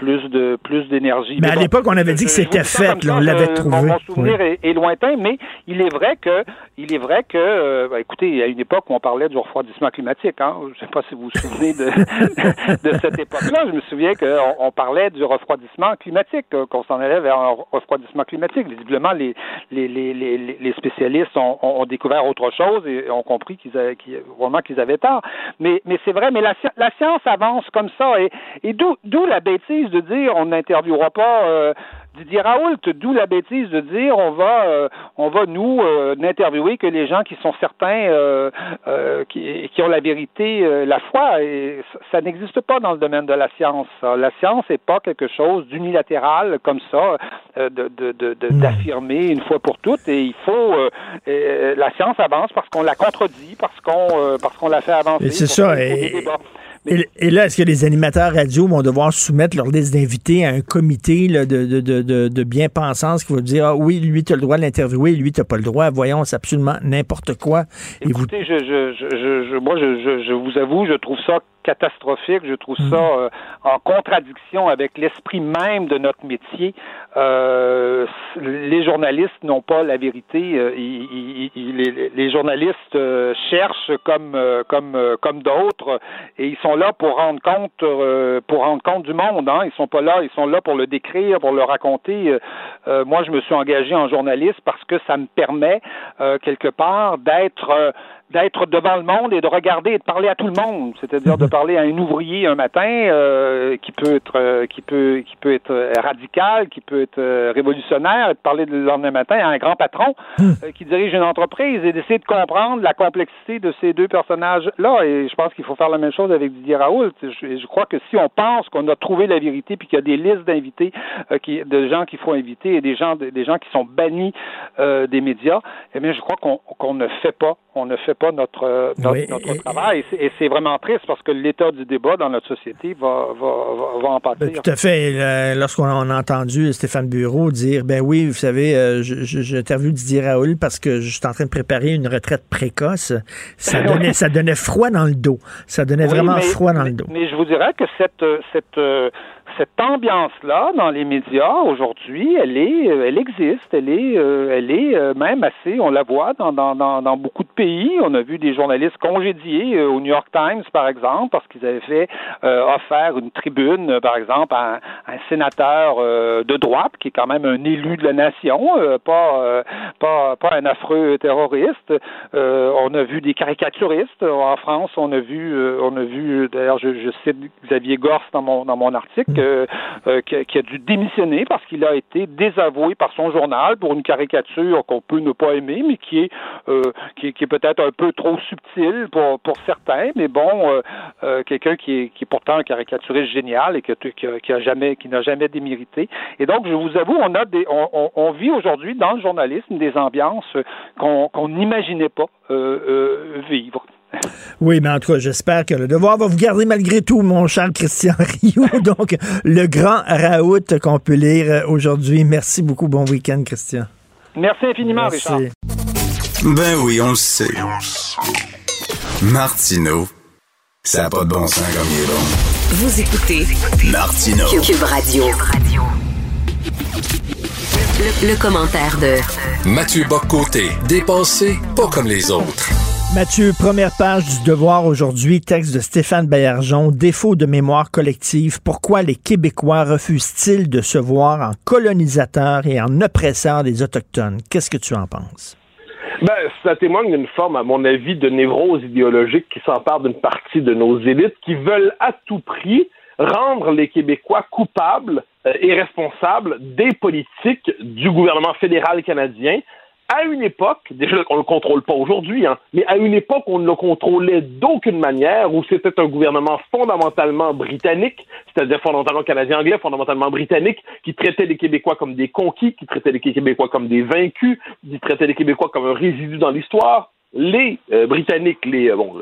plus de plus d'énergie. Mais, à l'époque, on avait dit que c'était fait, on l'avait trouvé. Mon, souvenir est, lointain, mais il est vrai que il est vrai que euh, ben, écoutez, il y a une époque où on parlait du refroidissement climatique. Hein. Je ne sais pas si vous vous souvenez de, de cette époque-là. Je me souviens qu'on on parlait du refroidissement climatique, euh, qu'on s'en allait vers un refroidissement climatique. Visiblement, les les, les, les, les spécialistes ont, ont, découvert autre chose et ont compris qu'ils avaient vraiment qu'ils avaient tort. Mais mais c'est vrai. Mais la, la science avance comme ça et, et d'où la bêtise de dire on n'interviewera pas euh, Didier Raoult, d'où la bêtise de dire on va euh, on va nous euh, n'interviewer que les gens qui sont certains euh, qui, qui, ont la vérité la foi et ça, n'existe pas dans le domaine de la science. La science n'est pas quelque chose d'unilatéral comme ça de, de, de, d'affirmer une fois pour toutes et il faut la science avance parce qu'on la contredit parce qu'on parce qu'on la fait avancer. c'est ça. Et, là, est-ce que les animateurs radio vont devoir soumettre leur liste d'invités à un comité de, de, de, de bien-pensance qui va dire Ah oui, lui, tu as le droit de l'interviewer, lui, tu n'as pas le droit. Voyons, c'est absolument n'importe quoi. Écoutez, je, je, je, moi, je, je, vous avoue, je trouve ça catastrophique. Je trouve ça mm. euh, en contradiction avec l'esprit même de notre métier. Euh, les journalistes n'ont pas la vérité. Euh, les, journalistes cherchent comme comme comme d'autres et ils sont là pour rendre compte pour rendre compte du monde. Hein. Ils sont pas là. Ils sont là pour le décrire, pour le raconter. moi, je me suis engagé en journaliste parce que ça me permet quelque part d'être d'être devant le monde et de regarder et de parler à tout le monde, c'est-à-dire de parler à un ouvrier un matin euh, qui peut être euh, qui peut qui peut être euh, radical, qui peut être révolutionnaire, et de parler le lendemain matin à un grand patron qui dirige une entreprise et d'essayer de comprendre la complexité de ces deux personnages-là. Et je pense qu'il faut faire la même chose avec Didier Raoult. Je, je crois que si on pense qu'on a trouvé la vérité puis qu'il y a des listes d'invités, qui, de gens qu'il faut inviter et des gens des gens qui sont bannis des médias, eh bien, je crois qu'on qu'on ne fait pas on ne fait pas notre, euh, notre, travail. Et c'est vraiment triste parce que l'état du débat dans notre société va, va, va, en. Ben, tout à fait. Lorsqu'on a entendu Stéphane Bureau dire, ben oui, vous savez, euh, j'interviewe Didier Raoul parce que je suis en train de préparer une retraite précoce, ça donnait, ça donnait froid dans le dos. Ça donnait vraiment froid dans le dos. Mais je vous dirais que cette, cette euh, cette ambiance-là dans les médias aujourd'hui, elle est, euh, elle existe, elle est, euh, elle est euh, même assez, on la voit dans, dans, dans, beaucoup de pays. On a vu des journalistes congédiés au New York Times, par exemple, parce qu'ils avaient fait offert une tribune, par exemple, à un, sénateur de droite qui est quand même un élu de la nation, pas, pas, pas un affreux terroriste. on a vu des caricaturistes en France. On a vu, on a vu, d'ailleurs, je, je cite Xavier Gorce dans mon dans mon article euh, qui, a dû démissionner parce qu'il a été désavoué par son journal pour une caricature qu'on peut ne pas aimer, mais qui est euh, qui, est peut-être un peu trop subtile pour pour certains. Mais bon, euh, quelqu'un qui est qui pourtant un caricaturiste génial et qui, a, jamais qui n'a jamais démérité. Et donc, je vous avoue, on a des on, on, vit aujourd'hui dans le journalisme des ambiances qu'on n'imaginait pas vivre. Oui, mais en tout cas, j'espère que le devoir va vous garder malgré tout, mon cher Christian Rio. Donc, le grand Raout qu'on peut lire aujourd'hui. Merci beaucoup. Bon week-end, Christian. Merci infiniment, Richard. Ben oui, on le sait. Martineau, ça n'a pas de bon sens comme il est bon. Vous écoutez Martineau. Cube Radio. Le, le commentaire de Mathieu Boccoté, dépensé pas comme les autres. Mathieu, première page du Devoir aujourd'hui, texte de Stéphane Baillargeon, défaut de mémoire collective. Pourquoi les Québécois refusent-ils de se voir en colonisateurs et en oppresseurs des Autochtones? Qu'est-ce que tu en penses? Ben, ça témoigne d'une forme, à mon avis, de névrose idéologique qui s'empare d'une partie de nos élites qui veulent à tout prix rendre les Québécois coupables euh, et responsables des politiques du gouvernement fédéral canadien, à une époque, déjà qu'on ne le contrôle pas aujourd'hui, hein, mais à une époque on ne le contrôlait d'aucune manière, où c'était un gouvernement fondamentalement britannique, c'est-à-dire fondamentalement canadien-anglais, fondamentalement britannique, qui traitait les Québécois comme des conquis, qui traitait les Québécois comme des vaincus, qui traitait les Québécois comme un résidu dans l'histoire. Les euh, Britanniques, les euh, bon,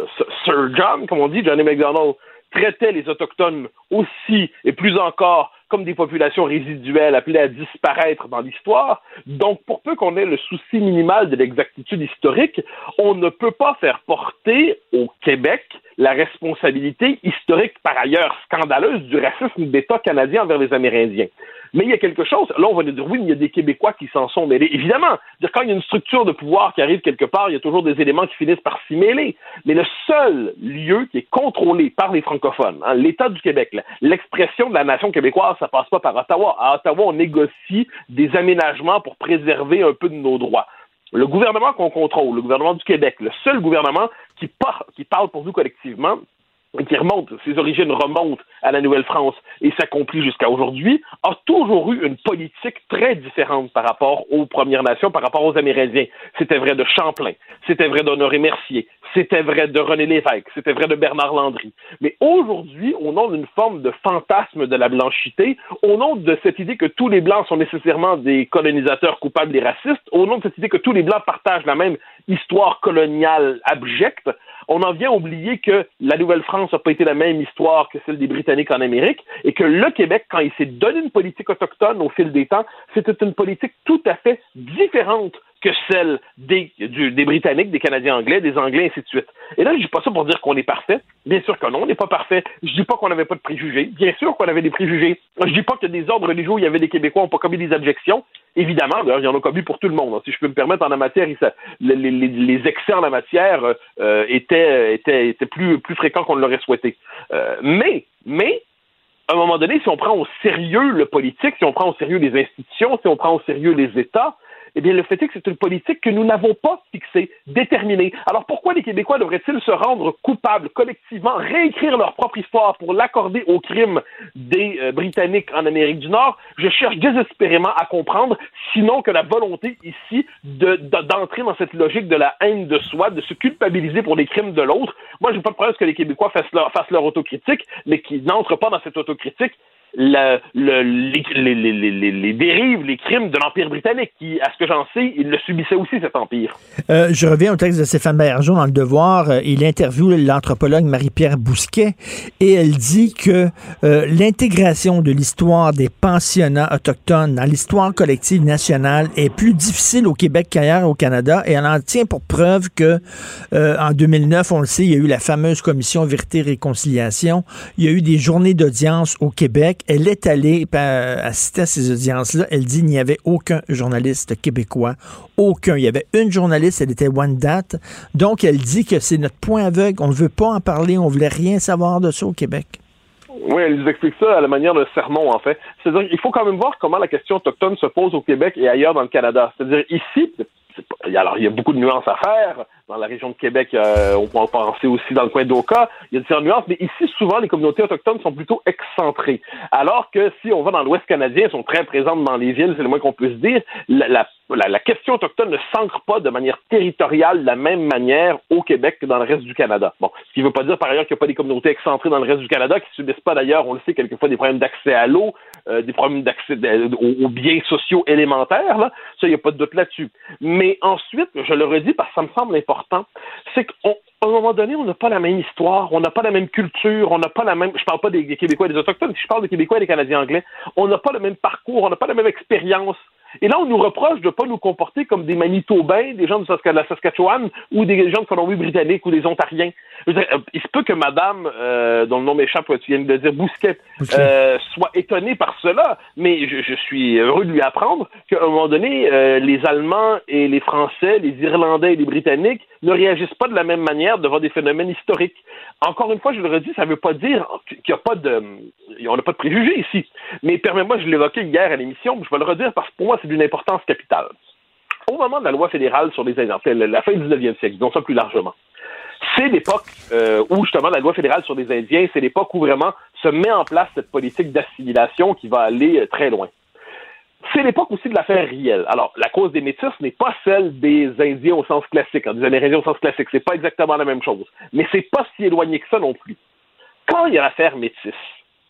Sir John, comme on dit, Johnny MacDonald, traitaient les Autochtones aussi et plus encore comme des populations résiduelles appelées à disparaître dans l'histoire. Donc, pour peu qu'on ait le souci minimal de l'exactitude historique, on ne peut pas faire porter au Québec la responsabilité historique, par ailleurs scandaleuse, du racisme d'État canadien envers les Amérindiens. Mais il y a quelque chose, là on va nous dire oui, mais il y a des Québécois qui s'en sont mêlés. Évidemment, quand il y a une structure de pouvoir qui arrive quelque part, il y a toujours des éléments qui finissent par s'y mêler. Mais le seul lieu qui est contrôlé par les francophones, hein, l'État du Québec, l'expression de la nation québécoise, ça passe pas par Ottawa. À Ottawa, on négocie des aménagements pour préserver un peu de nos droits. Le gouvernement qu'on contrôle, le gouvernement du Québec, le seul gouvernement qui, qui parle pour nous collectivement, qui remonte, ses origines remontent à la Nouvelle-France et s'accomplit jusqu'à aujourd'hui, a toujours eu une politique très différente par rapport aux Premières Nations, par rapport aux Amérindiens. C'était vrai de Champlain, c'était vrai d'Honoré Mercier, c'était vrai de René Lévesque, c'était vrai de Bernard Landry. Mais aujourd'hui, au nom d'une forme de fantasme de la blanchité, au nom de cette idée que tous les Blancs sont nécessairement des colonisateurs coupables et racistes, au nom de cette idée que tous les Blancs partagent la même histoire coloniale abjecte, on en vient à oublier que la Nouvelle-France n'a pas été la même histoire que celle des Britanniques en Amérique et que le Québec, quand il s'est donné une politique autochtone au fil des temps, c'était une politique tout à fait différente que celle des, des Britanniques, des Canadiens anglais, des Anglais, ainsi de suite. Et là, je dis pas ça pour dire qu'on est parfait. Bien sûr que non, on n'est pas parfait. Je dis pas qu'on n'avait pas de préjugés. Bien sûr qu'on avait des préjugés. Je dis pas que des ordres religieux où il y avait des Québécois n'ont pas commis des objections. Évidemment, d'ailleurs, il y en a commis pour tout le monde. Si je peux me permettre, en la matière, les, les, excès en la matière euh, étaient, étaient, étaient plus, plus fréquents qu'on ne l'aurait souhaité. Euh, mais, mais, à un moment donné, si on prend au sérieux le politique, si on prend au sérieux les institutions, si on prend au sérieux les États, Eh bien, le fait est que c'est une politique que nous n'avons pas fixée, déterminée. Alors pourquoi les Québécois devraient-ils se rendre coupables collectivement, réécrire leur propre histoire pour l'accorder au crime des euh, Britanniques en Amérique du Nord? Je cherche désespérément à comprendre, sinon que la volonté ici d'entrer dans cette logique de la haine de soi, de se culpabiliser pour les crimes de l'autre. Moi, je n'ai pas de problème que les Québécois fassent leur, fassent leur autocritique, mais qu'ils n'entrent pas dans cette autocritique le, les, les, dérives, les crimes de l'Empire britannique, qui, à ce que j'en sais, il le subissait aussi, cet empire. Euh, je reviens au texte de Stéphane Bergeron dans Le Devoir. Euh, il interviewe l'anthropologue Marie-Pierre Bousquet et elle dit que euh, l'intégration de l'histoire des pensionnats autochtones dans l'histoire collective nationale est plus difficile au Québec qu'ailleurs au Canada et elle en tient pour preuve que en 2009, on le sait, il y a eu la fameuse commission Vérité-Réconciliation. Il y a eu des journées d'audience au Québec elle est allée assister à ces audiences-là. Elle dit qu'il n'y avait aucun journaliste québécois. Aucun. Il y avait une journaliste, elle était One Date. Donc, elle dit que c'est notre point aveugle. On ne veut pas en parler. On ne voulait rien savoir de ça au Québec. Oui, elle nous explique ça à la manière de sermon, en fait. Qu'il faut quand même voir comment la question autochtone se pose au Québec et ailleurs dans le Canada. C'est-à-dire ici, alors il y a beaucoup de nuances à faire. Dans la région de Québec, euh, on peut en penser aussi dans le coin d'Oka. Il y a différentes nuances, mais ici, souvent, les communautés autochtones sont plutôt excentrées. Alors que si on va dans l'Ouest canadien, elles sont très présentes dans les villes, c'est le moins qu'on puisse dire. La, question autochtone ne s'ancre pas de manière territoriale de la même manière au Québec que dans le reste du Canada. Bon, ce qui ne veut pas dire par ailleurs qu'il n'y a pas des communautés excentrées dans le reste du Canada qui subissent pas d'ailleurs, on le sait, quelquefois des problèmes d'accès à l'eau, euh, des problèmes d'accès aux, biens sociaux élémentaires. Là. Ça, il n'y a pas de doute là-dessus. Mais ensuite, je le redis parce que ça me semble important, c'est qu'à un moment donné, on n'a pas la même histoire, on n'a pas la même culture, on n'a pas la même. Je parle pas des Québécois et des Autochtones, je parle des Québécois et des Canadiens anglais. On n'a pas le même parcours, on n'a pas la même expérience. Et là, on nous reproche de ne pas nous comporter comme des Manitobains, des gens de la Saskatchewan ou des gens de Colombie-Britannique ou des Ontariens. Euh, il se peut que madame, euh, dont le nom m'échappe, tu viens de le dire, Bousquet, euh, soit étonnée par cela, mais je, suis heureux de lui apprendre qu'à un moment donné, les Allemands et les Français, les Irlandais et les Britanniques ne réagissent pas de la même manière devant des phénomènes historiques. Encore une fois, je le redis, ça ne veut pas dire qu'il n'y a pas de... On n'a pas de préjugés ici. Mais permets-moi, je l'évoquais hier à l'émission, je vais le redire parce que pour moi, c'est d'une importance capitale. Au moment de la loi fédérale sur les Indiens, la fin du 19e siècle, disons ça plus largement, c'est l'époque euh, où justement la loi fédérale sur les Indiens, c'est l'époque où vraiment se met en place cette politique d'assimilation qui va aller euh, très loin. C'est l'époque aussi de l'affaire Riel. Alors, la cause des métis n'est pas celle des Indiens au sens classique, hein, des Amérindiens au sens classique. C'est pas exactement la même chose. Mais c'est pas si éloigné que ça non plus. Quand il y a l'affaire métis,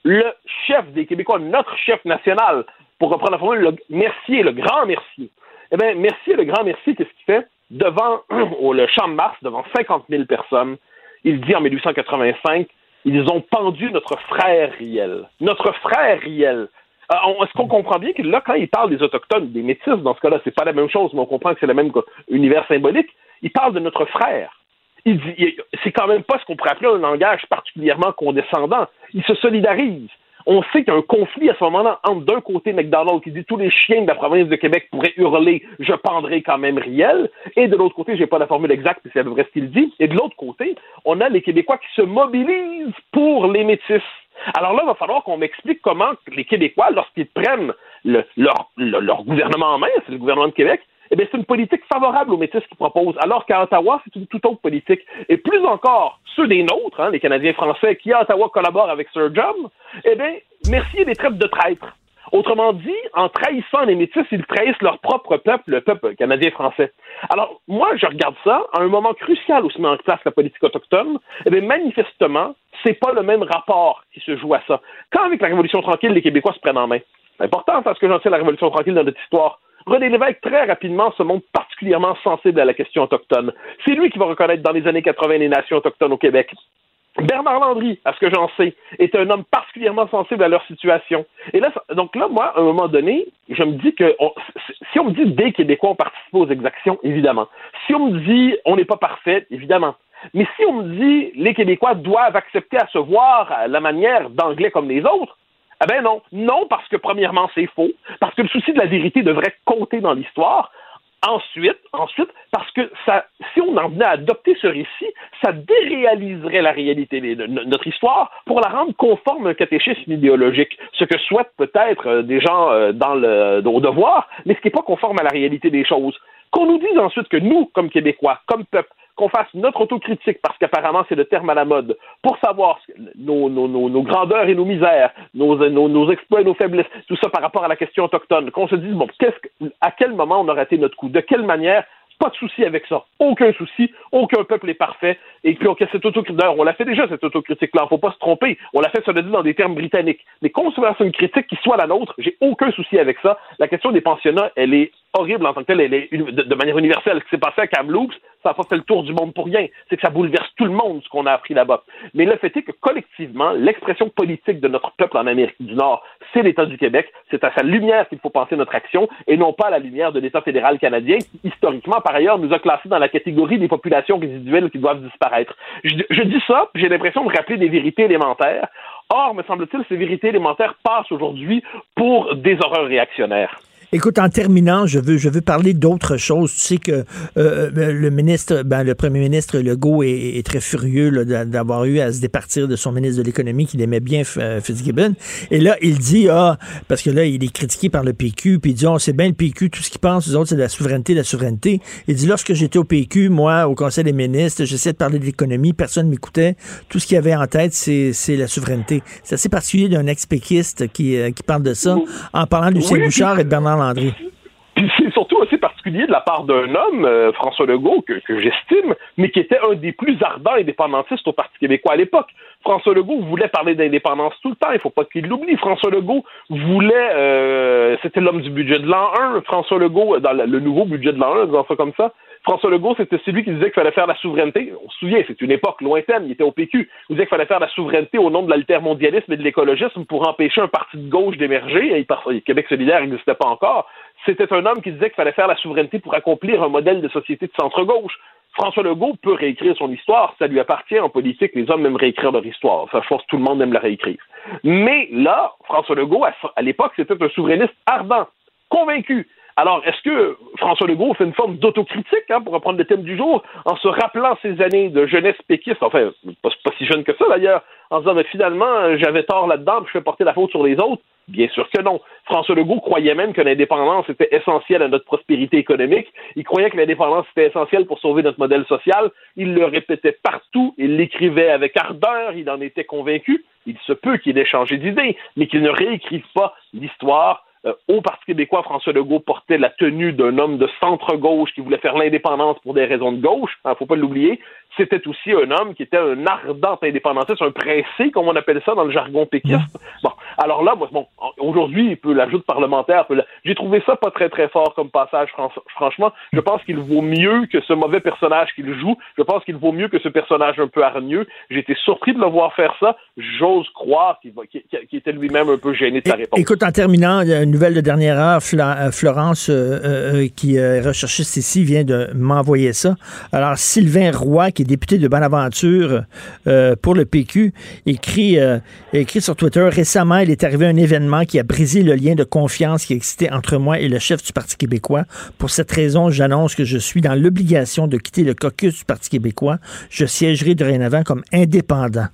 le chef des Québécois, notre chef national, pour reprendre la formule, le Mercier, le grand Mercier. Eh bien, Mercier, le grand Mercier, qu'est-ce qu'il fait? Devant le champ de Mars, devant 50 000 personnes, il dit en 1885, ils ont pendu notre frère Riel. Notre frère Riel. Euh, est-ce qu'on comprend bien que là, quand il parle des Autochtones, des Métis, dans ce cas-là, c'est pas la même chose, mais on comprend que c'est le même univers symbolique, il parle de notre frère. C'est quand même pas ce qu'on pourrait appeler un langage particulièrement condescendant. Il se solidarise on sait qu'il y a un conflit à ce moment-là entre d'un côté McDonald qui dit tous les chiens de la province de Québec pourraient hurler je pendrai quand même Riel, et de l'autre côté, j'ai pas la formule exacte, mais c'est à peu ce qu'il dit, et de l'autre côté, on a les Québécois qui se mobilisent pour les métis. Alors là, il va falloir qu'on m'explique comment les Québécois, lorsqu'ils prennent leur gouvernement en main, c'est le gouvernement de Québec, eh bien, c'est une politique favorable aux métis qu'ils proposent, alors qu'à Ottawa, c'est une toute autre politique. Et plus encore, ceux des nôtres, hein, les Canadiens français qui à Ottawa collaborent avec Sir John, eh bien, merci des traites de traîtres. Autrement dit, en trahissant les métis, ils trahissent leur propre peuple, le peuple canadien-français. Alors, moi, je regarde ça à un moment crucial où se met en place la politique autochtone. Eh bien, manifestement, c'est pas le même rapport qui se joue à ça. Quand, avec la Révolution tranquille, les Québécois se prennent en main, c'est important parce que j'en sais la Révolution tranquille dans notre histoire. René Lévesque, très rapidement, se montre particulièrement sensible à la question autochtone. C'est lui qui va reconnaître dans les années 80 les nations autochtones au Québec. Bernard Landry, à ce que j'en sais, est un homme particulièrement sensible à leur situation. Et là, donc là, moi, à un moment donné, je me dis que si on me dit des Québécois ont participé aux exactions, évidemment. Si on me dit on n'est pas parfait, évidemment. Mais si on me dit les Québécois doivent accepter à se voir la manière d'anglais comme les autres, ah ben non. Non, parce que premièrement, c'est faux, parce que le souci de la vérité devrait compter dans l'histoire. Ensuite, ensuite, parce que ça, si on en venait à adopter ce récit, ça déréaliserait la réalité de notre histoire pour la rendre conforme à un catéchisme idéologique, ce que souhaitent peut-être euh, des gens euh, dans le, au devoir, mais ce qui n'est pas conforme à la réalité des choses. Qu'on nous dise ensuite que nous, comme Québécois, comme peuple, qu'on fasse notre autocritique, parce qu'apparemment c'est le terme à la mode, pour savoir nos, nos, nos, grandeurs et nos misères, nos, nos, exploits et nos faiblesses, tout ça par rapport à la question autochtone, qu'on se dise, bon, qu'est-ce, à quel moment on a raté notre coup, de quelle manière, pas de souci avec ça. Aucun souci. Aucun peuple est parfait. Et puis, on, cette autocritique, on l'a fait déjà, cette autocritique-là. Il faut pas se tromper. On l'a fait, le dit, dans des termes britanniques. Mais qu'on se fasse une critique qui soit la nôtre, j'ai aucun souci avec ça. La question des pensionnats, elle est horrible en tant que est de, manière universelle. Ce qui s'est passé à Kamloops, ça n'a pas fait le tour du monde pour rien. C'est que ça bouleverse tout le monde, ce qu'on a appris là-bas. Mais le fait est que collectivement, l'expression politique de notre peuple en Amérique du Nord, c'est l'État du Québec. C'est à sa lumière qu'il faut penser notre action et non pas à la lumière de l'État fédéral canadien qui, historiquement, par ailleurs, nous a classés dans la catégorie des populations résiduelles qui doivent disparaître. Je, je dis ça, j'ai l'impression de rappeler des vérités élémentaires. Or, me semble-t-il, ces vérités élémentaires passent aujourd'hui pour des horreurs réactionnaires. Écoute, en terminant, je veux, je veux parler d'autre chose. Tu sais que euh, euh, le ministre, ben, le premier ministre Legault est, très furieux d'avoir eu à se départir de son ministre de l'économie qu'il aimait bien, euh, Fitzgibbon. Et là, il dit, ah, parce que là, il est critiqué par le PQ, puis il dit, oh, c'est bien le PQ, tout ce qu'il pense, les autres, c'est la souveraineté, la souveraineté. Il dit, lorsque j'étais au PQ, moi, au Conseil des ministres, j'essayais de parler de l'économie, personne m'écoutait. Tout ce qu'il avait en tête, c'est la souveraineté. C'est assez particulier d'un ex-péquiste qui, qui parle de ça, en parlant de Lucien Bouchard et de Bernard Charles c'est surtout assez particulier de la part d'un homme, euh, François Legault, que, j'estime, mais qui était un des plus ardents indépendantistes au Parti québécois à l'époque. François Legault voulait parler d'indépendance tout le temps, il faut pas qu'il l'oublie. François Legault voulait, euh, c'était l'homme du budget de l'an 1. François Legault, dans le, nouveau budget de l'an 1, disons ça comme ça, François Legault, c'était celui qui disait qu'il fallait faire la souveraineté. On se souvient, c'est une époque lointaine, il était au PQ. Il disait qu'il fallait faire la souveraineté au nom de l'altermondialisme et de l'écologisme pour empêcher un parti de gauche d'émerger. Québec solidaire n'existait pas encore. C'était un homme qui disait qu'il fallait faire la souveraineté pour accomplir un modèle de société de centre-gauche. François Legault peut réécrire son histoire, ça lui appartient en politique, les hommes aiment réécrire leur histoire, ça force tout le monde aime la réécrire. Mais là, François Legault, à l'époque, c'était un souverainiste ardent, convaincu, alors, est-ce que François Legault fait une forme d'autocritique, hein, pour reprendre le thème du jour, en se rappelant ses années de jeunesse péquiste, enfin, pas, si jeune que ça d'ailleurs, en se disant, mais finalement, j'avais tort là-dedans, je fais porter la faute sur les autres? Bien sûr que non. François Legault croyait même que l'indépendance était essentielle à notre prospérité économique. Il croyait que l'indépendance était essentielle pour sauver notre modèle social. Il le répétait partout. Il l'écrivait avec ardeur. Il en était convaincu. Il se peut qu'il ait changé d'idée, mais qu'il ne réécrive pas l'histoire euh, au Parti québécois, François Legault portait la tenue d'un homme de centre-gauche qui voulait faire l'indépendance pour des raisons de gauche, il hein, ne faut pas l'oublier. C'était aussi un homme qui était un ardent indépendantiste, un pressé, comme on appelle ça dans le jargon péquiste. Bon, alors là, bon, aujourd'hui, il peut l'ajout parlementaire. J'ai trouvé ça pas très très fort comme passage, franchement. Je pense qu'il vaut mieux que ce mauvais personnage qu'il joue. Je pense qu'il vaut mieux que ce personnage un peu hargneux. J'ai été surpris de le voir faire ça. J'ose croire qu'il était lui-même un peu gêné de sa réponse. Écoute, en terminant, une nouvelle de dernière heure, euh, Florence, euh, euh, qui est recherchiste ici, vient de m'envoyer ça. Alors, Sylvain Roy, qui est député de Bonaventure pour le PQ, écrit, écrit sur Twitter récemment, il est arrivé un événement qui a brisé le lien de confiance qui existait entre moi et le chef du Parti québécois. Pour cette raison, j'annonce que je suis dans l'obligation de quitter le caucus du Parti québécois. Je siégerai dorénavant comme indépendant.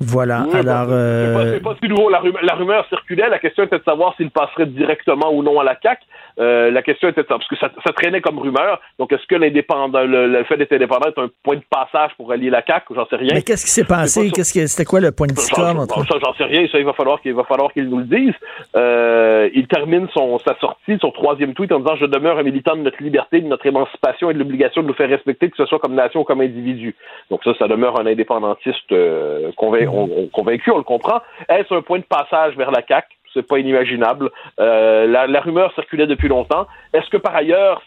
Voilà. alors. C'est pas, si nouveau. La rumeur, la rumeur, circulait. La question était de savoir s'il passerait directement ou non à la CAC. Euh, la question était parce que ça, ça, traînait comme rumeur. Donc, est-ce que l'indépendant, le, fait d'être indépendant est un point de passage pour allier la CAC J'en sais rien. Mais qu'est-ce qui s'est passé? Qu'est-ce que c'était quoi le point de discorde entre Ça, j'en sais rien. Ça, il va falloir qu'il va falloir qu'il nous le dise. Euh, il termine son sa sortie, son troisième tweet en disant je demeure un militant de notre liberté, de notre émancipation et de l'obligation de nous faire respecter, que ce soit comme nation ou comme individu. Donc ça, ça demeure un indépendantiste euh, convaincu, on, convaincu, on le comprend. Est-ce un point de passage vers la CAC c'est pas inimaginable. Euh, la, rumeur circulait depuis longtemps. Est-ce que par ailleurs,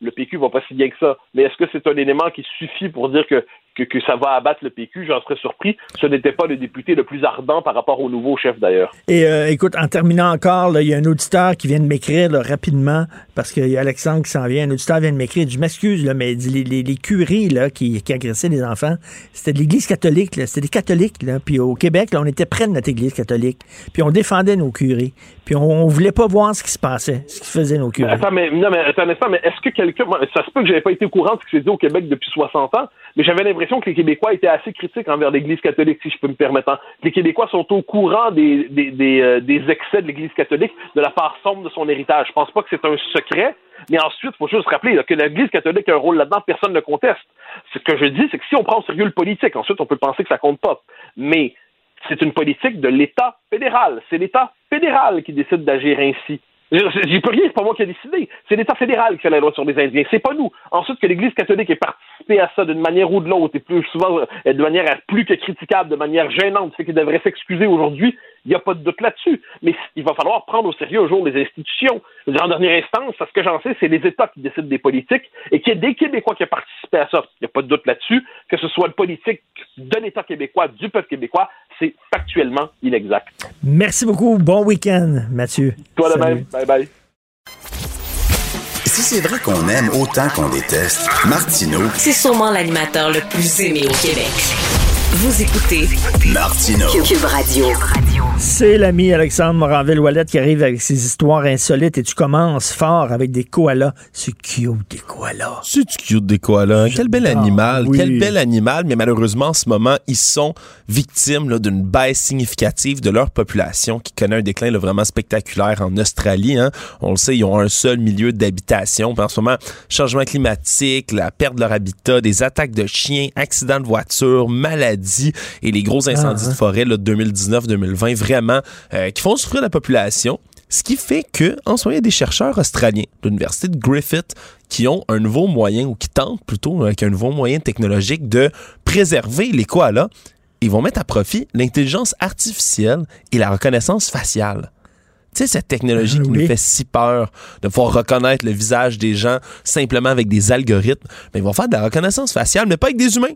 le PQ va pas si bien que ça, mais est-ce que c'est un élément qui suffit pour dire que que, ça va abattre le PQ, j'en serais surpris. Ce n'était pas le député le plus ardent par rapport au nouveau chef d'ailleurs. Et euh, écoute, en terminant encore, il y a un auditeur qui vient de m'écrire rapidement, parce qu'il y a Alexandre qui s'en vient, un auditeur vient de m'écrire, je m'excuse, mais les, les, les, curés là, qui, agressaient les enfants, c'était de l'Église catholique, c'était des catholiques. Là. Puis au Québec, là, on était près de notre Église catholique. Puis on défendait nos curés. Puis on, on voulait pas voir ce qui se passait, ce qui faisait nos curés. Attends, mais, non, mais attends un mais est-ce que quelqu'un. Ça se peut que j'avais pas été au courant de ce qui s'est dit au Québec depuis 60 ans, mais j'avais l'impression que les Québécois étaient assez critiques envers l'Église catholique, si je peux me permettre. hein. Les Québécois sont au courant des, des, des, euh, des excès de l'Église catholique, de la part sombre de son héritage. Je pense pas que c'est un secret, mais ensuite, il faut juste se rappeler là, que l'Église catholique a un rôle là-dedans, personne ne le conteste. Ce que je dis, c'est que si on prend au sérieux le politique, ensuite on peut penser que ça compte pas. Mais c'est une politique de l'État fédéral. C'est l'État fédéral qui décide d'agir ainsi. J'y peux rien, c'est pas moi qui ai décidé. C'est l'État fédéral qui fait la loi sur les Indiens. C'est pas nous. Ensuite, que l'Église catholique ait participé à ça d'une manière ou de l'autre, et plus souvent euh, de manière plus que critiquable, de manière gênante, fait qu'il devrait s'excuser aujourd'hui, il n'y a pas de doute là-dessus. Mais il va falloir prendre au sérieux un jour les institutions. En dernière instance, ce que j'en sais, c'est les États qui décident des politiques et qu'il y ait des Québécois qui ont participé à ça. Il n'y a pas de doute là-dessus. Que ce soit le politique de l'État québécois, du peuple québécois, c'est factuellement inexact. Merci beaucoup. Bon week-end, Mathieu. Toi de même. Bye bye. Si c'est vrai qu'on aime autant qu'on déteste, Martineau, C'est sûrement l'animateur le plus aimé au Québec. Vous écoutez Martineau. Cube Radio. C'est l'ami Alexandre Moranville-Wallet qui arrive avec ses histoires insolites et tu commences fort avec des koalas. C'est cute, des koalas. C'est cute des koalas. Quel bel animal. oui. Quel bel animal. Mais malheureusement, en ce moment, ils sont victimes d'une baisse significative de leur population qui connaît un déclin là, vraiment spectaculaire en Australie. hein. On le sait, ils ont un seul milieu d'habitation. En ce moment, changement climatique, la perte de leur habitat, des attaques de chiens, accidents de voitures, maladies et les gros incendies Ah, hein. de forêt là, de 2019-2020, vraiment, euh, qui font souffrir la population. Ce qui fait que, en ce moment, il y a des chercheurs australiens de l'université de Griffith qui ont un nouveau moyen, ou qui tentent plutôt avec un nouveau moyen technologique de préserver les koalas. Ils vont mettre à profit l'intelligence artificielle et la reconnaissance faciale. Tu sais, cette technologie qui Oui. nous fait si peur de pouvoir reconnaître le visage des gens simplement avec des algorithmes. Mais ils vont faire de la reconnaissance faciale, mais pas avec des humains.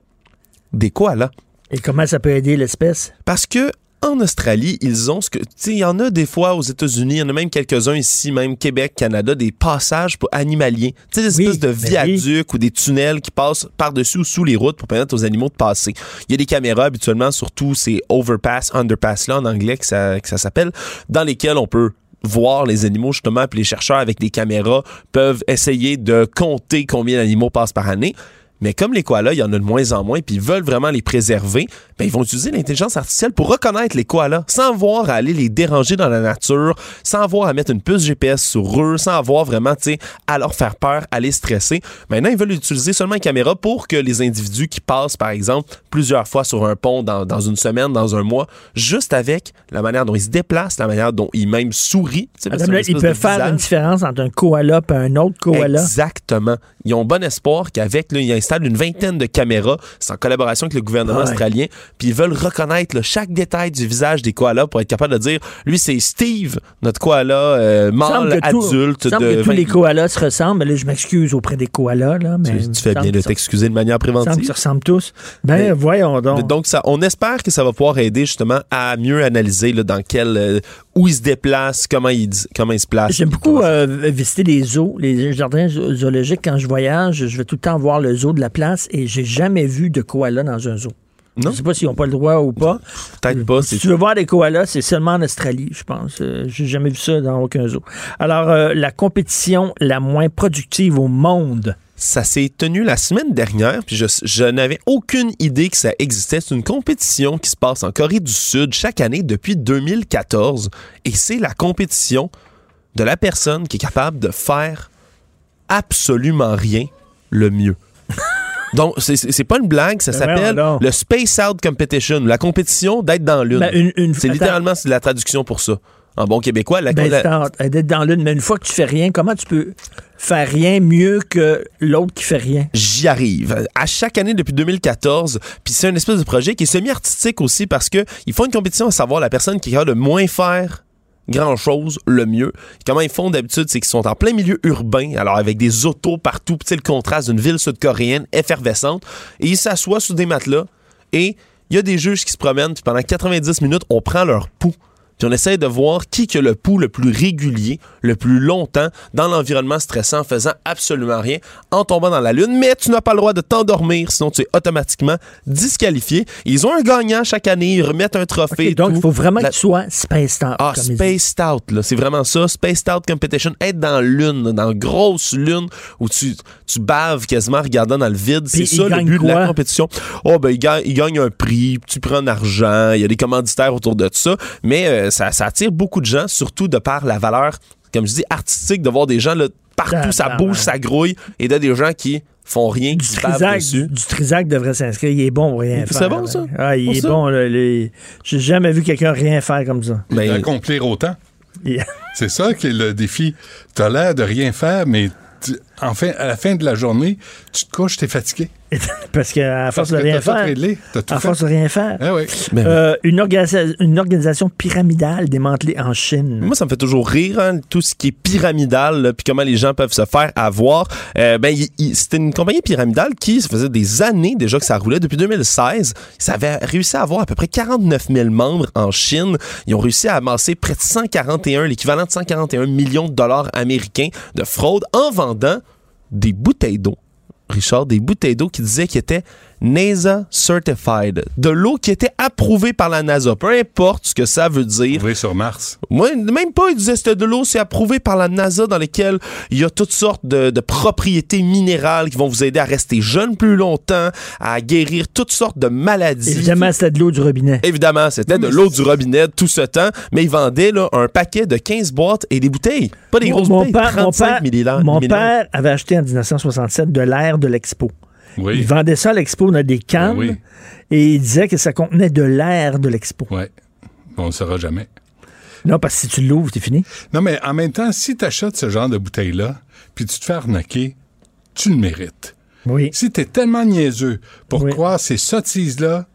Des koalas. Et comment ça peut aider l'espèce? Parce que en Australie, ils ont ce que. Tu sais, il y en a des fois aux États-Unis, il y en a même quelques-uns ici, même Québec, Canada, des passages pour animaliers. Tu sais, des espèces de ben oui. viaducs ou des tunnels qui passent par-dessus ou sous les routes pour permettre aux animaux de passer. Il y a des caméras habituellement sur tous ces overpass, underpass-là en anglais que ça, que ça s'appelle, dans lesquels on peut voir les animaux justement, puis les chercheurs avec des caméras peuvent essayer de compter combien d'animaux passent par année. Mais comme les koalas, il y en a de moins en moins, puis ils veulent vraiment les préserver, ben ils vont utiliser l'intelligence artificielle pour reconnaître les koalas, sans avoir à aller les déranger dans la nature, sans avoir à mettre une puce GPS sur eux, sans avoir vraiment, tu sais, à leur faire peur, à les stresser. Maintenant, ils veulent utiliser seulement une caméra pour que les individus qui passent, par exemple, plusieurs fois sur un pont dans, dans une semaine, dans un mois, juste avec la manière dont ils se déplacent, la manière dont ils même sourient. Madame, là, ils peuvent faire une différence entre un koala et un autre koala. Exactement. Ils ont bon espoir qu'avec, là, ils installent une vingtaine de caméras, c'est en collaboration avec le gouvernement Ouais. australien, puis ils veulent reconnaître là, chaque détail du visage des koalas pour être capable de dire, lui, c'est Steve, notre koala euh, mâle adulte il me semble de que tous 20 les koalas se ressemblent. Mais là, je m'excuse auprès des koalas. Là, mais Tu, fais bien de t'excuser de manière préventive. qu'ils se ressemblent tous. Ben, Mais- voyons donc. Donc, ça, on espère que ça va pouvoir aider justement à mieux analyser là, dans quel, euh, où ils se déplacent, comment ils, dis- comment se placent. J'aime beaucoup euh, visiter les zoos, les jardins zo- zoologiques. Quand je voyage, je vais tout le temps voir le zoo de la place et j'ai jamais vu de koala dans un zoo. Non? Je sais pas s'ils n'ont pas le droit ou pas. Peut-être pas. Si tu veux voir des koalas, c'est seulement en Australie, je pense. Euh, J'ai jamais vu ça dans aucun zoo. Alors, euh, la compétition la moins productive au monde. Ça s'est tenu la semaine dernière, puis je, je n'avais aucune idée que ça existait. C'est une compétition qui se passe en Corée du Sud chaque année depuis 2014, et c'est la compétition de la personne qui est capable de faire absolument rien le mieux. Donc, c'est- pas une blague, ça s'appelle le Space Out Competition, la compétition d'être dans l'une. Ben, une- une- c'est littéralement la traduction pour ça. En bon québécois, la, Ben, la- d'être dans l'une, mais une fois que tu fais rien, comment tu peux faire rien mieux que l'autre qui fait rien? J'y arrive. À chaque année depuis 2014, puis c'est un espèce de projet qui est semi-artistique aussi parce que ils font une compétition à savoir la personne qui est capable de moins faire grand chose le mieux. Comment ils font d'habitude, c'est qu'ils sont en plein milieu urbain, alors avec des autos partout, sais, le contraste d'une ville sud-coréenne effervescente, et ils s'assoient sous des matelas et il y a des juges qui se promènent, puis pendant 90 minutes, on prend leur pouls. Puis on essaie de voir qui que le pouls le plus régulier, le plus longtemps dans l'environnement stressant, en faisant absolument rien, en tombant dans la lune. Mais tu n'as pas le droit de t'endormir, sinon tu es automatiquement disqualifié. Ils ont un gagnant chaque année, ils remettent un trophée. Donc, il faut vraiment La- que tu sois spaced out. ah, ils. Spaced Out, là. C'est vraiment ça. Spaced Out Competition. Être dans la lune, dans grosse lune où tu, tu baves quasiment en regardant dans le vide. C'est ça ils le gagnent but de la compétition. Oh, ben, il gagne, il gagne un prix, tu prends un argent, il y a des commanditaires autour de ça. Mais euh, ça, ça attire beaucoup de gens, surtout de par la valeur, comme je dis, artistique, de voir des gens là, partout, ça bouge, ça grouille, et de des gens qui font rien, bavent Trisac, du, du Trisac devrait s'inscrire. Il est bon pour rien C'est faire. bon, ça? Ah, il Pour est ça? bon. là, les- J'ai jamais vu quelqu'un rien faire comme ça. Ben, Accomplir autant. C'est ça qui est le défi. Tu as l'air de rien faire, mais tu- enfin, à la fin de la journée, tu te couches, tu es fatigué. Parce qu'à force de que rien faire. à force de rien faire. Ah oui. Ben Euh, une, organisa- une organisation pyramidale démantelée en Chine. Moi, ça me fait toujours rire, hein, tout ce qui est pyramidal, puis comment les gens peuvent se faire avoir. Euh, ben, c'était une compagnie pyramidale qui, ça faisait des années déjà que ça roulait, depuis 2016. Ça avait réussi à avoir à peu près 49 000 membres en Chine. Ils ont réussi à amasser près de 141, l'équivalent de 141 millions de dollars américains de fraude en vendant des bouteilles d'eau. Richard, des bouteilles d'eau qui disaient qu'ils étaient NASA Certified. De l'eau qui était approuvée par la NASA. Peu importe ce que ça veut dire. Oui, sur Mars. Moi, même pas, ils disaient c'était de l'eau, c'est approuvé par la NASA dans lesquelles il y a toutes sortes de, de propriétés minérales qui vont vous aider à rester jeune plus longtemps, à guérir toutes sortes de maladies. Évidemment, c'était de l'eau du robinet. Évidemment, c'était de l'eau du robinet tout ce temps, mais ils vendaient là, un paquet de 15 boîtes et des bouteilles. Pas des grosses mon bouteilles, père, mon 35 père- millilitres. mon père avait acheté en 1967 de l'air de l'Expo. Oui. Il vendait ça à l'Expo dans des cannes oui. et il disait que ça contenait de l'air de l'Expo. Oui. On ne saura jamais. Non, parce que si tu l'ouvres, c'est fini. Non, mais en même temps, si tu achètes ce genre de bouteille-là, puis tu te fais arnaquer, tu le mérites. Oui. Si tu es tellement niaiseux pour croire ces sottises-là,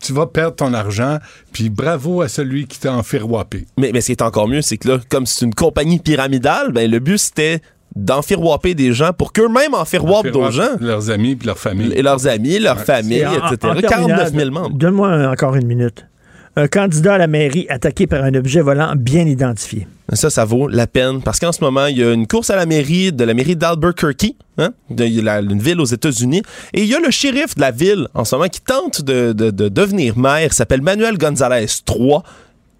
tu vas perdre ton argent, puis bravo à celui qui t'a enfiroipé. Mais, mais ce qui est encore mieux, c'est que là, comme c'est une compagnie pyramidale, ben, le but c'était d'enfiroiper des gens pour qu'eux-mêmes enfiroipent d'autres gens. Leurs amis puis leur famille. Et leurs amis, leurs familles, en- etc. en 49 000 terminant, membres. Donne-moi un- encore une minute. Un candidat à la mairie attaqué par un objet volant bien identifié. Ça, ça vaut la peine parce qu'en ce moment, il y a une course à la mairie de la mairie d'Albuquerque, hein, de la- une ville aux États-Unis, et il y a le shérif de la ville en ce moment qui tente de, de- de devenir maire, il s'appelle Manuel González III,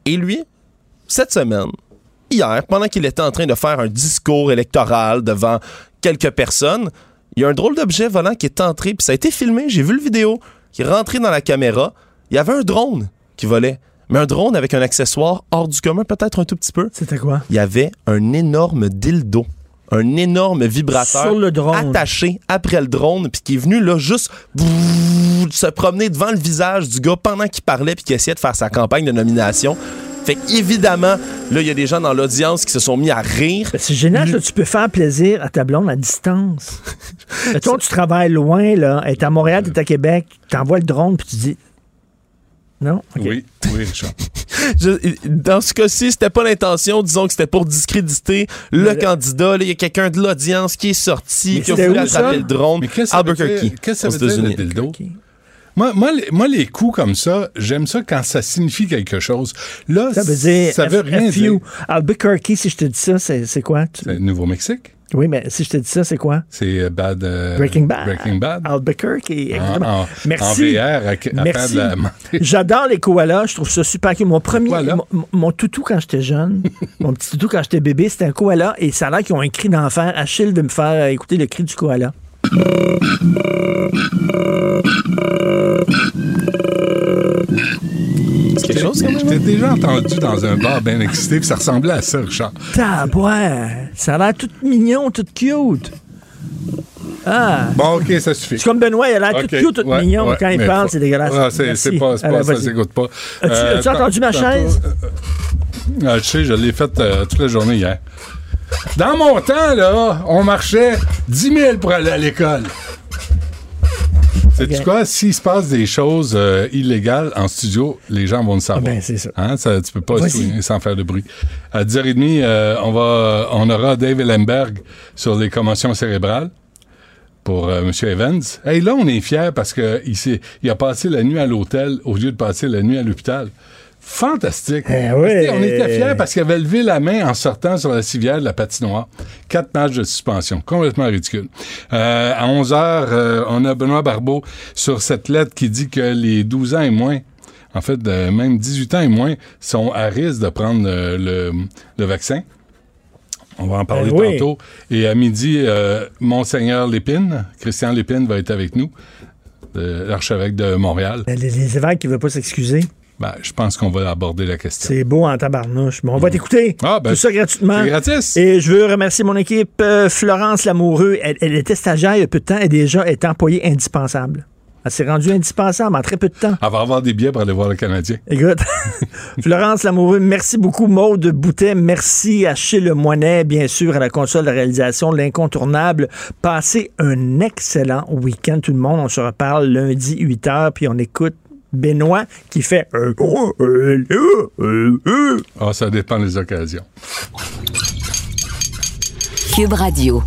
et lui, cette semaine, hier, pendant qu'il était en train de faire un discours électoral devant quelques personnes, il y a un drôle d'objet volant qui est entré, puis ça a été filmé, j'ai vu le vidéo, qui est rentré dans la caméra. Il y avait un drone qui volait. Mais un drone avec un accessoire hors du commun, peut-être un tout petit peu. C'était quoi? Il y avait un énorme dildo. Un énorme vibrateur Sur le drone. attaché après le drone, puis qui est venu là juste se promener devant le visage du gars pendant qu'il parlait puis qu'il essayait de faire sa campagne de nomination. Fait évidemment, là, il y a des gens dans l'audience qui se sont mis à rire. C'est génial, là, tu peux faire plaisir à ta blonde à distance. Mettons, tu travailles loin, là, est à Montréal, tu es à Québec, tu envoies le drone, puis tu dis. Non? Oui, oui, Richard. Je- dans ce cas-ci, c'était pas l'intention. Disons que c'était pour discréditer le candidat. Il y a quelqu'un de l'audience qui est sorti, Mais qui a voulu attraper le drone. Mais qu'est-ce que ça veut Albuquerque, dire- qu'est-ce que aux ça veut dire, le dildo? Moi, moi, les, moi, les coups comme ça, j'aime ça quand ça signifie quelque chose. Là, Ça veut dire. ça veut rien dire. Albuquerque, si je te dis ça, c'est quoi? Tu- C'est le Nouveau-Mexique. Oui, mais si je te dis ça, c'est quoi? C'est euh, Bad. euh, Breaking Bad. Breaking Bad. Albuquerque, exactement. en- Merci. en VR, à- à Merci. de la- J'adore les koalas. Je trouve ça super cool. Mon premier, mon, mon toutou quand j'étais jeune, mon petit toutou quand j'étais bébé, c'était un koala et ça a l'air qu'ils ont un cri d'enfer. Achille veut me faire écouter le cri du koala. C'est quelque chose, Je t'ai déjà entendu dans un bar bien excité, puis ça ressemblait à ça, Richard. Tabouin! Ça a l'air tout mignon, tout cute. Ah! Bon, OK, ça suffit. C'est comme Benoît, il a l'air tout cute, tout ouais, mignon. ouais, quand il parle, c'est dégueulasse. Ah, c'est pas, c'est Alors, pas ça, s'écoute pas. As-tu- Euh, as-tu entendu ma chaise? euh, ah, je sais, je l'ai faite euh, toute la journée hier. Dans mon temps, là, on marchait 10 000 pour aller à l'école. Sais-tu Ok. quoi? S'il se passe des choses euh, illégales en studio, les gens vont le savoir. ben, c'est ça. Hein? ça tu peux pas souligner sans faire de bruit. À 10h30, euh, on, va, on aura Dave Ellenberg sur les commotions cérébrales pour euh, M. Evans. Hey, là, on est fiers parce qu'il il a passé la nuit à l'hôtel au lieu de passer la nuit à l'hôpital. Fantastique. Eh oui. On était fiers parce qu'il avait levé la main en sortant sur la civière de la patinoire. Quatre matchs de suspension. Complètement ridicule. Euh, à 11 heures, euh, on a Benoît Barbeau sur cette lettre qui dit que les 12 ans et moins en fait, euh, même 18 ans et moins, sont à risque de prendre le, le vaccin. On va en parler oui. tantôt. Et à midi, Monseigneur Lépine, Christian Lépine va être avec nous, l'archevêque de Montréal. Les, les évêques qui ne veulent pas s'excuser. Ben, je pense qu'on va aborder la question. C'est beau en tabarnouche. Bon, on va t'écouter. Ah, ben, Tout ça gratuitement. c'est gratis. Et je veux remercier mon équipe. euh, Florence Lamoureux, elle, elle était stagiaire il y a peu de temps et déjà est employée indispensable. Elle s'est rendue indispensable en très peu de temps. Elle va avoir des billets pour aller voir le Canadien. Écoute, Florence Lamoureux, merci beaucoup. Maude Boutet, merci à Chez Le Moinet, bien sûr, à la console de réalisation, l'incontournable. Passez un excellent week-end, tout le monde. On se reparle lundi, 8 h, puis on écoute Benoît qui fait... Ah, ça dépend des occasions. Cube Radio.